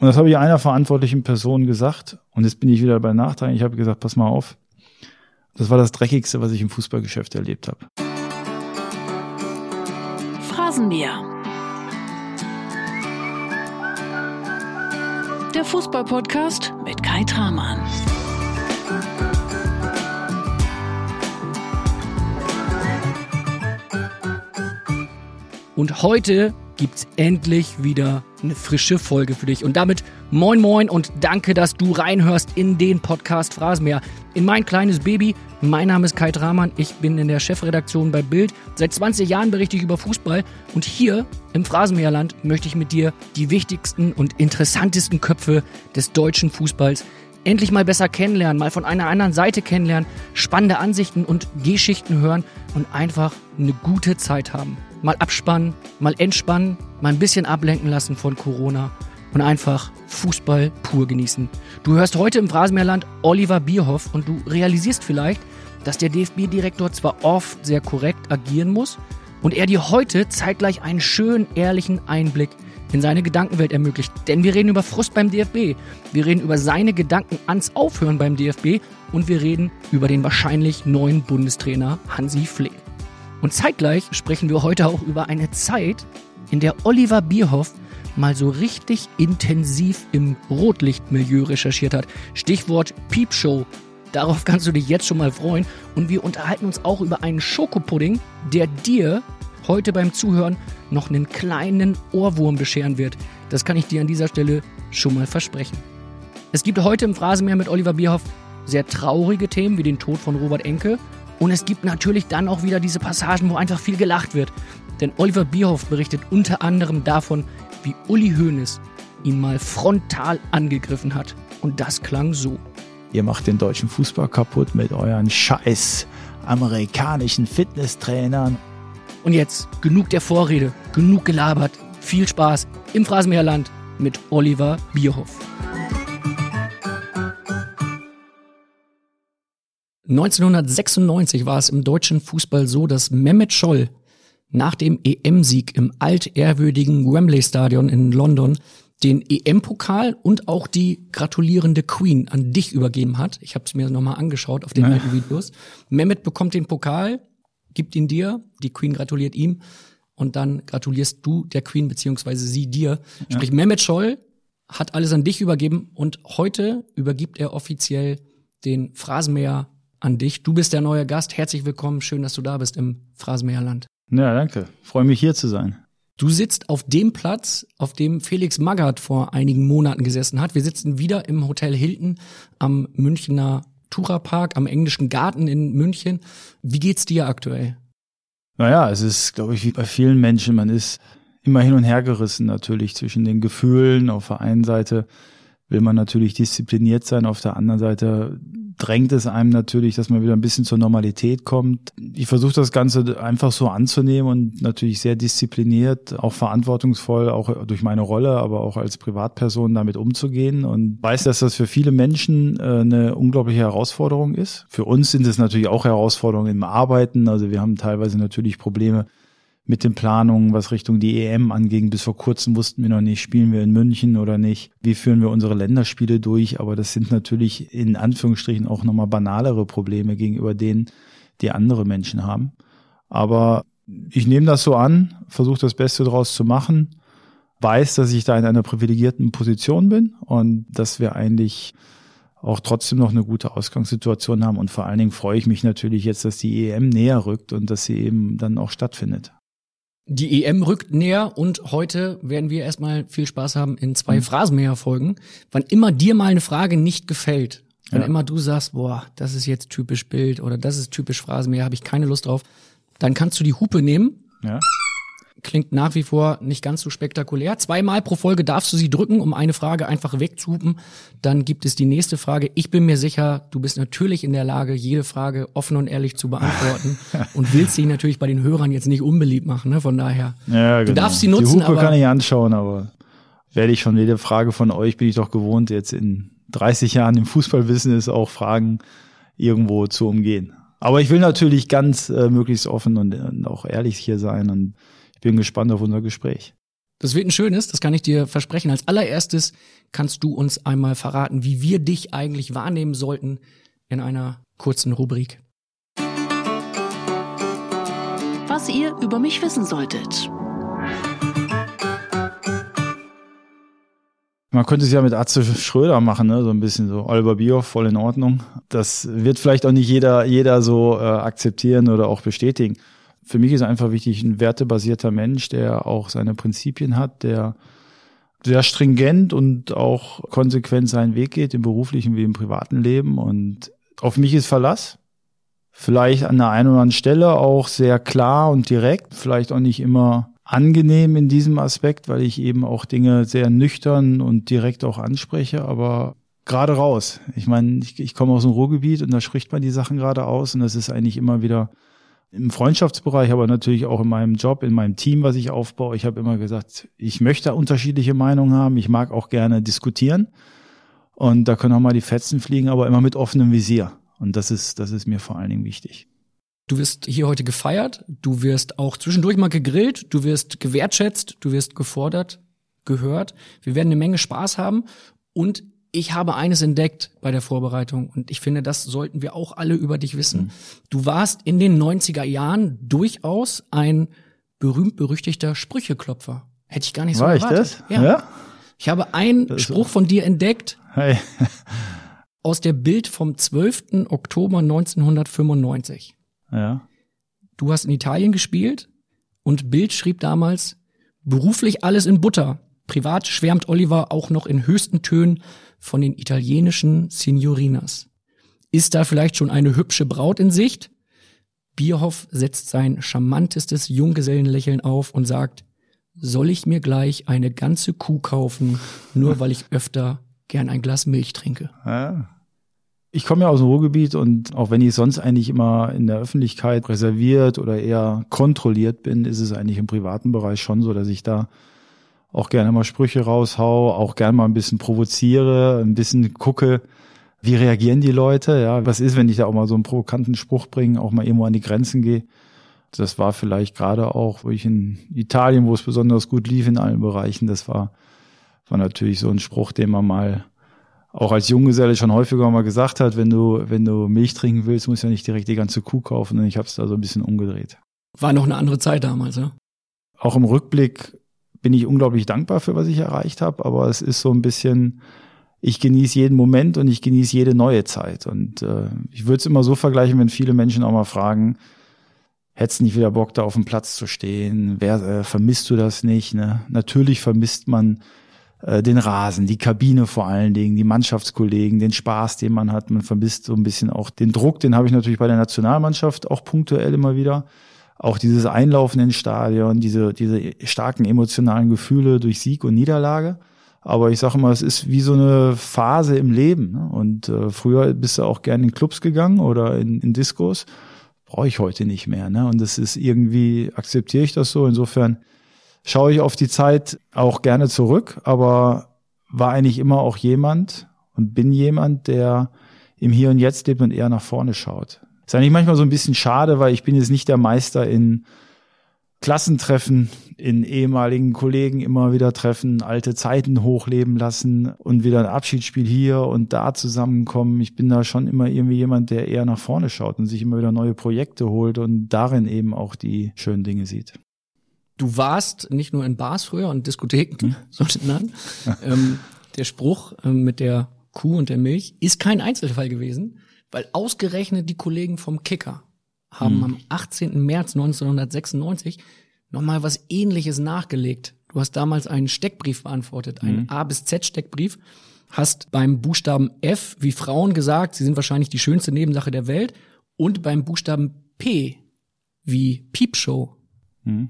Und das habe ich einer verantwortlichen Person gesagt. Und jetzt bin ich wieder bei Nachteil. Ich habe gesagt, pass mal auf. Das war das Dreckigste, was ich im Fußballgeschäft erlebt habe. Phrasenmäher. Der Fußballpodcast mit Kai Tramann. Und heute gibt's endlich wieder eine frische Folge für dich. Und damit moin moin und danke, dass du reinhörst in den Podcast Phrasenmäher. In mein kleines Baby. Mein Name ist Kai Dramann. Ich bin in der Chefredaktion bei Bild. Seit 20 Jahren berichte ich über Fußball. Und hier im Phrasenmäherland möchte ich mit dir die wichtigsten und interessantesten Köpfe des deutschen Fußballs endlich mal besser kennenlernen, mal von einer anderen Seite kennenlernen, spannende Ansichten und Geschichten hören und einfach eine gute Zeit haben mal abspannen, mal entspannen, mal ein bisschen ablenken lassen von Corona und einfach Fußball pur genießen. Du hörst heute im Phrasenmeerland Oliver Bierhoff und du realisierst vielleicht, dass der DFB-Direktor zwar oft sehr korrekt agieren muss und er dir heute zeitgleich einen schönen, ehrlichen Einblick in seine Gedankenwelt ermöglicht. Denn wir reden über Frust beim DFB, wir reden über seine Gedanken ans Aufhören beim DFB und wir reden über den wahrscheinlich neuen Bundestrainer Hansi Flick. Und zeitgleich sprechen wir heute auch über eine Zeit, in der Oliver Bierhoff mal so richtig intensiv im Rotlichtmilieu recherchiert hat. Stichwort Peepshow. Darauf kannst du dich jetzt schon mal freuen. Und wir unterhalten uns auch über einen Schokopudding, der dir heute beim Zuhören noch einen kleinen Ohrwurm bescheren wird. Das kann ich dir an dieser Stelle schon mal versprechen. Es gibt heute im Phrasenmeer mit Oliver Bierhoff sehr traurige Themen wie den Tod von Robert Enke und es gibt natürlich dann auch wieder diese Passagen, wo einfach viel gelacht wird. Denn Oliver Bierhoff berichtet unter anderem davon, wie Uli Hoeneß ihn mal frontal angegriffen hat. Und das klang so. Ihr macht den deutschen Fußball kaputt mit euren scheiß amerikanischen Fitnesstrainern. Und jetzt genug der Vorrede, genug gelabert. Viel Spaß im Phrasenmeerland mit Oliver Bierhoff. 1996 war es im deutschen Fußball so, dass Mehmet Scholl nach dem EM-Sieg im altehrwürdigen Wembley Stadion in London den EM-Pokal und auch die gratulierende Queen an dich übergeben hat. Ich habe es mir nochmal angeschaut auf den ja. alten Videos. Mehmet bekommt den Pokal, gibt ihn dir, die Queen gratuliert ihm und dann gratulierst du der Queen beziehungsweise sie dir. Ja. Sprich, Mehmet Scholl hat alles an dich übergeben und heute übergibt er offiziell den Phrasenmäher an dich. Du bist der neue Gast. Herzlich willkommen. Schön, dass du da bist im Phrasenmeerland. Ja, danke. Freue mich hier zu sein. Du sitzt auf dem Platz, auf dem Felix Magath vor einigen Monaten gesessen hat. Wir sitzen wieder im Hotel Hilton am Münchner Tura Park, am englischen Garten in München. Wie geht's dir aktuell? Naja, es ist, glaube ich, wie bei vielen Menschen. Man ist immer hin und her gerissen natürlich zwischen den Gefühlen. Auf der einen Seite will man natürlich diszipliniert sein, auf der anderen Seite drängt es einem natürlich, dass man wieder ein bisschen zur Normalität kommt. Ich versuche das Ganze einfach so anzunehmen und natürlich sehr diszipliniert, auch verantwortungsvoll, auch durch meine Rolle, aber auch als Privatperson damit umzugehen und weiß, dass das für viele Menschen äh, eine unglaubliche Herausforderung ist. Für uns sind es natürlich auch Herausforderungen im Arbeiten. Also wir haben teilweise natürlich Probleme, mit den Planungen, was Richtung die EM anging. Bis vor kurzem wussten wir noch nicht, spielen wir in München oder nicht. Wie führen wir unsere Länderspiele durch? Aber das sind natürlich in Anführungsstrichen auch nochmal banalere Probleme gegenüber denen, die andere Menschen haben. Aber ich nehme das so an, versuche das Beste daraus zu machen, weiß, dass ich da in einer privilegierten Position bin und dass wir eigentlich auch trotzdem noch eine gute Ausgangssituation haben. Und vor allen Dingen freue ich mich natürlich jetzt, dass die EM näher rückt und dass sie eben dann auch stattfindet. Die EM rückt näher und heute werden wir erstmal viel Spaß haben in zwei mhm. Phrasenmäher-Folgen. Wann immer dir mal eine Frage nicht gefällt, wenn ja. immer du sagst, boah, das ist jetzt typisch Bild oder das ist typisch Phrasenmäher, habe ich keine Lust drauf, dann kannst du die Hupe nehmen. Ja klingt nach wie vor nicht ganz so spektakulär. Zweimal pro Folge darfst du sie drücken, um eine Frage einfach wegzuhupen. Dann gibt es die nächste Frage. Ich bin mir sicher, du bist natürlich in der Lage, jede Frage offen und ehrlich zu beantworten und willst sie natürlich bei den Hörern jetzt nicht unbeliebt machen. Ne? Von daher, ja, genau. du darfst sie nutzen. Die Hupe aber kann ich anschauen, aber werde ich von jeder Frage von euch, bin ich doch gewohnt, jetzt in 30 Jahren im Fußballwissen auch Fragen irgendwo zu umgehen. Aber ich will natürlich ganz äh, möglichst offen und, und auch ehrlich hier sein und bin gespannt auf unser Gespräch. Das wird ein schönes, das kann ich dir versprechen. Als allererstes kannst du uns einmal verraten, wie wir dich eigentlich wahrnehmen sollten in einer kurzen Rubrik. Was ihr über mich wissen solltet. Man könnte es ja mit Atze Schröder machen, ne? so ein bisschen so Oliver Bierhoff, voll in Ordnung. Das wird vielleicht auch nicht jeder, jeder so äh, akzeptieren oder auch bestätigen. Für mich ist einfach wichtig, ein wertebasierter Mensch, der auch seine Prinzipien hat, der sehr stringent und auch konsequent seinen Weg geht, im beruflichen wie im privaten Leben. Und auf mich ist Verlass. Vielleicht an der einen oder anderen Stelle auch sehr klar und direkt, vielleicht auch nicht immer angenehm in diesem Aspekt, weil ich eben auch Dinge sehr nüchtern und direkt auch anspreche, aber gerade raus. Ich meine, ich, ich komme aus dem Ruhrgebiet und da spricht man die Sachen gerade aus und das ist eigentlich immer wieder im Freundschaftsbereich, aber natürlich auch in meinem Job, in meinem Team, was ich aufbaue. Ich habe immer gesagt, ich möchte unterschiedliche Meinungen haben. Ich mag auch gerne diskutieren. Und da können auch mal die Fetzen fliegen, aber immer mit offenem Visier. Und das ist, das ist mir vor allen Dingen wichtig. Du wirst hier heute gefeiert, du wirst auch zwischendurch mal gegrillt, du wirst gewertschätzt, du wirst gefordert, gehört. Wir werden eine Menge Spaß haben und ich habe eines entdeckt bei der Vorbereitung und ich finde, das sollten wir auch alle über dich wissen. Mhm. Du warst in den 90er Jahren durchaus ein berühmt-berüchtigter Sprücheklopfer. Hätte ich gar nicht so War erwartet. ich das? Ja. ja? Ich habe einen Spruch von dir entdeckt. Hey. aus der Bild vom 12. Oktober 1995. Ja. Du hast in Italien gespielt und Bild schrieb damals, beruflich alles in Butter. Privat schwärmt Oliver auch noch in höchsten Tönen von den italienischen Signorinas. Ist da vielleicht schon eine hübsche Braut in Sicht? Bierhoff setzt sein charmantestes Junggesellenlächeln auf und sagt, soll ich mir gleich eine ganze Kuh kaufen, nur weil ich öfter gern ein Glas Milch trinke? Ich komme ja aus dem Ruhrgebiet und auch wenn ich sonst eigentlich immer in der Öffentlichkeit reserviert oder eher kontrolliert bin, ist es eigentlich im privaten Bereich schon so, dass ich da auch gerne mal Sprüche raushau, auch gerne mal ein bisschen provoziere, ein bisschen gucke, wie reagieren die Leute, ja, was ist, wenn ich da auch mal so einen provokanten Spruch bringe, auch mal irgendwo an die Grenzen gehe. Das war vielleicht gerade auch, wo ich in Italien, wo es besonders gut lief in allen Bereichen, das war, war natürlich so ein Spruch, den man mal auch als Junggeselle schon häufiger mal gesagt hat, wenn du, wenn du Milch trinken willst, musst du ja nicht direkt die ganze Kuh kaufen. Und ich habe es da so ein bisschen umgedreht. War noch eine andere Zeit damals, ja? Auch im Rückblick bin ich unglaublich dankbar für, was ich erreicht habe, aber es ist so ein bisschen, ich genieße jeden Moment und ich genieße jede neue Zeit. Und äh, ich würde es immer so vergleichen, wenn viele Menschen auch mal fragen, hättest nicht wieder Bock, da auf dem Platz zu stehen? Wer, äh, vermisst du das nicht? Ne? Natürlich vermisst man äh, den Rasen, die Kabine vor allen Dingen, die Mannschaftskollegen, den Spaß, den man hat. Man vermisst so ein bisschen auch den Druck, den habe ich natürlich bei der Nationalmannschaft auch punktuell immer wieder. Auch dieses Einlaufen ins Stadion, diese, diese starken emotionalen Gefühle durch Sieg und Niederlage. Aber ich sage mal, es ist wie so eine Phase im Leben. Ne? Und äh, früher bist du auch gerne in Clubs gegangen oder in, in Diskos. Brauche ich heute nicht mehr. Ne? Und das ist irgendwie, akzeptiere ich das so. Insofern schaue ich auf die Zeit auch gerne zurück, aber war eigentlich immer auch jemand und bin jemand, der im Hier und Jetzt lebt und eher nach vorne schaut. Ist eigentlich manchmal so ein bisschen schade, weil ich bin jetzt nicht der Meister in Klassentreffen, in ehemaligen Kollegen immer wieder treffen, alte Zeiten hochleben lassen und wieder ein Abschiedsspiel hier und da zusammenkommen. Ich bin da schon immer irgendwie jemand, der eher nach vorne schaut und sich immer wieder neue Projekte holt und darin eben auch die schönen Dinge sieht du warst nicht nur in Bars früher und Diskotheken, hm? sondern ähm, der Spruch ähm, mit der Kuh und der Milch ist kein Einzelfall gewesen, weil ausgerechnet die Kollegen vom Kicker haben hm. am 18. März 1996 nochmal was ähnliches nachgelegt. Du hast damals einen Steckbrief beantwortet, einen hm. A bis Z Steckbrief, hast beim Buchstaben F wie Frauen gesagt, sie sind wahrscheinlich die schönste Nebensache der Welt und beim Buchstaben P wie Piepshow hm.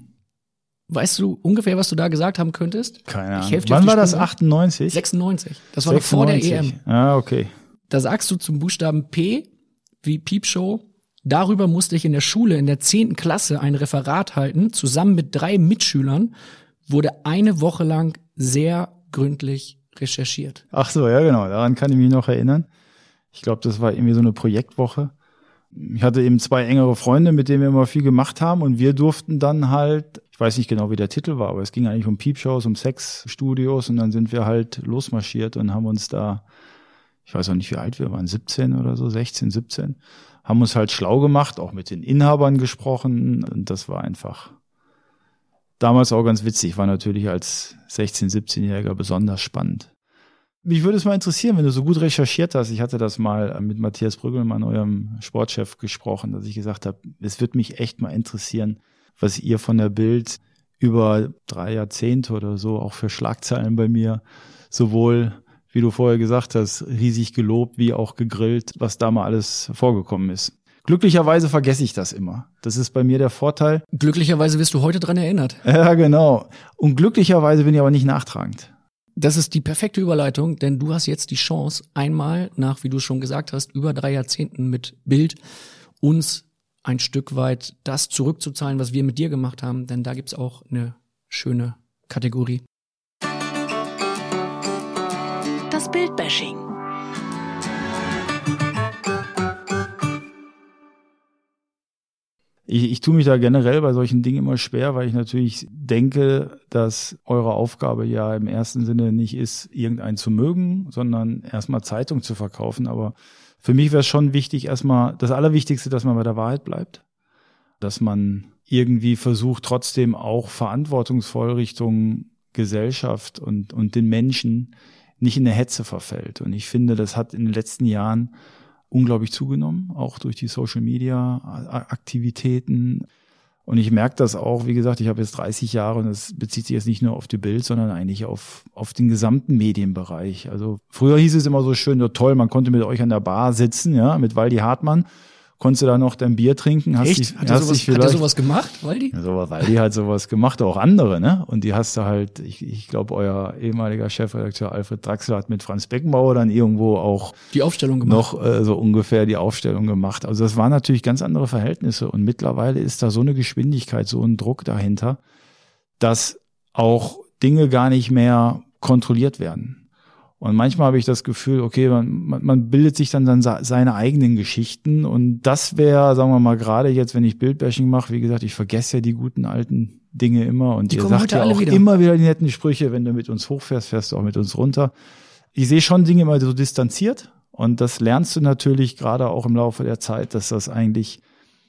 Weißt du ungefähr, was du da gesagt haben könntest? Keine Ahnung. Wann war das? 98? 96. Das war 96. noch vor der EM. Ah, okay. Da sagst du zum Buchstaben P wie Piepshow. Darüber musste ich in der Schule in der zehnten Klasse ein Referat halten. Zusammen mit drei Mitschülern wurde eine Woche lang sehr gründlich recherchiert. Ach so, ja genau. Daran kann ich mich noch erinnern. Ich glaube, das war irgendwie so eine Projektwoche ich hatte eben zwei engere Freunde, mit denen wir immer viel gemacht haben und wir durften dann halt weiß nicht genau, wie der Titel war, aber es ging eigentlich um Peepshows, um Sexstudios und dann sind wir halt losmarschiert und haben uns da, ich weiß auch nicht, wie alt wir waren, 17 oder so, 16, 17, haben uns halt schlau gemacht, auch mit den Inhabern gesprochen und das war einfach damals auch ganz witzig, war natürlich als 16, 17-Jähriger besonders spannend. Mich würde es mal interessieren, wenn du so gut recherchiert hast. Ich hatte das mal mit Matthias Brüggelmann, eurem Sportchef, gesprochen, dass ich gesagt habe, es wird mich echt mal interessieren, was ihr von der Bild über drei Jahrzehnte oder so auch für Schlagzeilen bei mir sowohl, wie du vorher gesagt hast, riesig gelobt wie auch gegrillt, was da mal alles vorgekommen ist. Glücklicherweise vergesse ich das immer. Das ist bei mir der Vorteil. Glücklicherweise wirst du heute dran erinnert. Ja, genau. Und glücklicherweise bin ich aber nicht nachtragend. Das ist die perfekte Überleitung, denn du hast jetzt die Chance, einmal nach, wie du schon gesagt hast, über drei Jahrzehnten mit Bild uns ein Stück weit das zurückzuzahlen, was wir mit dir gemacht haben, denn da gibt's auch eine schöne Kategorie. Das Bildbashing. Ich, ich tue mich da generell bei solchen Dingen immer schwer, weil ich natürlich denke, dass eure Aufgabe ja im ersten Sinne nicht ist, irgendeinen zu mögen, sondern erstmal Zeitung zu verkaufen. Aber für mich wäre es schon wichtig, erstmal das Allerwichtigste, dass man bei der Wahrheit bleibt. Dass man irgendwie versucht, trotzdem auch verantwortungsvoll Richtung Gesellschaft und, und den Menschen nicht in eine Hetze verfällt. Und ich finde, das hat in den letzten Jahren unglaublich zugenommen, auch durch die Social Media Aktivitäten. Und ich merke das auch, wie gesagt, ich habe jetzt 30 Jahre und es bezieht sich jetzt nicht nur auf die Bild, sondern eigentlich auf, auf den gesamten Medienbereich. Also früher hieß es immer so schön, nur toll, man konnte mit euch an der Bar sitzen, ja, mit Waldi Hartmann konntest du da noch dein Bier trinken. Hast Echt? Dich, hat, er sowas, hat er sowas gemacht, Waldi? Ja, so, Waldi hat sowas gemacht, auch andere, ne? Und die hast du halt, ich, ich glaube, euer ehemaliger Chefredakteur Alfred Draxler hat mit Franz Beckenbauer dann irgendwo auch die Aufstellung gemacht. Noch äh, so ungefähr die Aufstellung gemacht. Also das waren natürlich ganz andere Verhältnisse. Und mittlerweile ist da so eine Geschwindigkeit, so ein Druck dahinter, dass auch Dinge gar nicht mehr kontrolliert werden. Und manchmal habe ich das Gefühl, okay, man, man, bildet sich dann, dann seine eigenen Geschichten. Und das wäre, sagen wir mal, gerade jetzt, wenn ich Bildbashing mache, wie gesagt, ich vergesse ja die guten alten Dinge immer. Und die ihr sagt ja auch wieder. immer wieder die netten Sprüche, wenn du mit uns hochfährst, fährst du auch mit uns runter. Ich sehe schon Dinge immer so distanziert. Und das lernst du natürlich gerade auch im Laufe der Zeit, dass das eigentlich,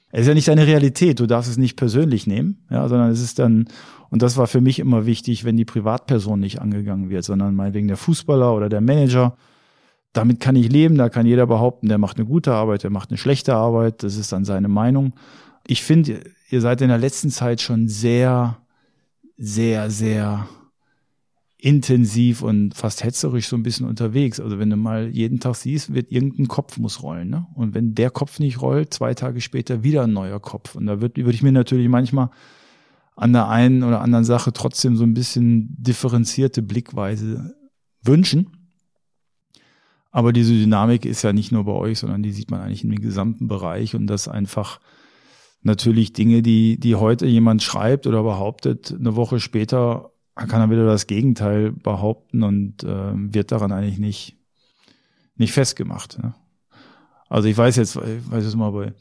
es ist ja nicht deine Realität, du darfst es nicht persönlich nehmen, ja, sondern es ist dann, und das war für mich immer wichtig, wenn die Privatperson nicht angegangen wird, sondern meinetwegen der Fußballer oder der Manager. Damit kann ich leben, da kann jeder behaupten, der macht eine gute Arbeit, der macht eine schlechte Arbeit, das ist dann seine Meinung. Ich finde, ihr seid in der letzten Zeit schon sehr, sehr, sehr intensiv und fast hetzerisch so ein bisschen unterwegs. Also wenn du mal jeden Tag siehst, wird irgendein Kopf muss rollen. Ne? Und wenn der Kopf nicht rollt, zwei Tage später wieder ein neuer Kopf. Und da würde würd ich mir natürlich manchmal an der einen oder anderen Sache trotzdem so ein bisschen differenzierte Blickweise wünschen. Aber diese Dynamik ist ja nicht nur bei euch, sondern die sieht man eigentlich in dem gesamten Bereich und das einfach natürlich Dinge, die, die heute jemand schreibt oder behauptet, eine Woche später kann er wieder das Gegenteil behaupten und äh, wird daran eigentlich nicht, nicht festgemacht. Ne? Also ich weiß jetzt, ich weiß jetzt mal bei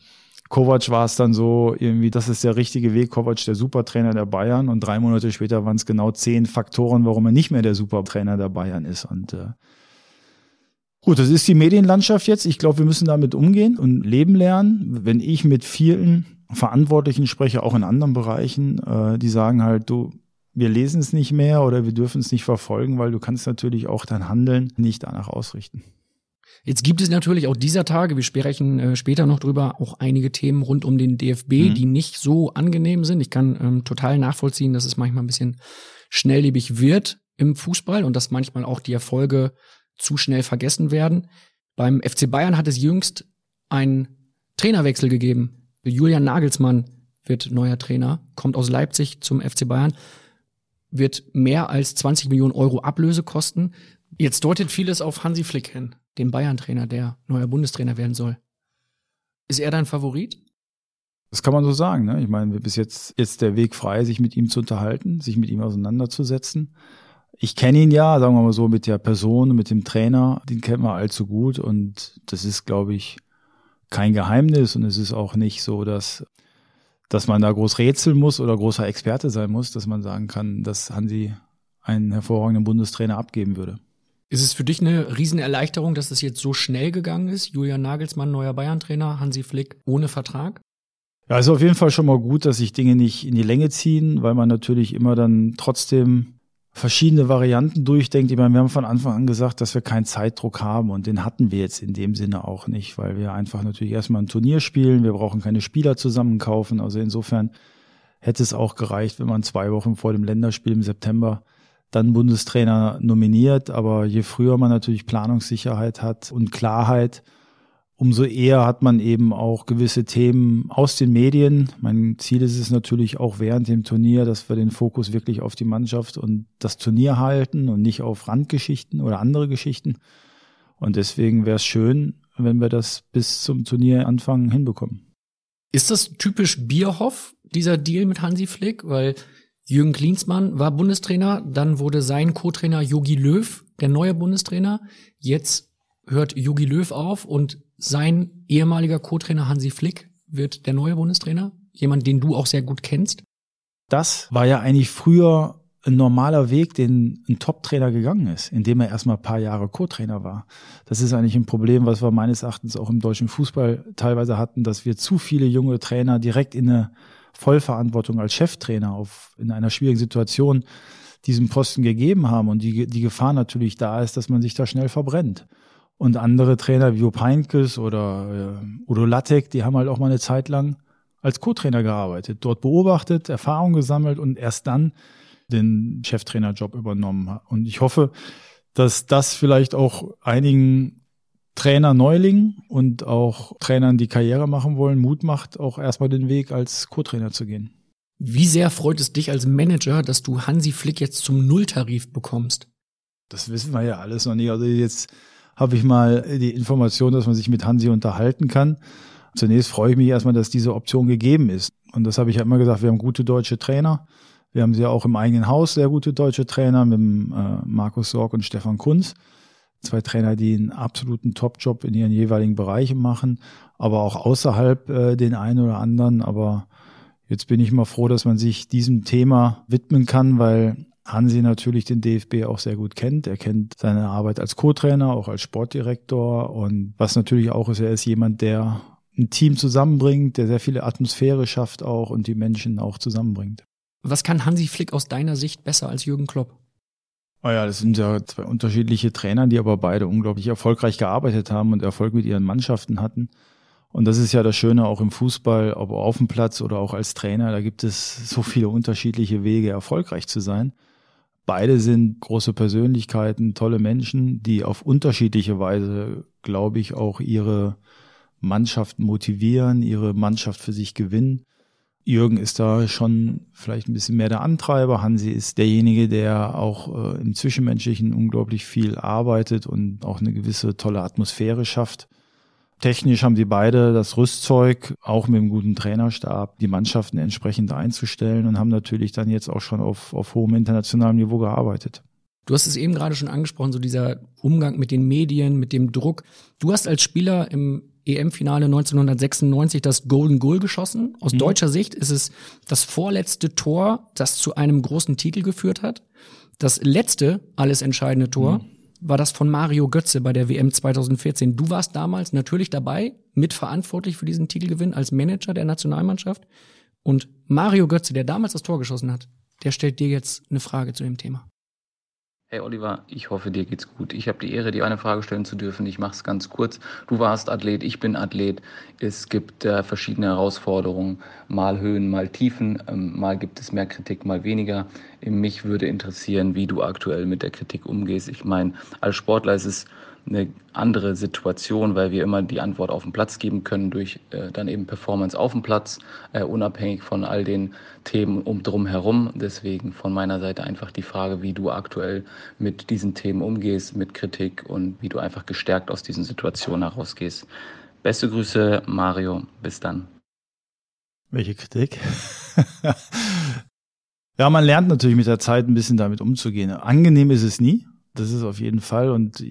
Kovac war es dann so, irgendwie, das ist der richtige Weg. Kovac, der Supertrainer der Bayern. Und drei Monate später waren es genau zehn Faktoren, warum er nicht mehr der Supertrainer der Bayern ist. Und äh, gut, das ist die Medienlandschaft jetzt. Ich glaube, wir müssen damit umgehen und leben lernen. Wenn ich mit vielen Verantwortlichen spreche, auch in anderen Bereichen, äh, die sagen halt, du, wir lesen es nicht mehr oder wir dürfen es nicht verfolgen, weil du kannst natürlich auch dein Handeln nicht danach ausrichten. Jetzt gibt es natürlich auch dieser Tage, wir sprechen äh, später noch drüber, auch einige Themen rund um den DFB, mhm. die nicht so angenehm sind. Ich kann ähm, total nachvollziehen, dass es manchmal ein bisschen schnelllebig wird im Fußball und dass manchmal auch die Erfolge zu schnell vergessen werden. Beim FC Bayern hat es jüngst einen Trainerwechsel gegeben. Julian Nagelsmann wird neuer Trainer, kommt aus Leipzig zum FC Bayern, wird mehr als 20 Millionen Euro Ablöse kosten. Jetzt deutet vieles auf Hansi Flick hin den Bayern-Trainer, der neuer Bundestrainer werden soll. Ist er dein Favorit? Das kann man so sagen. Ne? Ich meine, bis jetzt ist der Weg frei, sich mit ihm zu unterhalten, sich mit ihm auseinanderzusetzen. Ich kenne ihn ja, sagen wir mal so, mit der Person, mit dem Trainer, den kennt man allzu gut und das ist, glaube ich, kein Geheimnis und es ist auch nicht so, dass dass man da groß rätseln muss oder großer Experte sein muss, dass man sagen kann, dass Hansi einen hervorragenden Bundestrainer abgeben würde. Ist es für dich eine Riesenerleichterung, dass es jetzt so schnell gegangen ist? Julian Nagelsmann, neuer Bayern-Trainer, Hansi Flick ohne Vertrag? Ja, ist auf jeden Fall schon mal gut, dass sich Dinge nicht in die Länge ziehen, weil man natürlich immer dann trotzdem verschiedene Varianten durchdenkt. Ich meine, wir haben von Anfang an gesagt, dass wir keinen Zeitdruck haben und den hatten wir jetzt in dem Sinne auch nicht, weil wir einfach natürlich erstmal ein Turnier spielen, wir brauchen keine Spieler zusammenkaufen. Also insofern hätte es auch gereicht, wenn man zwei Wochen vor dem Länderspiel im September dann Bundestrainer nominiert. Aber je früher man natürlich Planungssicherheit hat und Klarheit, umso eher hat man eben auch gewisse Themen aus den Medien. Mein Ziel ist es natürlich auch während dem Turnier, dass wir den Fokus wirklich auf die Mannschaft und das Turnier halten und nicht auf Randgeschichten oder andere Geschichten. Und deswegen wäre es schön, wenn wir das bis zum Turnieranfang hinbekommen. Ist das typisch Bierhoff, dieser Deal mit Hansi Flick? Weil Jürgen Klinsmann war Bundestrainer, dann wurde sein Co-Trainer Jogi Löw der neue Bundestrainer. Jetzt hört Jogi Löw auf und sein ehemaliger Co-Trainer Hansi Flick wird der neue Bundestrainer. Jemand, den du auch sehr gut kennst. Das war ja eigentlich früher ein normaler Weg, den ein Top-Trainer gegangen ist, indem er erstmal ein paar Jahre Co-Trainer war. Das ist eigentlich ein Problem, was wir meines Erachtens auch im deutschen Fußball teilweise hatten, dass wir zu viele junge Trainer direkt in eine Vollverantwortung als Cheftrainer auf, in einer schwierigen Situation diesen Posten gegeben haben und die, die Gefahr natürlich da ist, dass man sich da schnell verbrennt. Und andere Trainer wie Jupp Heynckes oder äh, Udo Lattek, die haben halt auch mal eine Zeit lang als Co-Trainer gearbeitet, dort beobachtet, Erfahrung gesammelt und erst dann den Cheftrainerjob übernommen. Und ich hoffe, dass das vielleicht auch einigen Trainer Neulingen und auch Trainern, die Karriere machen wollen, Mut macht, auch erstmal den Weg als Co-Trainer zu gehen. Wie sehr freut es dich als Manager, dass du Hansi Flick jetzt zum Nulltarif bekommst? Das wissen wir ja alles noch nicht. Also jetzt habe ich mal die Information, dass man sich mit Hansi unterhalten kann. Zunächst freue ich mich erstmal, dass diese Option gegeben ist. Und das habe ich ja immer gesagt, wir haben gute deutsche Trainer. Wir haben sie ja auch im eigenen Haus sehr gute deutsche Trainer mit dem, äh, Markus Sorg und Stefan Kunz. Zwei Trainer, die einen absoluten Top-Job in ihren jeweiligen Bereichen machen, aber auch außerhalb äh, den einen oder anderen. Aber jetzt bin ich mal froh, dass man sich diesem Thema widmen kann, weil Hansi natürlich den DFB auch sehr gut kennt. Er kennt seine Arbeit als Co-Trainer, auch als Sportdirektor. Und was natürlich auch ist, er ist jemand, der ein Team zusammenbringt, der sehr viele Atmosphäre schafft auch und die Menschen auch zusammenbringt. Was kann Hansi Flick aus deiner Sicht besser als Jürgen Klopp? Oh ja, das sind ja zwei unterschiedliche Trainer, die aber beide unglaublich erfolgreich gearbeitet haben und Erfolg mit ihren Mannschaften hatten. Und das ist ja das Schöne auch im Fußball, ob auf dem Platz oder auch als Trainer, da gibt es so viele unterschiedliche Wege, erfolgreich zu sein. Beide sind große Persönlichkeiten, tolle Menschen, die auf unterschiedliche Weise, glaube ich, auch ihre Mannschaft motivieren, ihre Mannschaft für sich gewinnen. Jürgen ist da schon vielleicht ein bisschen mehr der Antreiber. Hansi ist derjenige, der auch äh, im Zwischenmenschlichen unglaublich viel arbeitet und auch eine gewisse tolle Atmosphäre schafft. Technisch haben sie beide das Rüstzeug, auch mit einem guten Trainerstab, die Mannschaften entsprechend einzustellen und haben natürlich dann jetzt auch schon auf, auf hohem internationalem Niveau gearbeitet. Du hast es eben gerade schon angesprochen, so dieser Umgang mit den Medien, mit dem Druck. Du hast als Spieler im EM-Finale 1996 das Golden Goal geschossen. Aus mhm. deutscher Sicht ist es das vorletzte Tor, das zu einem großen Titel geführt hat. Das letzte alles entscheidende Tor mhm war das von Mario Götze bei der WM 2014. Du warst damals natürlich dabei, mitverantwortlich für diesen Titelgewinn als Manager der Nationalmannschaft. Und Mario Götze, der damals das Tor geschossen hat, der stellt dir jetzt eine Frage zu dem Thema. Hey Oliver, ich hoffe, dir geht's gut. Ich habe die Ehre, dir eine Frage stellen zu dürfen. Ich mache es ganz kurz. Du warst Athlet, ich bin Athlet. Es gibt äh, verschiedene Herausforderungen, mal Höhen, mal Tiefen. Ähm, mal gibt es mehr Kritik, mal weniger. Mich würde interessieren, wie du aktuell mit der Kritik umgehst. Ich meine, als Sportler ist es eine andere Situation, weil wir immer die Antwort auf den Platz geben können durch äh, dann eben Performance auf dem Platz, äh, unabhängig von all den Themen um drum herum. Deswegen von meiner Seite einfach die Frage, wie du aktuell mit diesen Themen umgehst, mit Kritik und wie du einfach gestärkt aus diesen Situationen herausgehst. Beste Grüße, Mario. Bis dann. Welche Kritik? ja, man lernt natürlich mit der Zeit ein bisschen damit umzugehen. Angenehm ist es nie. Das ist auf jeden Fall. Und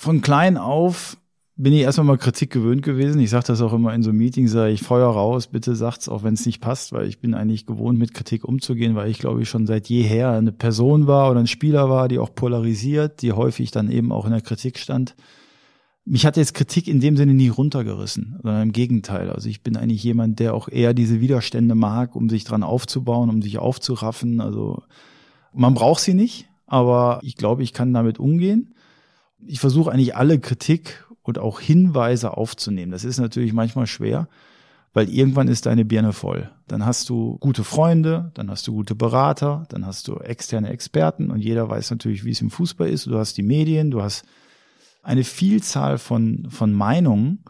von klein auf bin ich erstmal mal Kritik gewöhnt gewesen. Ich sage das auch immer in so Meetings, sage ich Feuer raus, bitte sagt's, auch wenn es nicht passt, weil ich bin eigentlich gewohnt, mit Kritik umzugehen, weil ich glaube ich schon seit jeher eine Person war oder ein Spieler war, die auch polarisiert, die häufig dann eben auch in der Kritik stand. Mich hat jetzt Kritik in dem Sinne nie runtergerissen, sondern im Gegenteil. Also ich bin eigentlich jemand, der auch eher diese Widerstände mag, um sich dran aufzubauen, um sich aufzuraffen. Also man braucht sie nicht, aber ich glaube, ich kann damit umgehen. Ich versuche eigentlich alle Kritik und auch Hinweise aufzunehmen. Das ist natürlich manchmal schwer, weil irgendwann ist deine Birne voll. Dann hast du gute Freunde, dann hast du gute Berater, dann hast du externe Experten und jeder weiß natürlich, wie es im Fußball ist. Du hast die Medien, du hast eine Vielzahl von, von Meinungen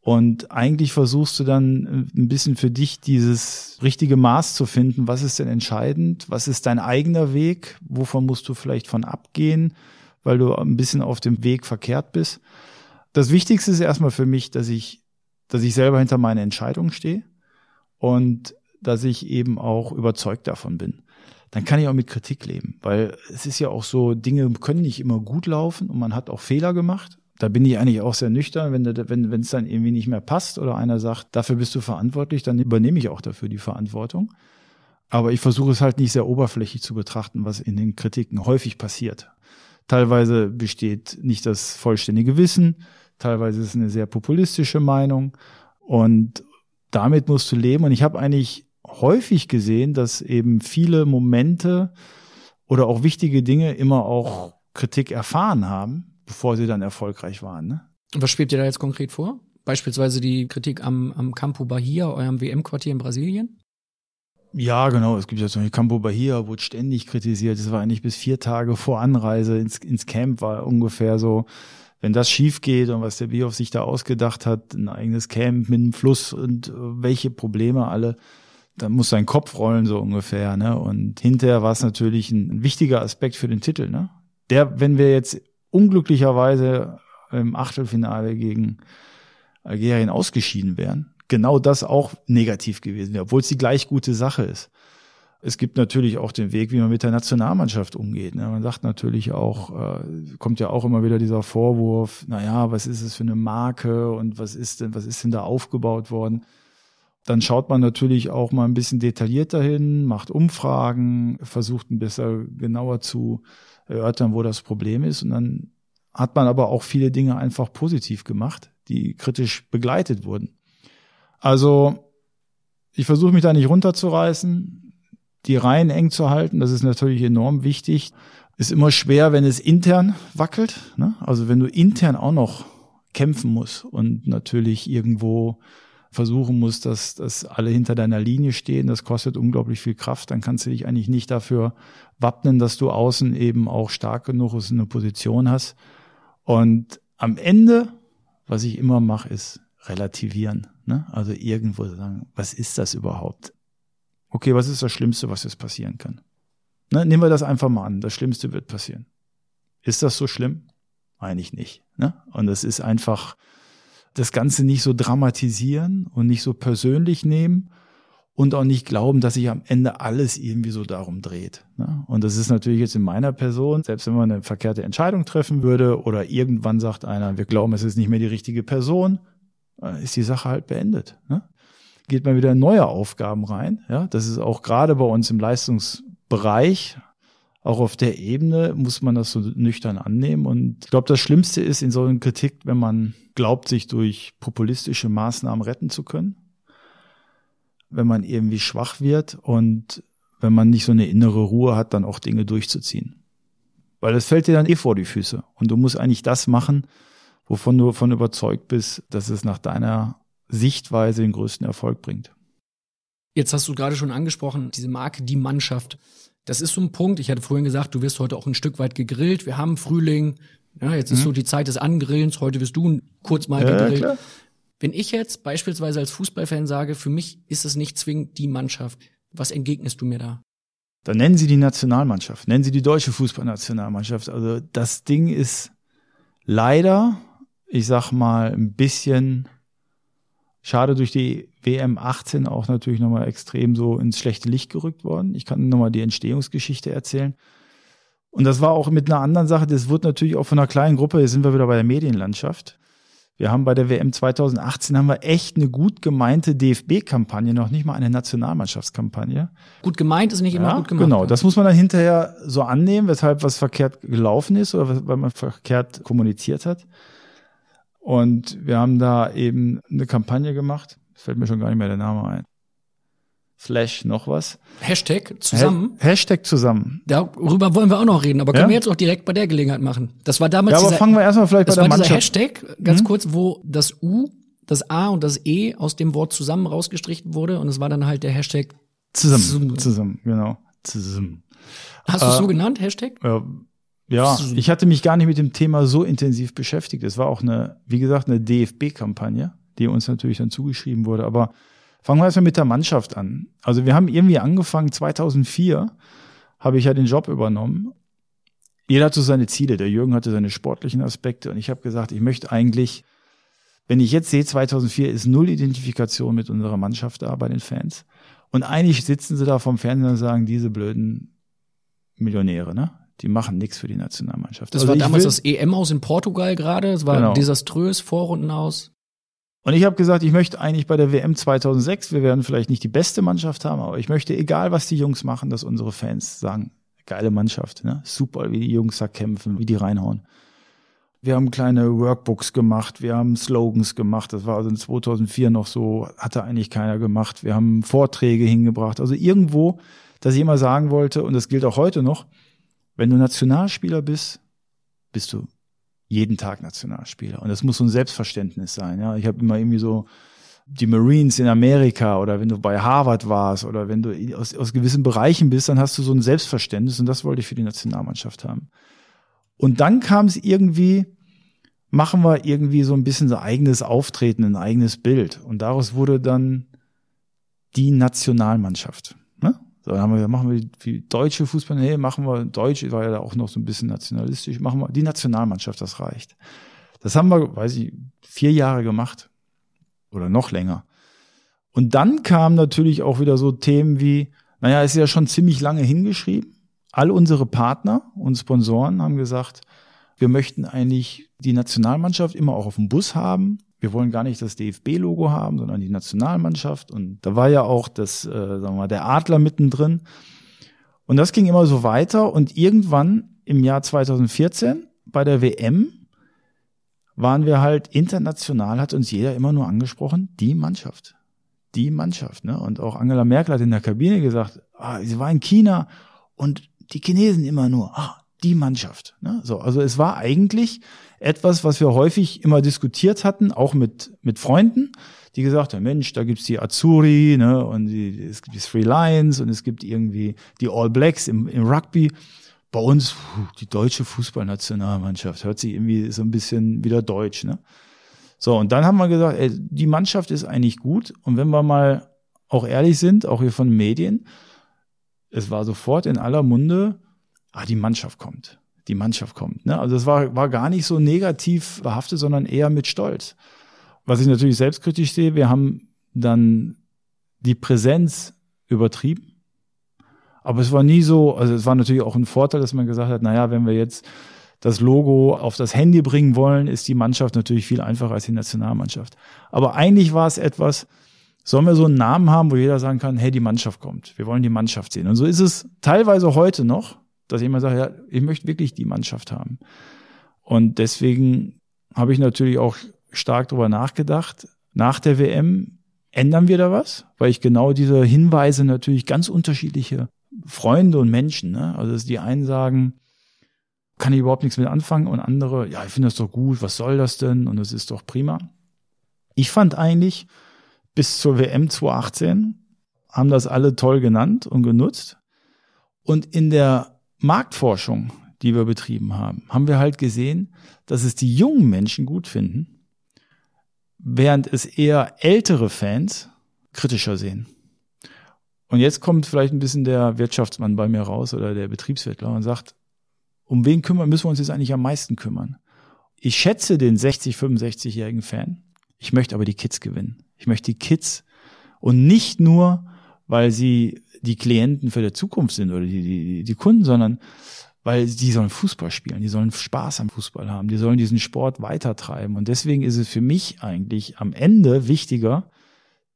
und eigentlich versuchst du dann ein bisschen für dich dieses richtige Maß zu finden. Was ist denn entscheidend? Was ist dein eigener Weg? Wovon musst du vielleicht von abgehen, weil du ein bisschen auf dem Weg verkehrt bist? Das Wichtigste ist erstmal für mich, dass ich, dass ich selber hinter meiner Entscheidung stehe und dass ich eben auch überzeugt davon bin. Dann kann ich auch mit Kritik leben, weil es ist ja auch so, Dinge können nicht immer gut laufen und man hat auch Fehler gemacht. Da bin ich eigentlich auch sehr nüchtern, wenn wenn wenn es dann irgendwie nicht mehr passt oder einer sagt, dafür bist du verantwortlich, dann übernehme ich auch dafür die Verantwortung. Aber ich versuche es halt nicht sehr oberflächlich zu betrachten, was in den Kritiken häufig passiert. Teilweise besteht nicht das vollständige Wissen, teilweise ist es eine sehr populistische Meinung und damit musst du leben. Und ich habe eigentlich häufig gesehen, dass eben viele Momente oder auch wichtige Dinge immer auch Kritik erfahren haben, bevor sie dann erfolgreich waren. Ne? Was schwebt dir da jetzt konkret vor? Beispielsweise die Kritik am, am Campo Bahia, eurem WM-Quartier in Brasilien? Ja, genau. Es gibt ja zum Beispiel Campo Bahia, wurde ständig kritisiert. Es war eigentlich bis vier Tage vor Anreise ins, ins Camp war ungefähr so, wenn das schief geht und was der Bioff sich da ausgedacht hat, ein eigenes Camp mit einem Fluss und äh, welche Probleme alle, dann muss sein Kopf rollen so ungefähr. Ne? Und hinterher war es natürlich ein wichtiger Aspekt für den Titel. Ne? Der, wenn wir jetzt unglücklicherweise im Achtelfinale gegen Algerien ausgeschieden wären, genau das auch negativ gewesen wäre, obwohl es die gleich gute Sache ist. Es gibt natürlich auch den Weg, wie man mit der Nationalmannschaft umgeht. Ne? Man sagt natürlich auch, äh, kommt ja auch immer wieder dieser Vorwurf, naja, was ist es für eine Marke und was ist denn, was ist denn da aufgebaut worden? Dann schaut man natürlich auch mal ein bisschen detaillierter hin, macht Umfragen, versucht ein bisschen genauer zu erörtern, wo das Problem ist. Und dann hat man aber auch viele Dinge einfach positiv gemacht, die kritisch begleitet wurden. Also ich versuche mich da nicht runterzureißen die Reihen eng zu halten. Das ist natürlich enorm wichtig. Ist immer schwer, wenn es intern wackelt. Ne? Also wenn du intern auch noch kämpfen musst und natürlich irgendwo versuchen musst, dass, dass alle hinter deiner Linie stehen, das kostet unglaublich viel Kraft, dann kannst du dich eigentlich nicht dafür wappnen, dass du außen eben auch stark genug ist, eine Position hast. Und am Ende, was ich immer mache, ist relativieren. Ne? Also irgendwo sagen, was ist das überhaupt? okay, was ist das Schlimmste, was jetzt passieren kann? Ne, nehmen wir das einfach mal an. Das Schlimmste wird passieren. Ist das so schlimm? Eigentlich nicht. Ne? Und es ist einfach das Ganze nicht so dramatisieren und nicht so persönlich nehmen und auch nicht glauben, dass sich am Ende alles irgendwie so darum dreht. Ne? Und das ist natürlich jetzt in meiner Person, selbst wenn man eine verkehrte Entscheidung treffen würde oder irgendwann sagt einer, wir glauben, es ist nicht mehr die richtige Person, ist die Sache halt beendet. Ne? geht man wieder in neue Aufgaben rein. Ja, das ist auch gerade bei uns im Leistungsbereich, auch auf der Ebene muss man das so nüchtern annehmen. Und ich glaube, das Schlimmste ist in so einer Kritik, wenn man glaubt, sich durch populistische Maßnahmen retten zu können. Wenn man irgendwie schwach wird und wenn man nicht so eine innere Ruhe hat, dann auch Dinge durchzuziehen. Weil das fällt dir dann eh vor die Füße. Und du musst eigentlich das machen, wovon du davon überzeugt bist, dass es nach deiner Sichtweise den größten Erfolg bringt. Jetzt hast du gerade schon angesprochen, diese Marke, die Mannschaft. Das ist so ein Punkt. Ich hatte vorhin gesagt, du wirst heute auch ein Stück weit gegrillt. Wir haben Frühling. Ja, jetzt ist mhm. so die Zeit des Angrillens. Heute wirst du kurz mal ja, gegrillt. Klar. Wenn ich jetzt beispielsweise als Fußballfan sage, für mich ist es nicht zwingend die Mannschaft, was entgegnest du mir da? Dann nennen Sie die Nationalmannschaft, nennen Sie die deutsche Fußballnationalmannschaft. Also das Ding ist leider, ich sag mal, ein bisschen Schade durch die WM 18 auch natürlich nochmal extrem so ins schlechte Licht gerückt worden. Ich kann nochmal die Entstehungsgeschichte erzählen. Und das war auch mit einer anderen Sache, das wird natürlich auch von einer kleinen Gruppe, jetzt sind wir wieder bei der Medienlandschaft. Wir haben bei der WM 2018 haben wir echt eine gut gemeinte DFB-Kampagne, noch nicht mal eine Nationalmannschaftskampagne. Gut gemeint ist nicht immer Ja, gut gemacht. genau, das muss man dann hinterher so annehmen, weshalb was verkehrt gelaufen ist oder weil man verkehrt kommuniziert hat. Und wir haben da eben eine Kampagne gemacht. Fällt mir schon gar nicht mehr der Name ein. Slash noch was. Hashtag zusammen. Ha Hashtag zusammen. Darüber wollen wir auch noch reden, aber können Ja? wir jetzt auch direkt bei der Gelegenheit machen. Das war damals Ja, aber dieser, fangen wir erstmal vielleicht bei das der war dieser Mannschaft. Hashtag, ganz Mhm. kurz, wo das U, das A und das E aus dem Wort zusammen rausgestrichen wurde und es war dann halt der Hashtag. Zusammen, Zusammen. zusammen, genau. Zusammen. Hast du es Äh, so genannt, Hashtag? Ja, ja, ich hatte mich gar nicht mit dem Thema so intensiv beschäftigt. Es war auch eine, wie gesagt, eine DFB-Kampagne, die uns natürlich dann zugeschrieben wurde. Aber fangen wir erstmal mit der Mannschaft an. Also wir haben irgendwie angefangen, 2004 habe ich ja den Job übernommen. Jeder hatte so seine Ziele. Der Jürgen hatte seine sportlichen Aspekte und ich habe gesagt, ich möchte eigentlich, wenn ich jetzt sehe, 2004 ist null Identifikation mit unserer Mannschaft da bei den Fans. Und eigentlich sitzen sie da vom Fernseher und sagen, diese blöden Millionäre, ne? Die machen nichts für die Nationalmannschaft. Das Also war damals will- das EM aus in Portugal gerade. Es war Genau. desaströs, Vorrunden aus. Und ich habe gesagt, ich möchte eigentlich bei der WM 2006, wir werden vielleicht nicht die beste Mannschaft haben, aber ich möchte, egal was die Jungs machen, dass unsere Fans sagen, geile Mannschaft, ne? super, wie die Jungs da kämpfen, wie die reinhauen. Wir haben kleine Workbooks gemacht, wir haben Slogans gemacht, das war also in 2004 noch so, hatte eigentlich keiner gemacht. Wir haben Vorträge hingebracht, also irgendwo, dass ich immer sagen wollte, und das gilt auch heute noch, wenn du Nationalspieler bist, bist du jeden Tag Nationalspieler. Und das muss so ein Selbstverständnis sein. Ja, ich habe immer irgendwie so die Marines in Amerika oder wenn du bei Harvard warst oder wenn du aus, aus gewissen Bereichen bist, dann hast du so ein Selbstverständnis und das wollte ich für die Nationalmannschaft haben. Und dann kam es irgendwie, machen wir irgendwie so ein bisschen so eigenes Auftreten, ein eigenes Bild. Und daraus wurde dann die Nationalmannschaft. Ne? So, dann haben wir, machen wir die deutsche Fußball, nee, machen wir Deutsch, war ja da auch noch so ein bisschen nationalistisch, machen wir die Nationalmannschaft, das reicht. Das haben wir, weiß ich, vier Jahre gemacht oder noch länger. Und dann kamen natürlich auch wieder so Themen wie, naja, ist ja schon ziemlich lange hingeschrieben. All unsere Partner und Sponsoren haben gesagt, wir möchten eigentlich die Nationalmannschaft immer auch auf dem Bus haben. Wir wollen gar nicht das DFB-Logo haben, sondern die Nationalmannschaft. Und da war ja auch das, äh, sagen wir mal, der Adler mittendrin. Und das ging immer so weiter. Und irgendwann im Jahr 2014 bei der WM waren wir halt international, hat uns jeder immer nur angesprochen, die Mannschaft. Die Mannschaft. Ne? Und auch Angela Merkel hat in der Kabine gesagt, ah, sie war in China und die Chinesen immer nur, ah, die Mannschaft. Ne? So, also es war eigentlich etwas, was wir häufig immer diskutiert hatten, auch mit, mit Freunden, die gesagt haben, Mensch, da gibt's die Azuri, ne, und die, es gibt die Three Lions und es gibt irgendwie die All Blacks im, im Rugby. Bei uns, die deutsche Fußballnationalmannschaft, hört sich irgendwie so ein bisschen wieder deutsch, ne? So, und dann haben wir gesagt, ey, die Mannschaft ist eigentlich gut. Und wenn wir mal auch ehrlich sind, auch hier von Medien, es war sofort in aller Munde, ah, die Mannschaft kommt. Die Mannschaft kommt. Ne? Also es war, war gar nicht so negativ behaftet, sondern eher mit Stolz. Was ich natürlich selbstkritisch sehe, wir haben dann die Präsenz übertrieben. Aber es war nie so, also es war natürlich auch ein Vorteil, dass man gesagt hat, naja, wenn wir jetzt das Logo auf das Handy bringen wollen, ist die Mannschaft natürlich viel einfacher als die Nationalmannschaft. Aber eigentlich war es etwas, sollen wir so einen Namen haben, wo jeder sagen kann, hey, die Mannschaft kommt. Wir wollen die Mannschaft sehen. Und so ist es teilweise heute noch, dass jemand sagt, ja, ich möchte wirklich die Mannschaft haben. Und deswegen habe ich natürlich auch stark darüber nachgedacht. Nach der WM ändern wir da was, weil ich genau diese Hinweise natürlich ganz unterschiedliche Freunde und Menschen, ne? also dass die einen sagen, kann ich überhaupt nichts mit anfangen und andere, ja, ich finde das doch gut, was soll das denn und das ist doch prima. Ich fand eigentlich bis zur WM 2018 haben das alle toll genannt und genutzt und in der Marktforschung, die wir betrieben haben, haben wir halt gesehen, dass es die jungen Menschen gut finden, während es eher ältere Fans kritischer sehen. Und jetzt kommt vielleicht ein bisschen der Wirtschaftsmann bei mir raus oder der Betriebswirtler und sagt, um wen kümmern, müssen wir uns jetzt eigentlich am meisten kümmern? Ich schätze den 60, 65-jährigen Fan. Ich möchte aber die Kids gewinnen. Ich möchte die Kids und nicht nur, weil sie die Klienten für die Zukunft sind oder die, die, die Kunden, sondern weil die sollen Fußball spielen, die sollen Spaß am Fußball haben, die sollen diesen Sport weitertreiben. Und deswegen ist es für mich eigentlich am Ende wichtiger,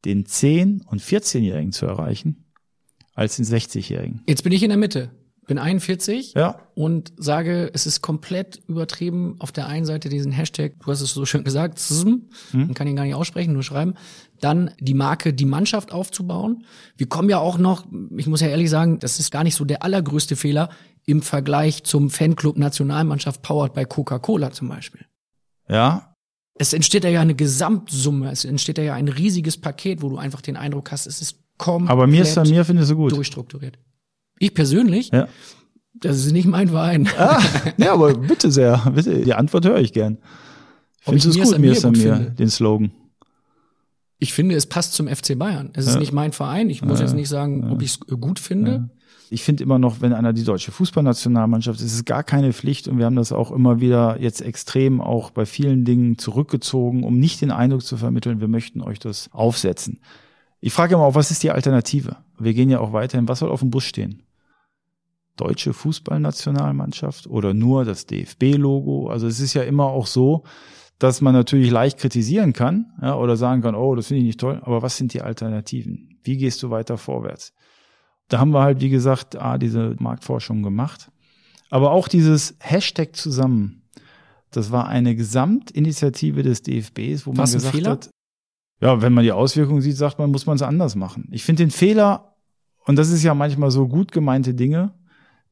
den 10- und 14-Jährigen zu erreichen, als den 60-Jährigen. Jetzt bin ich in der Mitte. Bin 41 Ja. und sage, es ist komplett übertrieben, auf der einen Seite diesen Hashtag, du hast es so schön gesagt, ZSM, man kann ihn gar nicht aussprechen, nur schreiben, dann die Marke, die Mannschaft aufzubauen. Wir kommen ja auch noch, ich muss ja ehrlich sagen, das ist gar nicht so der allergrößte Fehler im Vergleich zum Fanclub Nationalmannschaft powered bei Coca-Cola zum Beispiel. Ja, Es entsteht da ja eine Gesamtsumme, es entsteht da ja ein riesiges Paket, wo du einfach den Eindruck hast, es ist komplett aber mir ist an mir finde ich so gut. durchstrukturiert. Ich persönlich, Ja. das ist nicht mein Verein. Ah, ja, aber bitte sehr, bitte, die Antwort höre ich gern. Findest du es gut, an mir ist an mir, den Slogan? Ich finde, es passt zum FC Bayern. Es ist Ja. nicht mein Verein. Ich muss jetzt nicht sagen, ob ich es gut finde. Ich finde immer noch, wenn einer die deutsche Fußballnationalmannschaft ist, ist es gar keine Pflicht und wir haben das auch immer wieder jetzt extrem auch bei vielen Dingen zurückgezogen, um nicht den Eindruck zu vermitteln, wir möchten euch das aufsetzen. Ich frage immer auch, was ist die Alternative? Wir gehen ja auch weiterhin, was soll auf dem Bus stehen? Deutsche Fußballnationalmannschaft oder nur das DFB-Logo? Also es ist ja immer auch so, dass man natürlich leicht kritisieren kann ja, oder sagen kann, oh, das finde ich nicht toll, aber was sind die Alternativen? Wie gehst du weiter vorwärts? Da haben wir halt, wie gesagt, A, diese Marktforschung gemacht. Aber auch dieses Hashtag zusammen, das war eine Gesamtinitiative des DFBs, wo man War's ein gesagt Fehler? hat, ja, wenn man die Auswirkungen sieht, sagt man, muss man es anders machen. Ich finde den Fehler, und das ist ja manchmal so gut gemeinte Dinge,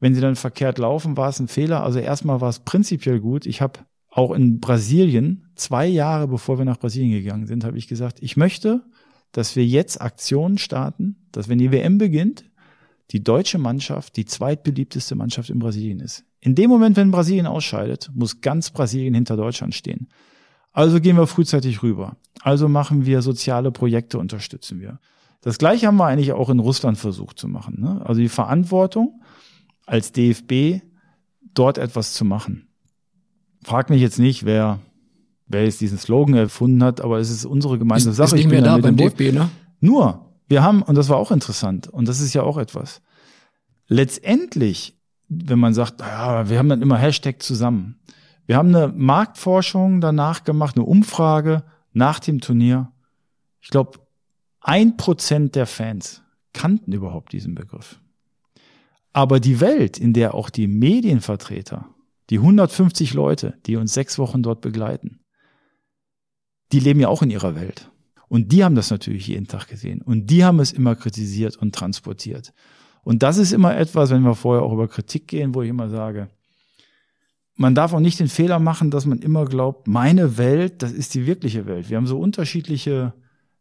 wenn sie dann verkehrt laufen, war es ein Fehler. Also erstmal war es prinzipiell gut. Ich habe auch in Brasilien, zwei Jahre bevor wir nach Brasilien gegangen sind, habe ich gesagt, ich möchte, dass wir jetzt Aktionen starten, dass wenn die WM beginnt, die deutsche Mannschaft die zweitbeliebteste Mannschaft in Brasilien ist. In dem Moment, wenn Brasilien ausscheidet, muss ganz Brasilien hinter Deutschland stehen. Also gehen wir frühzeitig rüber. Also machen wir soziale Projekte, unterstützen wir. Das gleiche haben wir eigentlich auch in Russland versucht zu machen. Ne? Also die Verantwortung als DFB dort etwas zu machen. Frag mich jetzt nicht, wer, wer jetzt diesen Slogan erfunden hat, aber es ist unsere gemeinsame Ist, Sache. ist nicht Ich bin mehr da beim. DFB, ne? Nur, wir haben, und das war auch interessant, und das ist ja auch etwas. Letztendlich, wenn man sagt, ja, wir haben dann immer Hashtag zusammen. Wir haben eine Marktforschung danach gemacht, eine Umfrage nach dem Turnier. Ich glaube, ein Prozent der Fans kannten überhaupt diesen Begriff. Aber die Welt, in der auch die Medienvertreter, die 150 Leute, die uns sechs Wochen dort begleiten, die leben ja auch in ihrer Welt. Und die haben das natürlich jeden Tag gesehen. Und die haben es immer kritisiert und transportiert. Und das ist immer etwas, wenn wir vorher auch über Kritik gehen, wo ich immer sage, man darf auch nicht den Fehler machen, dass man immer glaubt, meine Welt, das ist die wirkliche Welt. Wir haben so unterschiedliche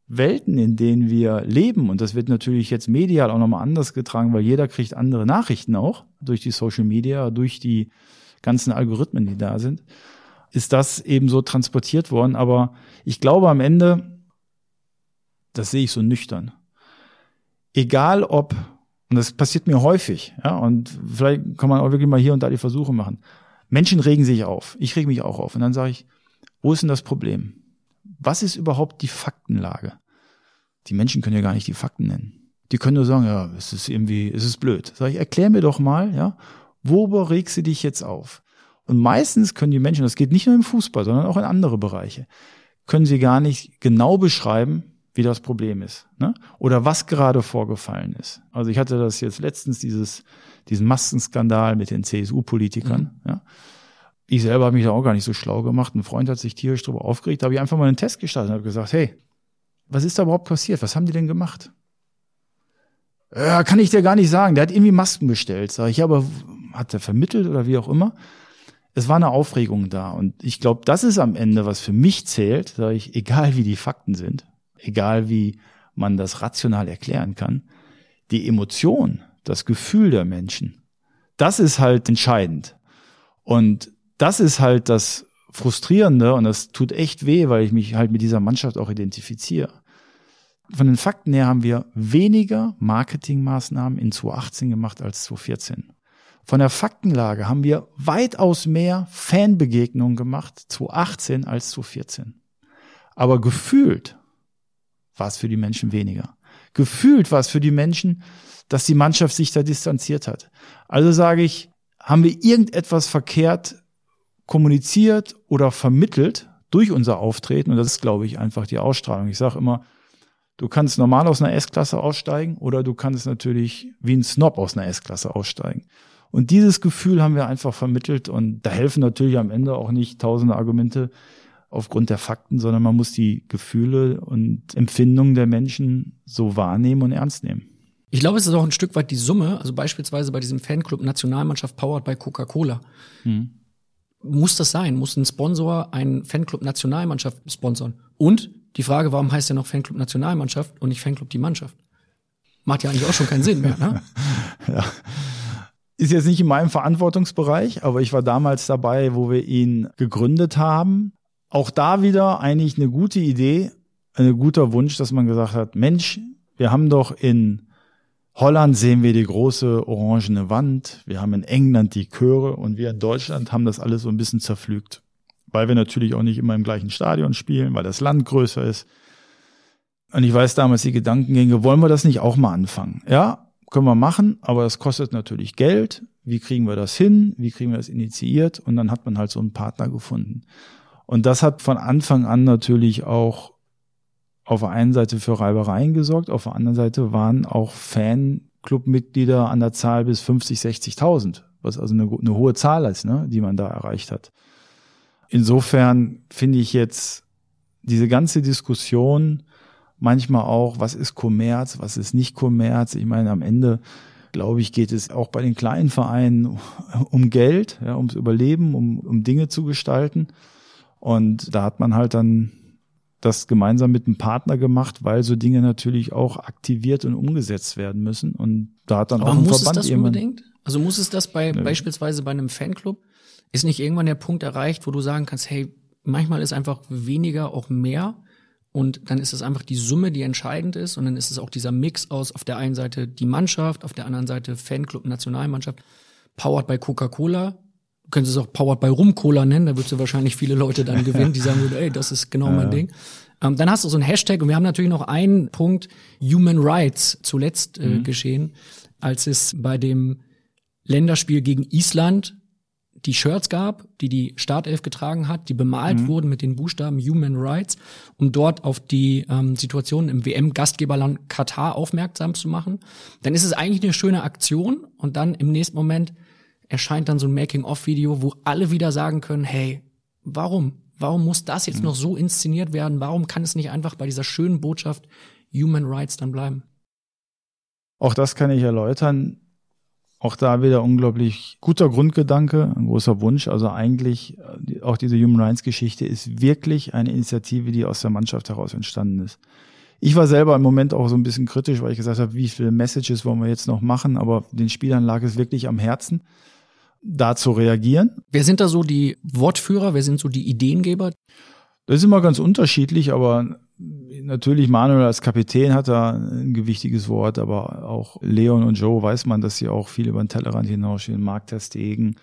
Welten, in denen wir leben. Und das wird natürlich jetzt medial auch nochmal anders getragen, weil jeder kriegt andere Nachrichten auch durch die Social Media, durch die ganzen Algorithmen, die da sind. Ist das eben so transportiert worden. Aber ich glaube am Ende, das sehe ich so nüchtern. Egal ob, und das passiert mir häufig, ja, und vielleicht kann man auch wirklich mal hier und da die Versuche machen. Menschen regen sich auf. Ich reg mich auch auf. Und dann sage ich, wo ist denn das Problem? Was ist überhaupt die Faktenlage? Die Menschen können ja gar nicht die Fakten nennen. Die können nur sagen, ja, es ist irgendwie, es ist blöd. Sag ich, erklär mir doch mal, ja, worüber regst du dich jetzt auf? Und meistens können die Menschen, das geht nicht nur im Fußball, sondern auch in andere Bereiche, können sie gar nicht genau beschreiben, wie das Problem ist, ne? Oder was gerade vorgefallen ist. Also ich hatte das jetzt letztens dieses diesen Maskenskandal mit den CSU-Politikern, ja. Ich selber habe mich da auch gar nicht so schlau gemacht. Ein Freund hat sich tierisch darüber aufgeregt. Da habe ich einfach mal einen Test gestartet und habe gesagt, hey, was ist da überhaupt passiert? Was haben die denn gemacht? Ja, kann ich dir gar nicht sagen. Der hat irgendwie Masken bestellt. Sag ich, ja, aber hat er vermittelt oder wie auch immer? Es war eine Aufregung da. Und ich glaube, das ist am Ende, was für mich zählt, sage ich, egal wie die Fakten sind, egal wie man das rational erklären kann, die Emotion, das Gefühl der Menschen, das ist halt entscheidend. Und das ist halt das Frustrierende und das tut echt weh, weil ich mich halt mit dieser Mannschaft auch identifiziere. Von den Fakten her haben wir weniger Marketingmaßnahmen in 2018 gemacht als 2014. Von der Faktenlage haben wir weitaus mehr Fanbegegnungen gemacht 2018 als 2014. Aber gefühlt war es für die Menschen weniger. Gefühlt war es für die Menschen, dass die Mannschaft sich da distanziert hat. Also sage ich, haben wir irgendetwas verkehrt kommuniziert oder vermittelt durch unser Auftreten. Und das ist, glaube ich, einfach die Ausstrahlung. Ich sage immer, du kannst normal aus einer S-Klasse aussteigen oder du kannst natürlich wie ein Snob aus einer S-Klasse aussteigen. Und dieses Gefühl haben wir einfach vermittelt und da helfen natürlich am Ende auch nicht tausende Argumente aufgrund der Fakten, sondern man muss die Gefühle und Empfindungen der Menschen so wahrnehmen und ernst nehmen. Ich glaube, es ist auch ein Stück weit die Summe, also beispielsweise bei diesem Fanclub Nationalmannschaft Powered by Coca-Cola. Hm. Muss das sein? Muss ein Sponsor einen Fanclub Nationalmannschaft sponsern? Und die Frage, warum heißt der noch Fanclub Nationalmannschaft und nicht Fanclub die Mannschaft? Macht ja eigentlich auch schon keinen Sinn mehr, ne? ja. Ist jetzt nicht in meinem Verantwortungsbereich, aber ich war damals dabei, wo wir ihn gegründet haben. Auch da wieder eigentlich eine gute Idee, ein guter Wunsch, dass man gesagt hat, Mensch, wir haben doch in Holland sehen wir die große orangene Wand, wir haben in England die Chöre und wir in Deutschland haben das alles so ein bisschen zerpflügt. Weil wir natürlich auch nicht immer im gleichen Stadion spielen, weil das Land größer ist. Und ich weiß damals die Gedankengänge, wollen wir das nicht auch mal anfangen? Ja, können wir machen, aber das kostet natürlich Geld. Wie kriegen wir das hin? Wie kriegen wir das initiiert? Und dann hat man halt so einen Partner gefunden. Und das hat von Anfang an natürlich auch auf der einen Seite für Reibereien gesorgt, auf der anderen Seite waren auch Fanclubmitglieder an der Zahl bis 50, 60.000, was also eine, eine, hohe Zahl ist, ne, die man da erreicht hat. Insofern finde ich jetzt diese ganze Diskussion manchmal auch, was ist Kommerz, was ist nicht Kommerz. Ich meine, am Ende, glaube ich, geht es auch bei den kleinen Vereinen um Geld, ja, ums Überleben, um, um Dinge zu gestalten. Und da hat man halt dann das gemeinsam mit einem Partner gemacht, weil so Dinge natürlich auch aktiviert und umgesetzt werden müssen. Und da hat dann Aber auch ein muss Verband es das unbedingt? Also muss es das bei Nö. beispielsweise bei einem Fanclub? Ist nicht irgendwann der Punkt erreicht, wo du sagen kannst, hey, manchmal ist einfach weniger auch mehr und dann ist es einfach die Summe, die entscheidend ist und dann ist es auch dieser Mix aus auf der einen Seite die Mannschaft, auf der anderen Seite Fanclub, Nationalmannschaft, powered by Coca-Cola. Du könntest es auch powered by Rum-Cola nennen, da würdest du wahrscheinlich viele Leute dann gewinnen, die sagen würden, ey, das ist genau mein Ding. Ähm, dann hast du so ein Hashtag und wir haben natürlich noch einen Punkt Human Rights zuletzt äh, geschehen, als es bei dem Länderspiel gegen Island die Shirts gab, die die Startelf getragen hat, die bemalt wurden mit den Buchstaben Human Rights, um dort auf die ähm, Situation im WM-Gastgeberland Katar aufmerksam zu machen. Dann ist es eigentlich eine schöne Aktion und dann im nächsten Moment erscheint dann so ein Making-of-Video, wo alle wieder sagen können, hey, warum? Warum muss das jetzt noch so inszeniert werden? Warum kann es nicht einfach bei dieser schönen Botschaft Human Rights dann bleiben? Auch das kann ich erläutern. Auch da wieder unglaublich guter Grundgedanke, ein großer Wunsch. Also eigentlich äh, auch diese Human Rights Geschichte ist wirklich eine Initiative, die aus der Mannschaft heraus entstanden ist. Ich war selber im Moment auch so ein bisschen kritisch, weil ich gesagt habe, wie viele Messages wollen wir jetzt noch machen, aber den Spielern lag es wirklich am Herzen, da zu reagieren. Wer sind da so die Wortführer? Wer sind so die Ideengeber? Das ist immer ganz unterschiedlich, aber natürlich Manuel als Kapitän hat da ein gewichtiges Wort, aber auch Leon und Joe weiß man, dass sie auch viel über den Tellerrand hinausstehen. Mark Terstegen,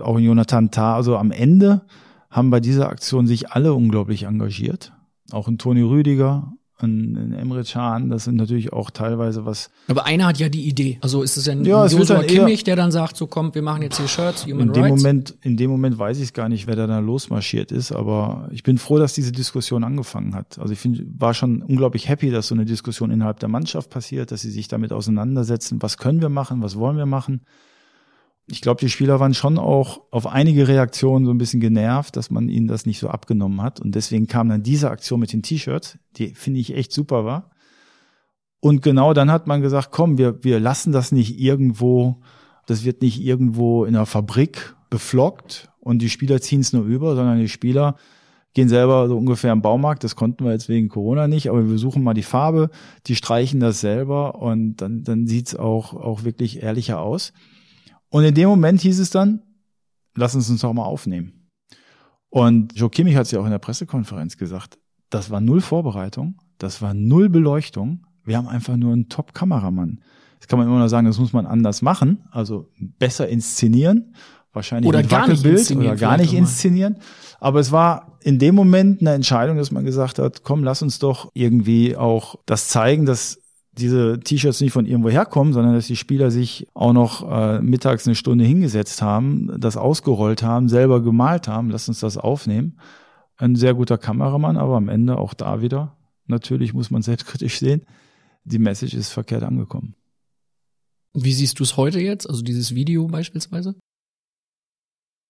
auch Jonathan Tah. Also am Ende haben bei dieser Aktion sich alle unglaublich engagiert. Auch ein Toni Rüdiger, ein, Emre Can, das sind natürlich auch teilweise was Aber einer hat ja die Idee. Also ist es ja ein Ja, es Joshua Kimmich, der dann sagt, so komm, wir machen jetzt hier Shirts, Human in dem Rights. Moment, in dem Moment weiß ich gar nicht, wer da dann losmarschiert ist, aber ich bin froh, dass diese Diskussion angefangen hat. Also ich finde, war schon unglaublich happy, dass so eine Diskussion innerhalb der Mannschaft passiert, dass sie sich damit auseinandersetzen, was können wir machen, was wollen wir machen. Ich glaube, die Spieler waren schon auch auf einige Reaktionen so ein bisschen genervt, dass man ihnen das nicht so abgenommen hat. Und deswegen kam dann diese Aktion mit den T-Shirts, die finde ich echt super war. Und genau dann hat man gesagt, komm, wir, wir lassen das nicht irgendwo, das wird nicht irgendwo in einer Fabrik beflockt und die Spieler ziehen es nur über, sondern die Spieler gehen selber so ungefähr im Baumarkt, das konnten wir jetzt wegen Corona nicht, aber wir suchen mal die Farbe, die streichen das selber und dann, dann sieht's auch, auch wirklich ehrlicher aus. Und in dem Moment hieß es dann, lass uns uns doch mal aufnehmen. Und Joe Kimmich hat es ja auch in der Pressekonferenz gesagt, das war null Vorbereitung, das war null Beleuchtung, wir haben einfach nur einen Top-Kameramann. Das kann man immer noch sagen, das muss man anders machen, also besser inszenieren, wahrscheinlich Oder mit gar nicht Wackelbild oder gar nicht inszenieren. Aber es war in dem Moment eine Entscheidung, dass man gesagt hat, komm, lass uns doch irgendwie auch das zeigen, dass diese T-Shirts nicht von irgendwo herkommen, sondern dass die Spieler sich auch noch äh, mittags eine Stunde hingesetzt haben, das ausgerollt haben, selber gemalt haben, lass uns das aufnehmen. Ein sehr guter Kameramann, aber am Ende auch da wieder, natürlich muss man selbstkritisch sehen, die Message ist verkehrt angekommen. Wie siehst du es heute jetzt? Also dieses Video beispielsweise?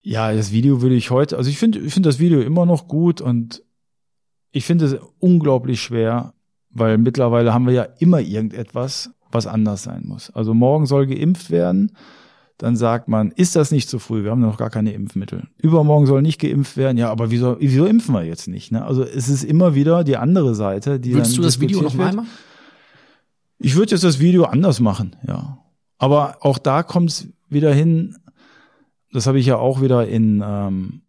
Ja, das Video würde ich heute, also ich finde ich finde das Video immer noch gut und ich finde es unglaublich schwer, weil mittlerweile haben wir ja immer irgendetwas, was anders sein muss. Also morgen soll geimpft werden, dann sagt man, ist das nicht zu früh? Wir haben noch gar keine Impfmittel. Übermorgen soll nicht geimpft werden. Ja, aber wieso, wieso impfen wir jetzt nicht? Ne? Also es ist immer wieder die andere Seite, die Würdest dann du das Video noch mal machen? Ich würde jetzt das Video anders machen, ja. Aber auch da kommt es wieder hin, das habe ich ja auch wieder in, ähm,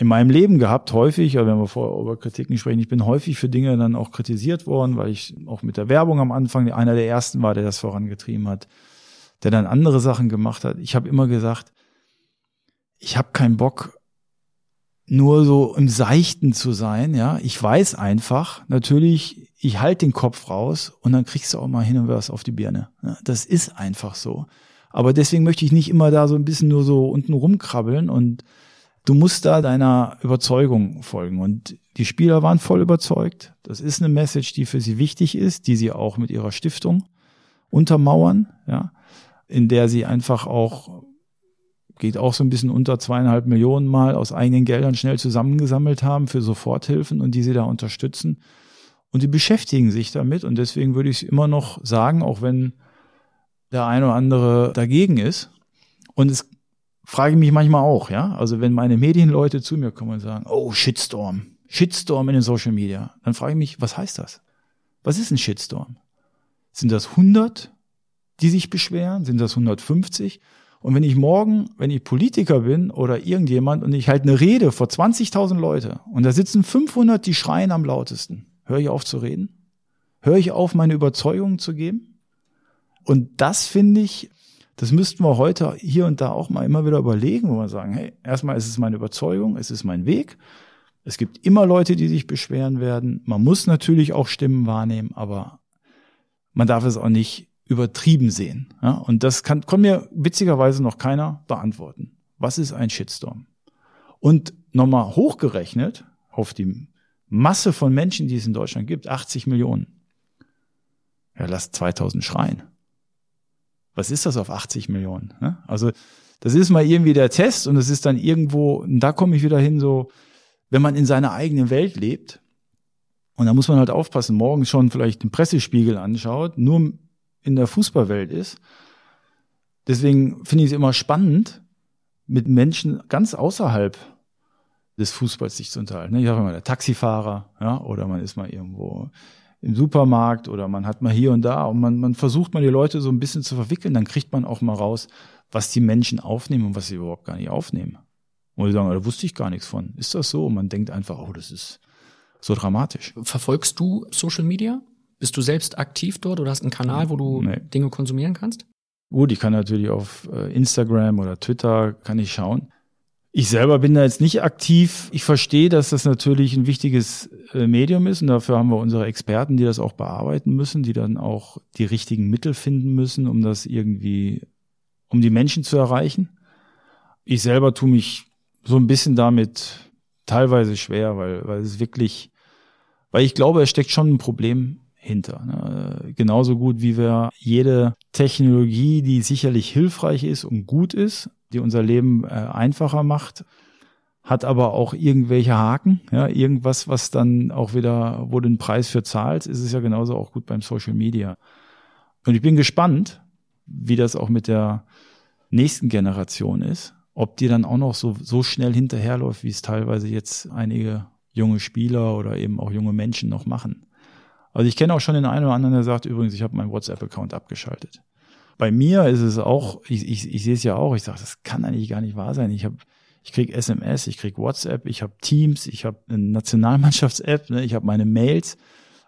in meinem Leben gehabt, häufig, ja, wenn wir vorher über Kritiken sprechen, ich bin häufig für Dinge dann auch kritisiert worden, weil ich auch mit der Werbung am Anfang einer der ersten war, der das vorangetrieben hat, der dann andere Sachen gemacht hat. Ich habe immer gesagt, ich habe keinen Bock, nur so im Seichten zu sein, ja. Ich weiß einfach, natürlich, ich halte den Kopf raus und dann kriegst du auch mal hin und was auf die Birne. Ja, das ist einfach so. Aber deswegen möchte ich nicht immer da so ein bisschen nur so unten rumkrabbeln und du musst da deiner Überzeugung folgen. Und die Spieler waren voll überzeugt. Das ist eine Message, die für sie wichtig ist, die sie auch mit ihrer Stiftung untermauern, ja, in der sie einfach auch geht auch so ein bisschen unter zweieinhalb Millionen Mal aus eigenen Geldern schnell zusammengesammelt haben für Soforthilfen und die sie da unterstützen. Und die beschäftigen sich damit und deswegen würde ich es immer noch sagen, auch wenn der eine oder andere dagegen ist. Und es frage ich mich manchmal auch, ja. Also wenn meine Medienleute zu mir kommen und sagen, oh, Shitstorm, Shitstorm in den Social Media, dann frage ich mich, was heißt das? Was ist ein Shitstorm? Sind das 100, die sich beschweren? Sind das 150? Und wenn ich morgen, wenn ich Politiker bin oder irgendjemand und ich halt eine Rede vor 20.000 Leute und da sitzen 500, die schreien am lautesten, höre ich auf zu reden? Höre ich auf, meine Überzeugungen zu geben? Und das finde ich, das müssten wir heute hier und da auch mal immer wieder überlegen, wo wir sagen, hey, erstmal ist es meine Überzeugung, es ist mein Weg. Es gibt immer Leute, die sich beschweren werden. Man muss natürlich auch Stimmen wahrnehmen, aber man darf es auch nicht übertrieben sehen. Ja? Und das kann, kann mir witzigerweise noch keiner beantworten. Was ist ein Shitstorm? Und nochmal hochgerechnet auf die Masse von Menschen, die es in Deutschland gibt, 80 Millionen. Ja, lasst 2000 schreien. Was ist das auf 80 Millionen? Ne? Also das ist mal irgendwie der Test und es ist dann irgendwo, und da komme ich wieder hin, so, wenn man in seiner eigenen Welt lebt, und da muss man halt aufpassen, morgen schon vielleicht den Pressespiegel anschaut, nur in der Fußballwelt ist. Deswegen finde ich es immer spannend, mit Menschen ganz außerhalb des Fußballs sich zu unterhalten. Ich sage immer, der Taxifahrer, ja, oder man ist mal irgendwo im Supermarkt oder man hat mal hier und da und man, man versucht mal die Leute so ein bisschen zu verwickeln, dann kriegt man auch mal raus, was die Menschen aufnehmen und was sie überhaupt gar nicht aufnehmen. Und die sagen, da wusste ich gar nichts von. Ist das so? Und man denkt einfach, oh, das ist so dramatisch. Verfolgst du Social Media? Bist du selbst aktiv dort oder hast einen Kanal, wo du Nee. Dinge konsumieren kannst? Gut, ich kann natürlich auf äh, Instagram oder Twitter kann ich schauen. Ich selber bin da jetzt nicht aktiv. Ich verstehe, dass das natürlich ein wichtiges äh, Medium ist und dafür haben wir unsere Experten, die das auch bearbeiten müssen, die dann auch die richtigen Mittel finden müssen, um das irgendwie, um die Menschen zu erreichen. Ich selber tue mich so ein bisschen damit teilweise schwer, weil, weil es wirklich, weil ich glaube, es steckt schon ein Problem hinter. Ne? Genauso gut wie wir jede Technologie, die sicherlich hilfreich ist und gut ist, die unser Leben äh, einfacher macht, hat aber auch irgendwelche Haken, ja, irgendwas, was dann auch wieder, wo du den Preis für zahlst, ist es ja genauso auch gut beim Social Media. Und ich bin gespannt, wie das auch mit der nächsten Generation ist, ob die dann auch noch so, so schnell hinterherläuft, wie es teilweise jetzt einige junge Spieler oder eben auch junge Menschen noch machen. Also ich kenne auch schon den einen oder anderen, der sagt, übrigens, ich habe meinen WhatsApp-Account abgeschaltet. Bei mir ist es auch, ich, ich, ich sehe es ja auch, ich sage, das kann eigentlich gar nicht wahr sein. Ich habe ich krieg SMS, ich krieg WhatsApp, ich habe Teams, ich habe eine Nationalmannschafts-App, ne, ich habe meine Mails.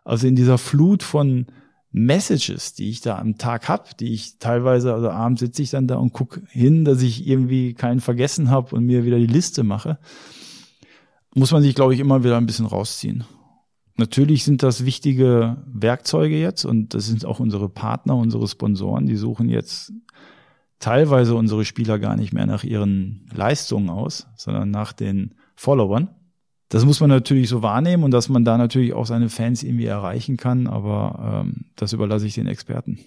Also in dieser Flut von Messages, die ich da am Tag hab, die ich teilweise, also abends sitze ich dann da und guck hin, dass ich irgendwie keinen vergessen habe und mir wieder die Liste mache, muss man sich, glaube ich, immer wieder ein bisschen rausziehen. Natürlich sind das wichtige Werkzeuge jetzt und das sind auch unsere Partner, unsere Sponsoren, die suchen jetzt teilweise unsere Spieler gar nicht mehr nach ihren Leistungen aus, sondern nach den Followern. Das muss man natürlich so wahrnehmen und dass man da natürlich auch seine Fans irgendwie erreichen kann, aber ähm, das überlasse ich den Experten.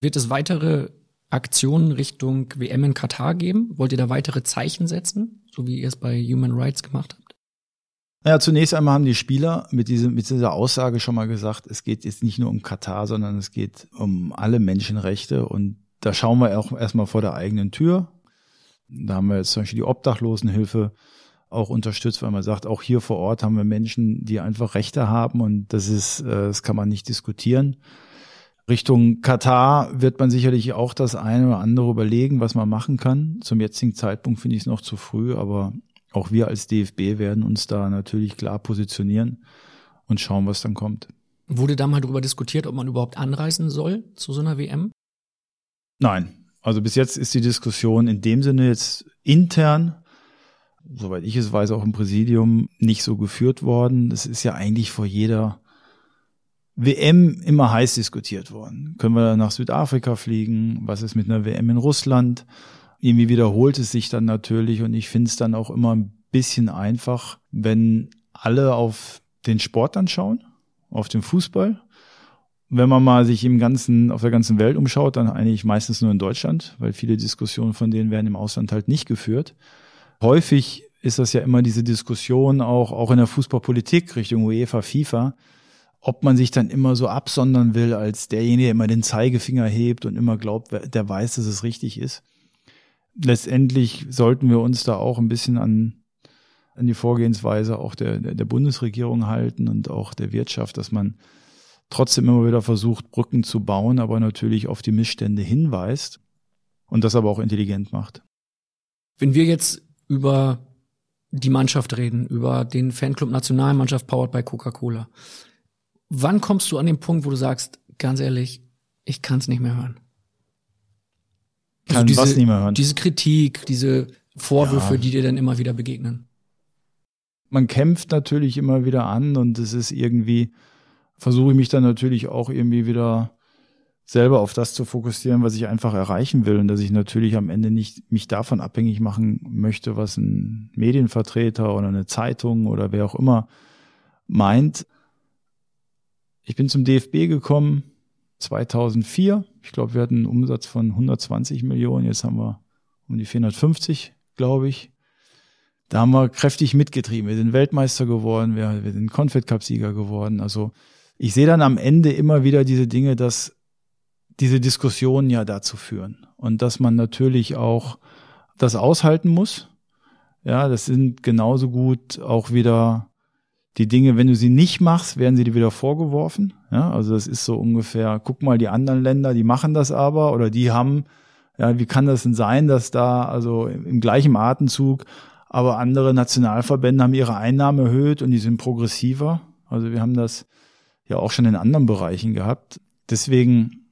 Wird es weitere Aktionen Richtung WM in Katar geben? Wollt ihr da weitere Zeichen setzen, so wie ihr es bei Human Rights gemacht habt? Naja, zunächst einmal haben die Spieler mit, diesem, mit dieser Aussage schon mal gesagt, es geht jetzt nicht nur um Katar, sondern es geht um alle Menschenrechte und da schauen wir auch erstmal vor der eigenen Tür. Da haben wir jetzt zum Beispiel die Obdachlosenhilfe auch unterstützt, weil man sagt, auch hier vor Ort haben wir Menschen, die einfach Rechte haben und das ist, äh, das kann man nicht diskutieren. Richtung Katar wird man sicherlich auch das eine oder andere überlegen, was man machen kann. Zum jetzigen Zeitpunkt finde ich es noch zu früh, aber auch wir als DFB werden uns da natürlich klar positionieren und schauen, was dann kommt. Wurde da mal darüber diskutiert, ob man überhaupt anreisen soll zu so einer WM? Nein. Also bis jetzt ist die Diskussion in dem Sinne jetzt intern, soweit ich es weiß, auch im Präsidium nicht so geführt worden. Es ist ja eigentlich vor jeder WM immer heiß diskutiert worden. Können wir nach Südafrika fliegen? Was ist mit einer WM in Russland? Irgendwie wiederholt es sich dann natürlich und ich finde es dann auch immer ein bisschen einfach, wenn alle auf den Sport dann schauen, auf den Fußball wenn man mal sich im ganzen, auf der ganzen Welt umschaut, dann eigentlich meistens nur in Deutschland, weil viele Diskussionen von denen werden im Ausland halt nicht geführt. Häufig ist das ja immer diese Diskussion auch, auch in der Fußballpolitik Richtung UEFA, FIFA, ob man sich dann immer so absondern will als derjenige, der immer den Zeigefinger hebt und immer glaubt, der weiß, dass es richtig ist. Letztendlich sollten wir uns da auch ein bisschen an, an die Vorgehensweise auch der, der, Bundesregierung halten und auch der Wirtschaft, dass man trotzdem immer wieder versucht, Brücken zu bauen, aber natürlich auf die Missstände hinweist und das aber auch intelligent macht. Wenn wir jetzt über die Mannschaft reden, über den Fanclub Nationalmannschaft powered by Coca-Cola, wann kommst du an den Punkt, wo du sagst, ganz ehrlich, ich kann es nicht mehr hören? Also kann diese, was nicht mehr hören? Diese Kritik, diese Vorwürfe, ja. die dir dann immer wieder begegnen. Man kämpft natürlich immer wieder an und es ist irgendwie, versuche ich mich dann natürlich auch irgendwie wieder selber auf das zu fokussieren, was ich einfach erreichen will und dass ich natürlich am Ende nicht mich davon abhängig machen möchte, was ein Medienvertreter oder eine Zeitung oder wer auch immer meint. Ich bin zum DFB gekommen 2004. Ich glaube, wir hatten einen Umsatz von 120 Millionen. Jetzt haben wir um die 450, glaube ich. Da haben wir kräftig mitgetrieben. Wir sind Weltmeister geworden, wir, wir sind Confed Cup Sieger geworden. Also ich sehe dann am Ende immer wieder diese Dinge, dass diese Diskussionen ja dazu führen und dass man natürlich auch das aushalten muss. Ja, das sind genauso gut auch wieder die Dinge, wenn du sie nicht machst, werden sie dir wieder vorgeworfen. Ja, also das ist so ungefähr, guck mal, die anderen Länder, die machen das aber oder die haben, ja, wie kann das denn sein, dass da also im gleichen Atemzug, aber andere Nationalverbände haben ihre Einnahmen erhöht und die sind progressiver. Also wir haben das ja auch schon in anderen Bereichen gehabt. Deswegen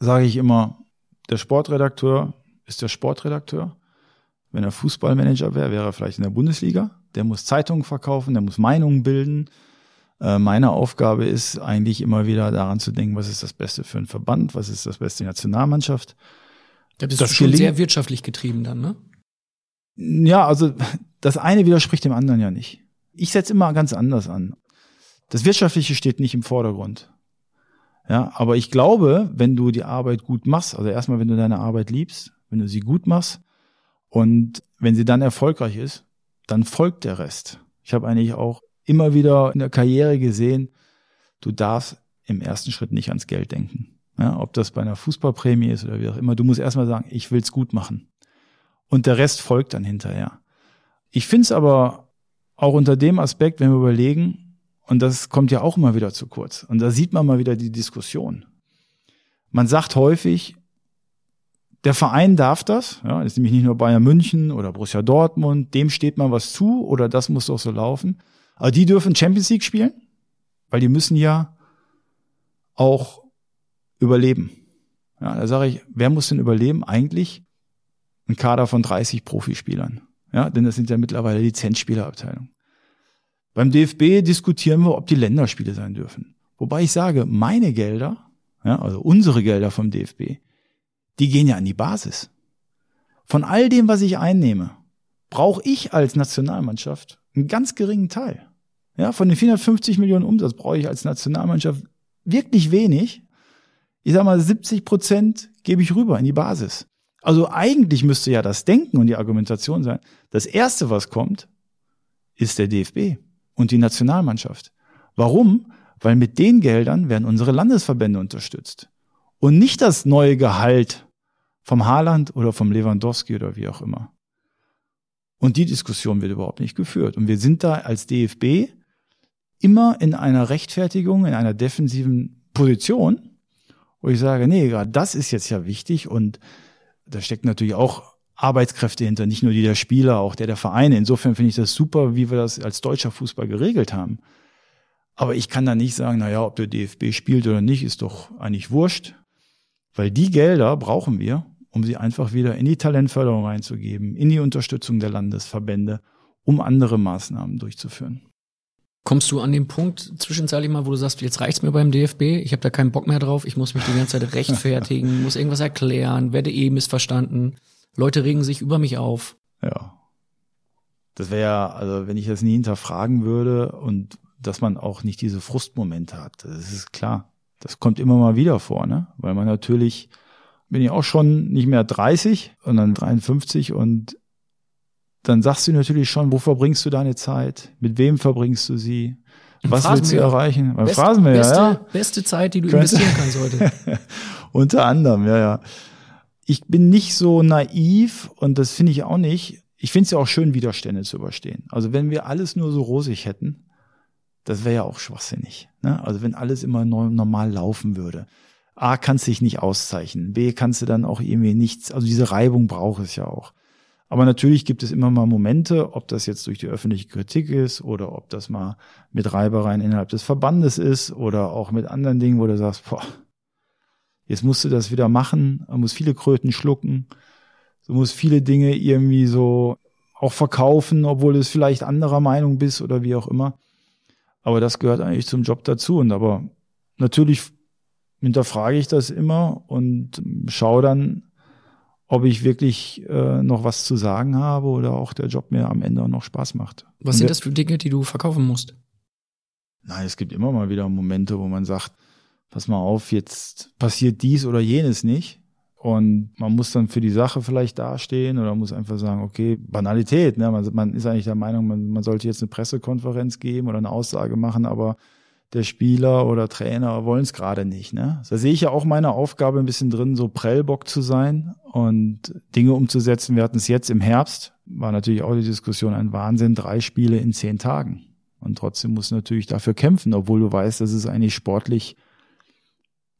sage ich immer, der Sportredakteur ist der Sportredakteur. Wenn er Fußballmanager wäre, wäre er vielleicht in der Bundesliga. Der muss Zeitungen verkaufen, der muss Meinungen bilden. Äh, meine Aufgabe ist eigentlich immer wieder daran zu denken, was ist das Beste für einen Verband, was ist das Beste für die Nationalmannschaft. Da bist das du schon sehr wirtschaftlich getrieben dann, ne? Ja, also das eine widerspricht dem anderen ja nicht. Ich setze immer ganz anders an. Das Wirtschaftliche steht nicht im Vordergrund. Ja, aber ich glaube, wenn du die Arbeit gut machst, also erstmal, wenn du deine Arbeit liebst, wenn du sie gut machst und wenn sie dann erfolgreich ist, dann folgt der Rest. Ich habe eigentlich auch immer wieder in der Karriere gesehen, du darfst im ersten Schritt nicht ans Geld denken. Ja, ob das bei einer Fußballprämie ist oder wie auch immer, du musst erstmal sagen, ich will's gut machen. Und der Rest folgt dann hinterher. Ich finde es aber auch unter dem Aspekt, wenn wir überlegen, und das kommt ja auch immer wieder zu kurz. Und da sieht man mal wieder die Diskussion. Man sagt häufig, der Verein darf das, ja, ist nämlich nicht nur Bayern München oder Borussia Dortmund, dem steht mal was zu oder das muss doch so laufen. Aber die dürfen Champions League spielen, weil die müssen ja auch überleben. Ja, da sage ich, wer muss denn überleben? Eigentlich ein Kader von 30 Profispielern. Ja, denn das sind ja mittlerweile Lizenzspielerabteilungen. Beim DFB diskutieren wir, ob die Länderspiele sein dürfen. Wobei ich sage, meine Gelder, ja, also unsere Gelder vom DFB, die gehen ja an die Basis. Von all dem, was ich einnehme, brauche ich als Nationalmannschaft einen ganz geringen Teil. Ja, von den 450 Millionen Umsatz brauche ich als Nationalmannschaft wirklich wenig. Ich sag mal, 70 Prozent gebe ich rüber in die Basis. Also eigentlich müsste ja das Denken und die Argumentation sein. Das erste, was kommt, ist der DFB und die Nationalmannschaft. Warum? Weil mit den Geldern werden unsere Landesverbände unterstützt. Und nicht das neue Gehalt vom Haaland oder vom Lewandowski oder wie auch immer. Und die Diskussion wird überhaupt nicht geführt. Und wir sind da als DFB immer in einer Rechtfertigung, in einer defensiven Position, wo ich sage, nee, gerade das ist jetzt ja wichtig und da steckt natürlich auch Arbeitskräfte hinter, nicht nur die der Spieler, auch der der Vereine. Insofern finde ich das super, wie wir das als deutscher Fußball geregelt haben. Aber ich kann da nicht sagen, na ja, ob der DFB spielt oder nicht, ist doch eigentlich wurscht, weil die Gelder brauchen wir, um sie einfach wieder in die Talentförderung reinzugeben, in die Unterstützung der Landesverbände, um andere Maßnahmen durchzuführen. Kommst du an den Punkt zwischenzeitlich mal, wo du sagst, jetzt reicht's mir beim DFB, ich habe da keinen Bock mehr drauf, ich muss mich die ganze Zeit rechtfertigen, muss irgendwas erklären, werde eh missverstanden, Leute regen sich über mich auf. Ja. Das wäre ja, also wenn ich das nie hinterfragen würde und dass man auch nicht diese Frustmomente hat, das ist klar. Das kommt immer mal wieder vor, ne? Weil man natürlich, bin ich auch schon nicht mehr 30, sondern 53 und dann sagst du natürlich schon, wo verbringst du deine Zeit? Mit wem verbringst du sie? Was willst du erreichen? Beim Best, Phrasenmäher, beste, ja. Beste Zeit, die du Könnte. investieren kannst heute. Unter anderem, ja, ja. Ich bin nicht so naiv und das finde ich auch nicht. Ich finde es ja auch schön, Widerstände zu überstehen. Also wenn wir alles nur so rosig hätten, das wäre ja auch schwachsinnig. Ne? Also wenn alles immer normal laufen würde. A, kannst du dich nicht auszeichnen. B, kannst du dann auch irgendwie nichts, also diese Reibung braucht es ja auch. Aber natürlich gibt es immer mal Momente, ob das jetzt durch die öffentliche Kritik ist oder ob das mal mit Reibereien innerhalb des Verbandes ist oder auch mit anderen Dingen, wo du sagst, boah, jetzt musst du das wieder machen, man muss viele Kröten schlucken, du musst viele Dinge irgendwie so auch verkaufen, obwohl du es vielleicht anderer Meinung bist oder wie auch immer. Aber das gehört eigentlich zum Job dazu. Und aber natürlich hinterfrage ich das immer und schaue dann, ob ich wirklich äh, noch was zu sagen habe oder auch der Job mir am Ende noch Spaß macht. Was und sind das für Dinge, die du verkaufen musst? Nein, es gibt immer mal wieder Momente, wo man sagt, pass mal auf, jetzt passiert dies oder jenes nicht. Und man muss dann für die Sache vielleicht dastehen oder muss einfach sagen, okay, Banalität, ne? man, man ist eigentlich der Meinung, man, man sollte jetzt eine Pressekonferenz geben oder eine Aussage machen, aber der Spieler oder Trainer wollen es gerade nicht. Ne? Da sehe ich ja auch meine Aufgabe ein bisschen drin, so Prellbock zu sein und Dinge umzusetzen. Wir hatten es jetzt im Herbst, war natürlich auch die Diskussion ein Wahnsinn, drei Spiele in zehn Tagen. Und trotzdem muss natürlich dafür kämpfen, obwohl du weißt, dass es eigentlich sportlich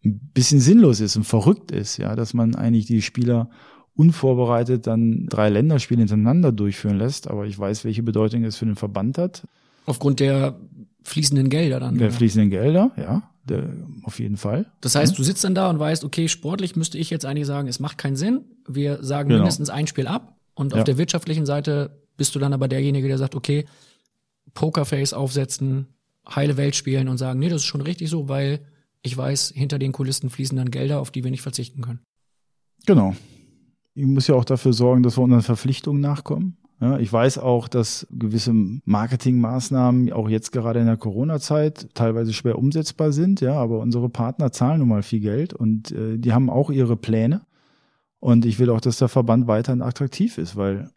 ein bisschen sinnlos ist und verrückt ist, ja, dass man eigentlich die Spieler unvorbereitet dann drei Länderspiele hintereinander durchführen lässt. Aber ich weiß, welche Bedeutung es für den Verband hat. Aufgrund der fließenden Gelder dann. Der oder? fließenden Gelder, ja, der, auf jeden Fall. Das heißt, du sitzt dann da und weißt, okay, sportlich müsste ich jetzt eigentlich sagen, es macht keinen Sinn. Wir sagen genau. mindestens ein Spiel ab. Und auf ja. der wirtschaftlichen Seite bist du dann aber derjenige, der sagt, okay, Pokerface aufsetzen, heile Welt spielen und sagen, nee, das ist schon richtig so, weil ich weiß, hinter den Kulissen fließen dann Gelder, auf die wir nicht verzichten können. Genau. Ich muss ja auch dafür sorgen, dass wir unseren Verpflichtungen nachkommen. Ja, ich weiß auch, dass gewisse Marketingmaßnahmen auch jetzt gerade in der Corona-Zeit teilweise schwer umsetzbar sind, ja, aber unsere Partner zahlen nun mal viel Geld und äh, die haben auch ihre Pläne. Und ich will auch, dass der Verband weiterhin attraktiv ist, weil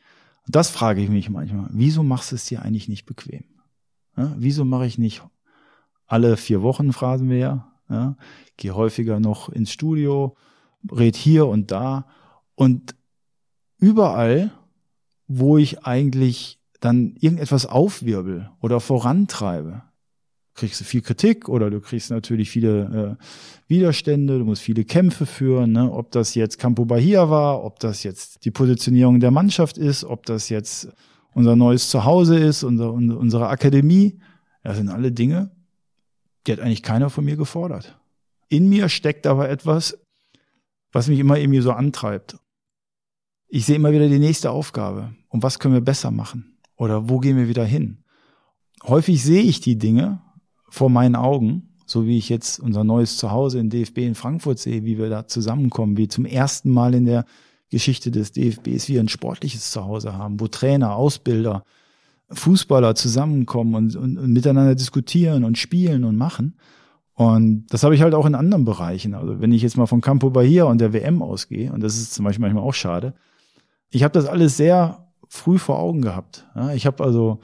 das frage ich mich manchmal. Wieso machst du es dir eigentlich nicht bequem? Ja, wieso mache ich nicht alle vier Wochen Phrasen mehr? Ja, gehe häufiger noch ins Studio, red hier und da und überall, wo ich eigentlich dann irgendetwas aufwirbel oder vorantreibe, kriegst du viel Kritik oder du kriegst natürlich viele äh, Widerstände, du musst viele Kämpfe führen, ne? ob das jetzt Campo Bahia war, ob das jetzt die Positionierung der Mannschaft ist, ob das jetzt unser neues Zuhause ist, unser, unsere Akademie. Das sind alle Dinge, die hat eigentlich keiner von mir gefordert. In mir steckt aber etwas, was mich immer irgendwie so antreibt. Ich sehe immer wieder die nächste Aufgabe. Und was können wir besser machen? Oder wo gehen wir wieder hin? häufig sehe ich die Dinge vor meinen Augen, so wie ich jetzt unser neues Zuhause in DFB in Frankfurt sehe, wie wir da zusammenkommen, wie zum ersten Mal in der Geschichte des DFBs wir ein sportliches Zuhause haben, wo Trainer, Ausbilder, Fußballer zusammenkommen und, und, und miteinander diskutieren und spielen und machen. Und das habe ich halt auch in anderen Bereichen. Also wenn ich jetzt mal von Campo Bahia und der WM ausgehe, und das ist zum Beispiel manchmal auch schade, ich habe das alles sehr früh vor Augen gehabt. Ja, ich habe also,